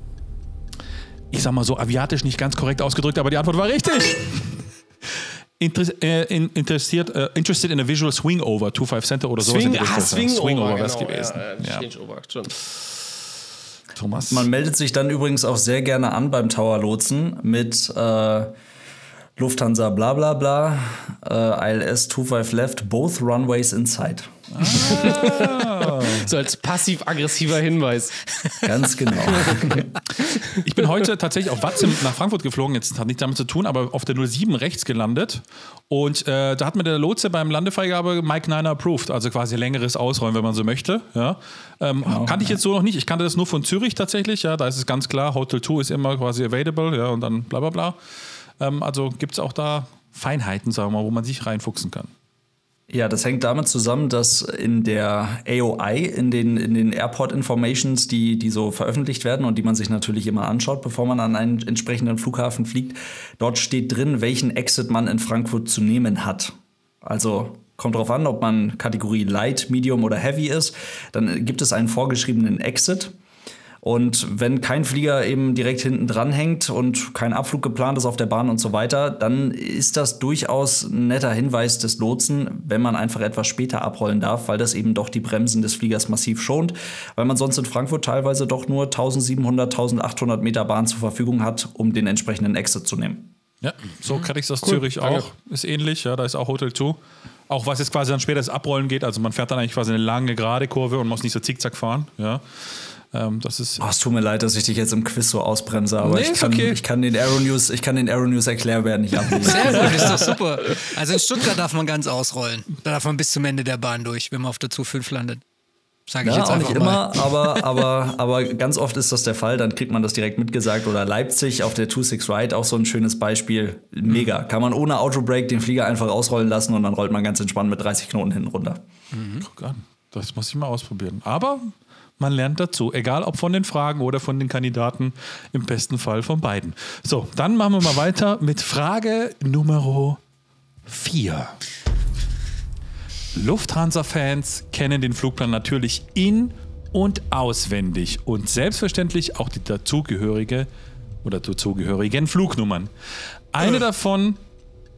S1: Ich sag mal so aviatisch nicht ganz korrekt ausgedrückt, aber die Antwort war richtig. Inter äh, in, interessiert, äh, interested in a visual swing over 2.5 Center oder sowas. in die
S3: ah,
S1: Richtung.
S3: Swingover,
S1: Swingover wäre es
S3: genau,
S1: gewesen.
S3: Ja, ja, schon.
S1: Thomas.
S4: Man meldet sich dann übrigens auch sehr gerne an beim Tower Lotsen mit äh, Lufthansa bla bla bla, äh, ILS 25 left, both runways inside.
S3: So als passiv-aggressiver Hinweis.
S4: Ganz genau.
S1: Ich bin heute tatsächlich auf Watzim nach Frankfurt geflogen. Jetzt hat nichts damit zu tun, aber auf der 07 rechts gelandet. Und äh, da hat mir der Lotse beim Landefreigabe Mike Niner approved. Also quasi längeres Ausräumen, wenn man so möchte. Ja. Ähm, kannte ich jetzt so noch nicht. Ich kannte das nur von Zürich tatsächlich. Ja, da ist es ganz klar, Hotel 2 ist immer quasi available. Ja, und dann bla bla bla. Ähm, also gibt es auch da Feinheiten, sagen wir mal, wo man sich reinfuchsen kann.
S4: Ja, das hängt damit zusammen, dass in der AOI, in den, in den Airport Informations, die, die so veröffentlicht werden und die man sich natürlich immer anschaut, bevor man an einen entsprechenden Flughafen fliegt, dort steht drin, welchen Exit man in Frankfurt zu nehmen hat. Also kommt drauf an, ob man Kategorie Light, Medium oder Heavy ist, dann gibt es einen vorgeschriebenen Exit. Und wenn kein Flieger eben direkt hinten dran hängt und kein Abflug geplant ist auf der Bahn und so weiter, dann ist das durchaus ein netter Hinweis des Lotsen, wenn man einfach etwas später abrollen darf, weil das eben doch die Bremsen des Fliegers massiv schont, weil man sonst in Frankfurt teilweise doch nur 1700, 1800 Meter Bahn zur Verfügung hat, um den entsprechenden Exit zu nehmen.
S1: Ja, so kenne ich es aus cool, Zürich auch. Danke. Ist ähnlich, ja, da ist auch Hotel 2. Auch was jetzt quasi dann später das Abrollen geht, also man fährt dann eigentlich quasi eine lange gerade Kurve und muss nicht so zickzack fahren, ja. Ähm, das ist
S4: oh, es tut mir leid, dass ich dich jetzt im Quiz so ausbremse, aber nee, ich, kann, okay. ich kann den Aeronews, ich kann den Aeronews Erklärwert nicht ablesen.
S2: Sehr gut, ist doch super. Also in Stuttgart darf man ganz ausrollen. Da darf man bis zum Ende der Bahn durch, wenn man auf der Zug 5 landet.
S4: Sage ich ja, jetzt auch nicht mal. immer, aber, aber, aber ganz oft ist das der Fall. Dann kriegt man das direkt mitgesagt. Oder Leipzig auf der 26 Ride, auch so ein schönes Beispiel. Mega. Kann man ohne Autobreak den Flieger einfach ausrollen lassen und dann rollt man ganz entspannt mit 30 Knoten hinten runter.
S1: Mhm. Guck an. Das muss ich mal ausprobieren. Aber man lernt dazu, egal ob von den Fragen oder von den Kandidaten, im besten Fall von beiden. So, dann machen wir mal weiter mit Frage Nummer 4. Lufthansa-Fans kennen den Flugplan natürlich in- und auswendig und selbstverständlich auch die dazugehörige oder dazugehörigen Flugnummern. Eine äh. davon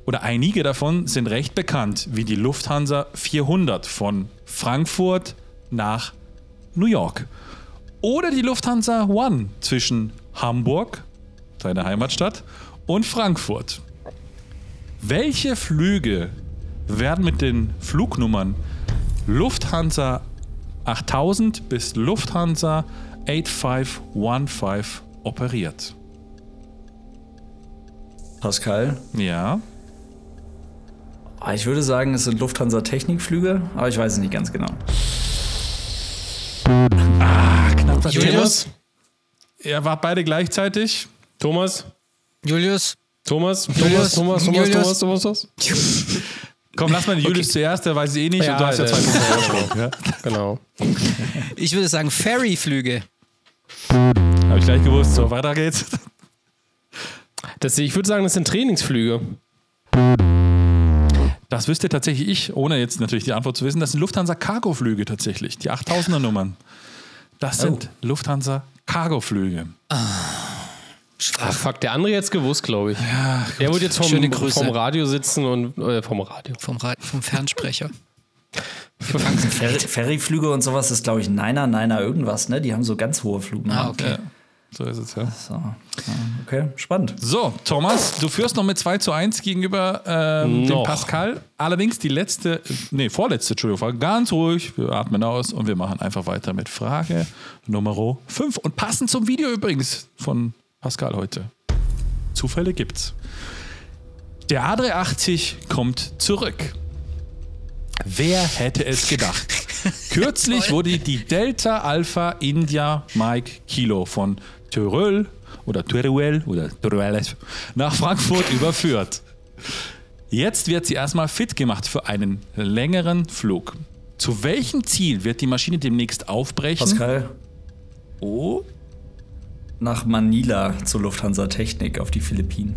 S1: oder einige davon sind recht bekannt, wie die Lufthansa 400 von Frankfurt nach New York. Oder die Lufthansa One zwischen Hamburg, seine Heimatstadt, und Frankfurt. Welche Flüge werden mit den Flugnummern Lufthansa 8000 bis Lufthansa 8515 operiert?
S4: Pascal?
S1: Ja.
S4: Ah, ich würde sagen, es sind Lufthansa Technikflüge, aber ich weiß es nicht ganz genau.
S1: Julius? Er war beide gleichzeitig.
S3: Thomas?
S2: Julius?
S3: Thomas? Julius? Thomas? Thomas? Thomas? Thomas? Thomas? Thomas?
S1: Komm, lass mal den Julius okay. zuerst, der weiß es eh nicht ja, und du hast ja zwei Punkte
S3: Vorsprung. ja. Genau.
S2: Ich würde sagen Ferryflüge.
S1: Habe ich gleich gewusst. So, weiter geht's.
S3: Das, ich würde sagen, das sind Trainingsflüge.
S1: Das wüsste tatsächlich ich, ohne jetzt natürlich die Antwort zu wissen. Das sind Lufthansa-Cargo-Flüge tatsächlich, die 8000er-Nummern. Das sind oh. Lufthansa-Cargo-Flüge. Ah.
S3: Ach, fuck, der andere jetzt gewusst, glaube ich.
S1: Ja,
S3: er wird jetzt vom, vom Radio sitzen und äh, vom Radio.
S2: Vom, Ra vom Fernsprecher.
S4: Ferryflüge und sowas ist, glaube ich, Niner, Niner irgendwas, ne? Die haben so ganz hohe Flugnamen.
S2: Ah, okay. Ja.
S1: So ist es, ja.
S4: So. Okay, spannend.
S1: So, Thomas, du führst noch mit 2 zu 1 gegenüber ähm, dem Pascal. Allerdings die letzte, nee, vorletzte, Entschuldigung, Frage. Ganz ruhig, wir atmen aus und wir machen einfach weiter mit Frage Nummer 5. Und passend zum Video übrigens von Pascal heute. Zufälle gibt's. Der A380 kommt zurück. Wer hätte es gedacht? Kürzlich wurde die Delta Alpha India Mike Kilo von Tyrol oder Teruel oder Teruel nach Frankfurt überführt. Jetzt wird sie erstmal fit gemacht für einen längeren Flug. Zu welchem Ziel wird die Maschine demnächst aufbrechen?
S4: Pascal.
S1: Oh?
S4: Nach Manila zur Lufthansa Technik auf die Philippinen.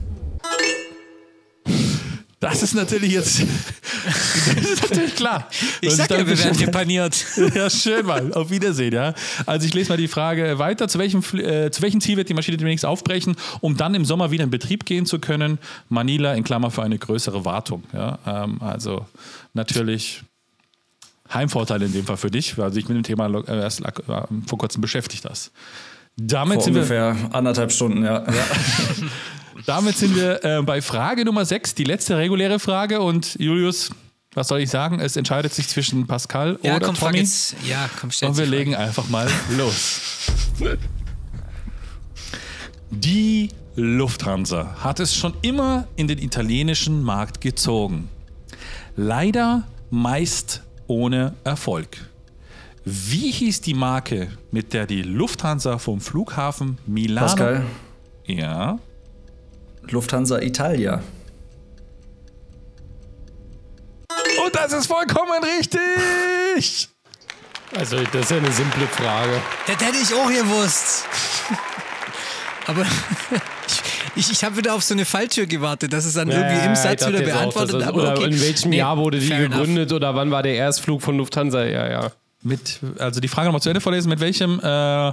S1: Das ist natürlich jetzt. das ist natürlich klar.
S2: Ich sag ja, wir werden hier paniert.
S1: ja, schön mal. Auf Wiedersehen, ja. Also ich lese mal die Frage weiter. Zu welchem, äh, zu welchem Ziel wird die Maschine demnächst aufbrechen, um dann im Sommer wieder in Betrieb gehen zu können? Manila in Klammer für eine größere Wartung. Ja, ähm, also natürlich Heimvorteil in dem Fall für dich, weil sich mit dem Thema äh, erst äh, vor kurzem beschäftigt hast. Damit
S4: vor
S1: sind
S4: ungefähr wir, anderthalb Stunden, ja. ja.
S1: Damit sind wir äh, bei Frage Nummer 6, die letzte reguläre Frage. Und Julius, was soll ich sagen? Es entscheidet sich zwischen Pascal ja, oder komm, Tommy.
S2: Jetzt, ja, komm, stell
S1: Und wir legen einfach mal los. Die Lufthansa hat es schon immer in den italienischen Markt gezogen. Leider meist ohne Erfolg. Wie hieß die Marke, mit der die Lufthansa vom Flughafen Milano.
S4: Pascal.
S1: Ja.
S4: Lufthansa Italia.
S1: Und das ist vollkommen richtig!
S3: Also, das ist ja eine simple Frage.
S2: Das hätte ich auch gewusst. Aber Ich, ich habe wieder auf so eine Falltür gewartet, dass es dann irgendwie im Satz wieder beantwortet.
S3: Auch,
S2: aber
S3: oder
S2: okay.
S3: in welchem
S2: Nee,
S3: Jahr wurde die gegründet oder wann war der Erstflug von Lufthansa? Ja, ja.
S1: Mit, also die Frage nochmal zu Ende vorlesen, mit welchem, äh,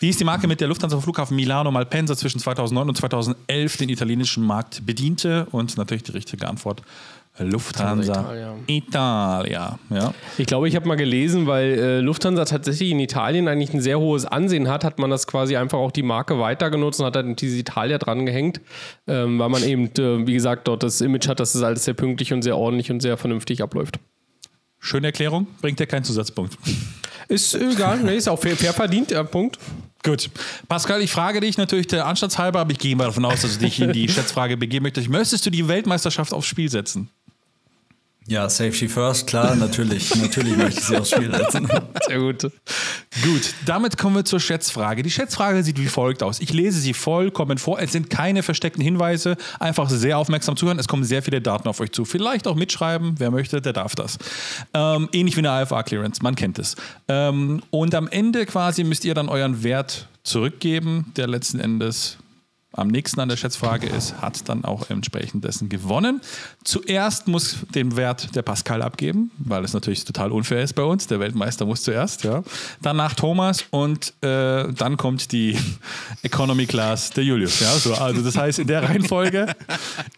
S1: wie ist die Marke mit der Lufthansa vom Flughafen Milano Malpensa zwischen 2009 und 2011 den italienischen Markt bediente? Und natürlich die richtige Antwort, Lufthansa
S3: Italia.
S1: Italia. Ja.
S3: Ich glaube, ich habe mal gelesen, weil äh, Lufthansa tatsächlich in Italien eigentlich ein sehr hohes Ansehen hat, hat man das quasi einfach auch die Marke weiter genutzt und hat dann diese Italia dran gehängt, ähm, weil man eben, äh, wie gesagt, dort das Image hat, dass es alles sehr pünktlich und sehr ordentlich und sehr vernünftig abläuft.
S1: Schöne Erklärung, bringt ja keinen Zusatzpunkt.
S3: Ist egal, nee, ist auch fair, fair verdient, der Punkt.
S1: Gut. Pascal, ich frage dich natürlich der Anstandshalber, aber ich gehe mal davon aus, dass du dich in die Schätzfrage begeben möchtest. Möchtest du die Weltmeisterschaft aufs Spiel setzen?
S4: Ja, Safety First, klar, natürlich. natürlich möchte ich sie aufs Spiel setzen.
S3: Sehr gut.
S1: Gut, damit kommen wir zur Schätzfrage. Die Schätzfrage sieht wie folgt aus. Ich lese sie vollkommen vor. Es sind keine versteckten Hinweise. Einfach sehr aufmerksam zuhören. Es kommen sehr viele Daten auf euch zu. Vielleicht auch mitschreiben. Wer möchte, der darf das. Ähm, ähnlich wie eine AFA-Clearance. Man kennt es. Ähm, und am Ende quasi müsst ihr dann euren Wert zurückgeben, der letzten Endes am nächsten an der Schätzfrage ist, hat dann auch entsprechend dessen gewonnen. Zuerst muss den Wert der Pascal abgeben, weil es natürlich total unfair ist bei uns. Der Weltmeister muss zuerst, ja. Danach Thomas und äh, dann kommt die Economy Class der Julius. Ja. So, also das heißt in der Reihenfolge,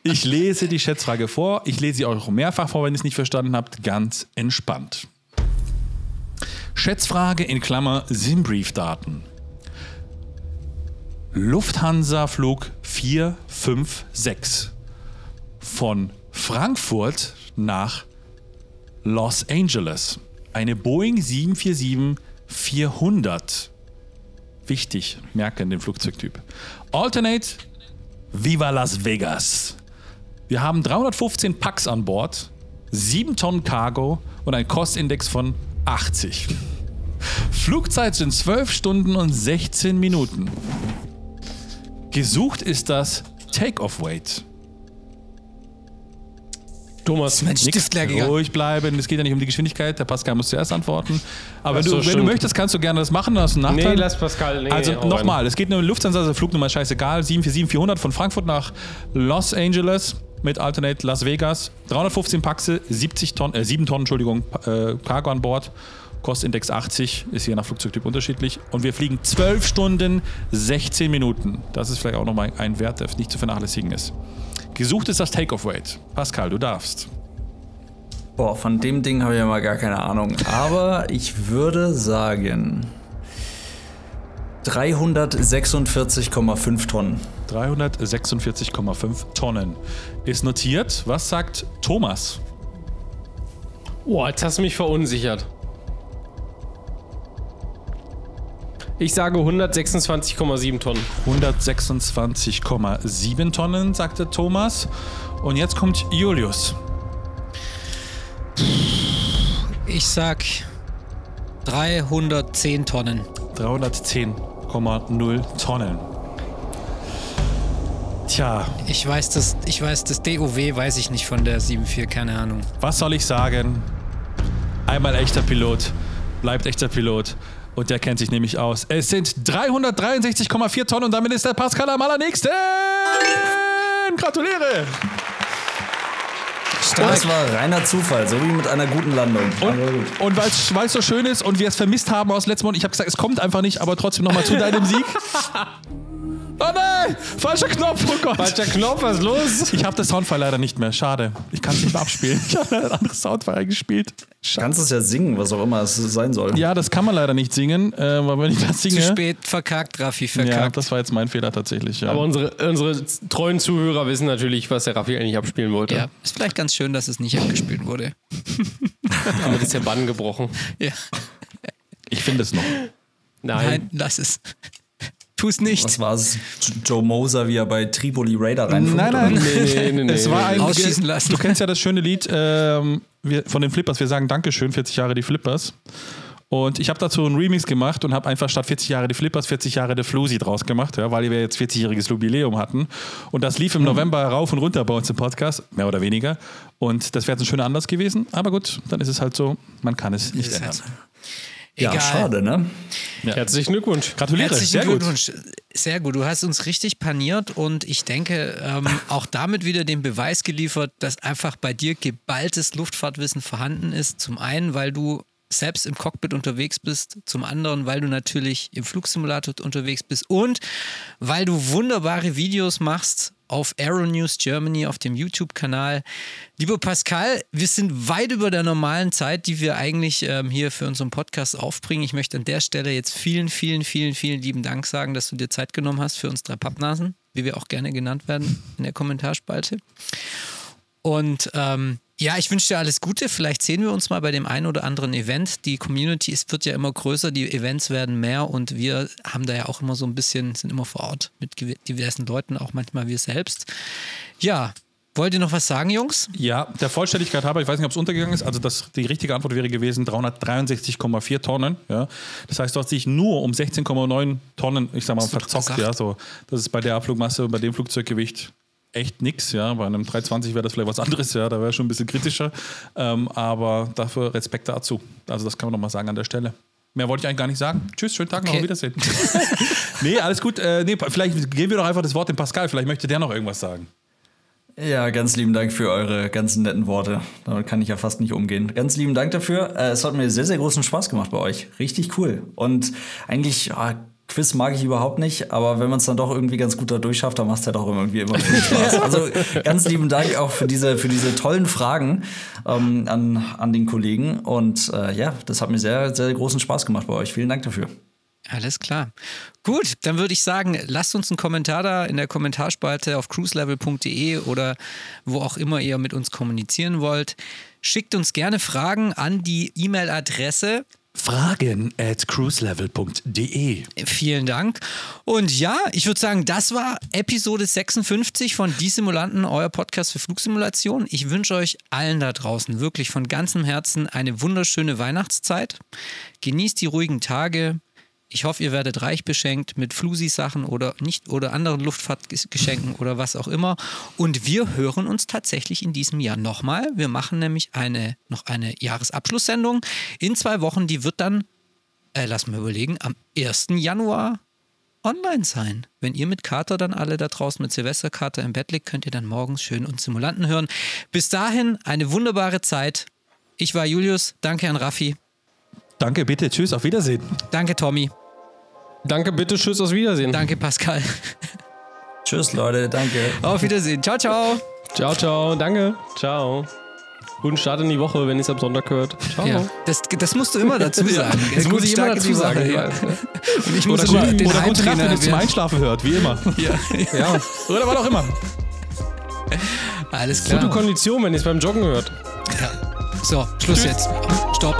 S1: ich lese die Schätzfrage vor, ich lese sie auch mehrfach vor, wenn ihr es nicht verstanden habt, ganz entspannt. Schätzfrage in Klammer SimBrief-Daten. Lufthansa-Flug 456 von Frankfurt nach Los Angeles. Eine Boeing 747-400. Wichtig, merken den Flugzeugtyp. Alternate Viva Las Vegas. Wir haben 315 Packs an Bord, 7 Tonnen Cargo und ein Kostindex von 80. Flugzeit sind 12 Stunden und 16 Minuten. Gesucht ist das Take-Off-Weight.
S3: Thomas,
S2: Mein Stift leer.
S1: Ruhig bleiben, es geht ja nicht um die Geschwindigkeit. Der Pascal muss zuerst antworten. Aber du,
S3: so,
S1: wenn du möchtest, kannst du gerne das machen. Das ist ein Nachteil.
S3: nee, lass Pascal. Nee,
S1: also nochmal, es geht nur um Lufthansa, also Flugnummer scheißegal. 747-400 von Frankfurt nach Los Angeles mit Alternate Las Vegas. 315 Paxe, 70 Tonnen, äh, 7 Tonnen, Entschuldigung, äh, Cargo an Bord. Kostindex 80, ist je nach Flugzeugtyp unterschiedlich. Und wir fliegen 12 Stunden, 16 Minuten. Das ist vielleicht auch nochmal ein Wert, der nicht zu vernachlässigen ist. Gesucht ist das Take-Off-Weight. Pascal, du darfst.
S4: Boah, von dem Ding habe ich ja mal gar keine Ahnung. Aber ich würde sagen 346,5 Tonnen.
S1: 346,5 Tonnen ist notiert. Was sagt Thomas?
S3: Boah, jetzt hast du mich verunsichert. Ich sage 126,7 Tonnen.
S1: 126,7 Tonnen, sagte Thomas. Und jetzt kommt Julius.
S2: Ich sag 310 Tonnen.
S1: 310,0 Tonnen. Tja,
S2: Ich weiß das, ich weiß das DOW weiß ich nicht von der 74, keine Ahnung.
S1: was soll ich sagen? Einmal echter Pilot, bleibt echter Pilot. Und der kennt sich nämlich aus. Es sind 363,4 Tonnen und damit ist der Pascal am allernächsten. Gratuliere!
S4: Das war reiner Zufall, so wie mit einer guten Landung.
S1: Und,
S4: gut.
S1: und weil es so schön ist und wir es vermisst haben aus letztem Mal, ich habe gesagt, es kommt einfach nicht, aber trotzdem nochmal zu deinem Sieg. Oh nein! Falscher Knopf, oh Gott!
S3: Falscher Knopf, was ist los?
S1: Ich habe das Soundfile leider nicht mehr. Schade. Ich kann es nicht mehr abspielen. Ich habe ein anderes Soundfile eingespielt.
S4: Du kannst es ja singen, was auch immer es sein soll.
S1: Ja, das kann man leider nicht singen, äh, weil wenn ich das singe.
S2: Zu spät verkackt, Raffi,
S1: Ja,
S2: verkackt.
S1: das war jetzt mein Fehler tatsächlich. Ja.
S3: Aber unsere, unsere treuen Zuhörer wissen natürlich, was der Raffi eigentlich abspielen wollte.
S2: Ja, ist vielleicht ganz schön, dass es nicht abgespielt wurde.
S3: Damit ist der Bann gebrochen.
S2: Ja.
S1: ich finde es noch.
S3: Nein.
S2: Nein, lass es. Tu es nicht.
S4: Was war es? Joe Moser, wie er bei Tripoli Raider reinfunkt?
S1: Nein, nein.
S4: oder?
S3: Nee, nee.
S1: Es war ein
S2: Ausschießen lassen.
S1: Du kennst ja das schöne Lied ähm, wir, von den Flippers. Wir sagen Dankeschön, 40 Jahre die Flippers. Und ich habe dazu einen Remix gemacht und habe einfach statt 40 Jahre die Flippers 40 Jahre der Flusi draus gemacht, ja, weil wir jetzt 40-jähriges Jubiläum hatten. Und das lief im November rauf und runter bei uns im Podcast, mehr oder weniger. Und das wäre jetzt ein schöner Anlass gewesen. Aber gut, dann ist es halt so, man kann es nicht
S2: Ist
S1: ändern.
S2: So.
S4: Ja,
S2: Egal.
S4: schade, ne?
S3: Herzlichen Glückwunsch.
S1: Gratuliere.
S2: Herzlichen
S1: Sehr gut.
S2: Glückwunsch. Sehr gut. Du hast uns richtig paniert und ich denke, ähm, auch damit wieder den Beweis geliefert, dass einfach bei dir geballtes Luftfahrtwissen vorhanden ist. Zum einen, weil du selbst im Cockpit unterwegs bist, zum anderen, weil du natürlich im Flugsimulator unterwegs bist und weil du wunderbare Videos machst auf Aeronews Germany auf dem YouTube-Kanal. Lieber Pascal, wir sind weit über der normalen Zeit, die wir eigentlich ähm, hier für unseren Podcast aufbringen. Ich möchte an der Stelle jetzt vielen, vielen, vielen, vielen lieben Dank sagen, dass du dir Zeit genommen hast für uns drei Pappnasen, wie wir auch gerne genannt werden in der Kommentarspalte. Und ähm, ja, ich wünsche dir alles Gute. Vielleicht sehen wir uns mal bei dem einen oder anderen Event. Die Community ist, wird ja immer größer, die Events werden mehr und wir haben da ja auch immer so ein bisschen, sind immer vor Ort mit diversen Leuten, auch manchmal wir selbst. Ja, wollt ihr noch was sagen, Jungs?
S1: Ja, der Vollständigkeit halber, ich weiß nicht, ob es untergegangen ist, also das, die richtige Antwort wäre gewesen 363,4 Tonnen. Ja. Das heißt, du hast dich nur um 16,9 Tonnen, ich sag mal, verzockt. Ja, so. Das ist bei der Abflugmasse und bei dem Flugzeuggewicht echt nix. Ja. Bei einem 320 wäre das vielleicht was anderes, ja, da wäre schon ein bisschen kritischer. Ähm, aber dafür Respekt dazu. Also das kann man nochmal sagen an der Stelle. Mehr wollte ich eigentlich gar nicht sagen. Tschüss, schönen Tag noch,
S2: Okay.
S1: auf Wiedersehen. nee, alles gut. Äh, nee, vielleicht geben wir doch einfach das Wort dem Pascal. Vielleicht möchte der noch irgendwas sagen.
S4: Ja, ganz lieben Dank für eure ganzen netten Worte. Damit kann ich ja fast nicht umgehen. Ganz lieben Dank dafür. Äh, Es hat mir sehr, sehr großen Spaß gemacht bei euch. Richtig cool. Und eigentlich, ja, Quiz mag ich überhaupt nicht, aber wenn man es dann doch irgendwie ganz gut da durchschafft, dann macht es ja doch irgendwie immer viel Spaß. Also ganz lieben Dank auch für diese, für diese tollen Fragen ähm, an, an den Kollegen. Und äh, ja, das hat mir sehr, sehr großen Spaß gemacht bei euch. Vielen Dank dafür.
S2: Alles klar. Gut, dann würde ich sagen, lasst uns einen Kommentar da in der Kommentarspalte auf cruiselevel.de oder wo auch immer ihr mit uns kommunizieren wollt. Schickt uns gerne Fragen an die E-Mail-Adresse
S1: Fragen at cruiselevel.de.
S2: Vielen Dank. Und ja, ich würde sagen, das war Episode 56 von Die Simulanten, euer Podcast für Flugsimulation. Ich wünsche euch allen da draußen wirklich von ganzem Herzen eine wunderschöne Weihnachtszeit. Genießt die ruhigen Tage. Ich hoffe, ihr werdet reich beschenkt mit Flusi-Sachen oder nicht oder anderen Luftfahrtgeschenken oder was auch immer. Und wir hören uns tatsächlich in diesem Jahr nochmal. Wir machen nämlich eine, noch eine Jahresabschlusssendung in zwei Wochen. Die wird dann äh, lass mal überlegen, am 1. Januar online sein. Wenn ihr mit Kater dann alle da draußen mit Silvesterkater im Bett liegt, könnt ihr dann morgens schön uns Simulanten hören. Bis dahin eine wunderbare Zeit. Ich war Julius, danke an Raffi,
S1: Danke, bitte, tschüss, auf Wiedersehen.
S2: danke Tommy,
S3: Danke, bitte, tschüss, aus Wiedersehen.
S2: danke Pascal.
S4: Tschüss, Leute. Danke.
S2: Auf Wiedersehen. Ciao, ciao.
S3: Ciao, ciao, danke. Ciao. Guten Start in die Woche, wenn ihr es am Sonntag hört. Ciao.
S2: Ja, das, das musst du immer dazu sagen.
S3: Das muss ich immer dazu sagen.
S2: Woche, ja. Und ich muss
S1: Oder,
S2: immer
S1: gut,
S2: den
S1: oder Nacht, wenn ihr
S2: Heimtrainer
S1: zum Einschlafen hört, wie immer.
S2: ja,
S3: Ja,
S1: Oder was auch immer.
S2: Alles klar.
S3: gute Kondition, wenn ihr es beim Joggen hört.
S2: Ja. So, Schluss jetzt. Stopp.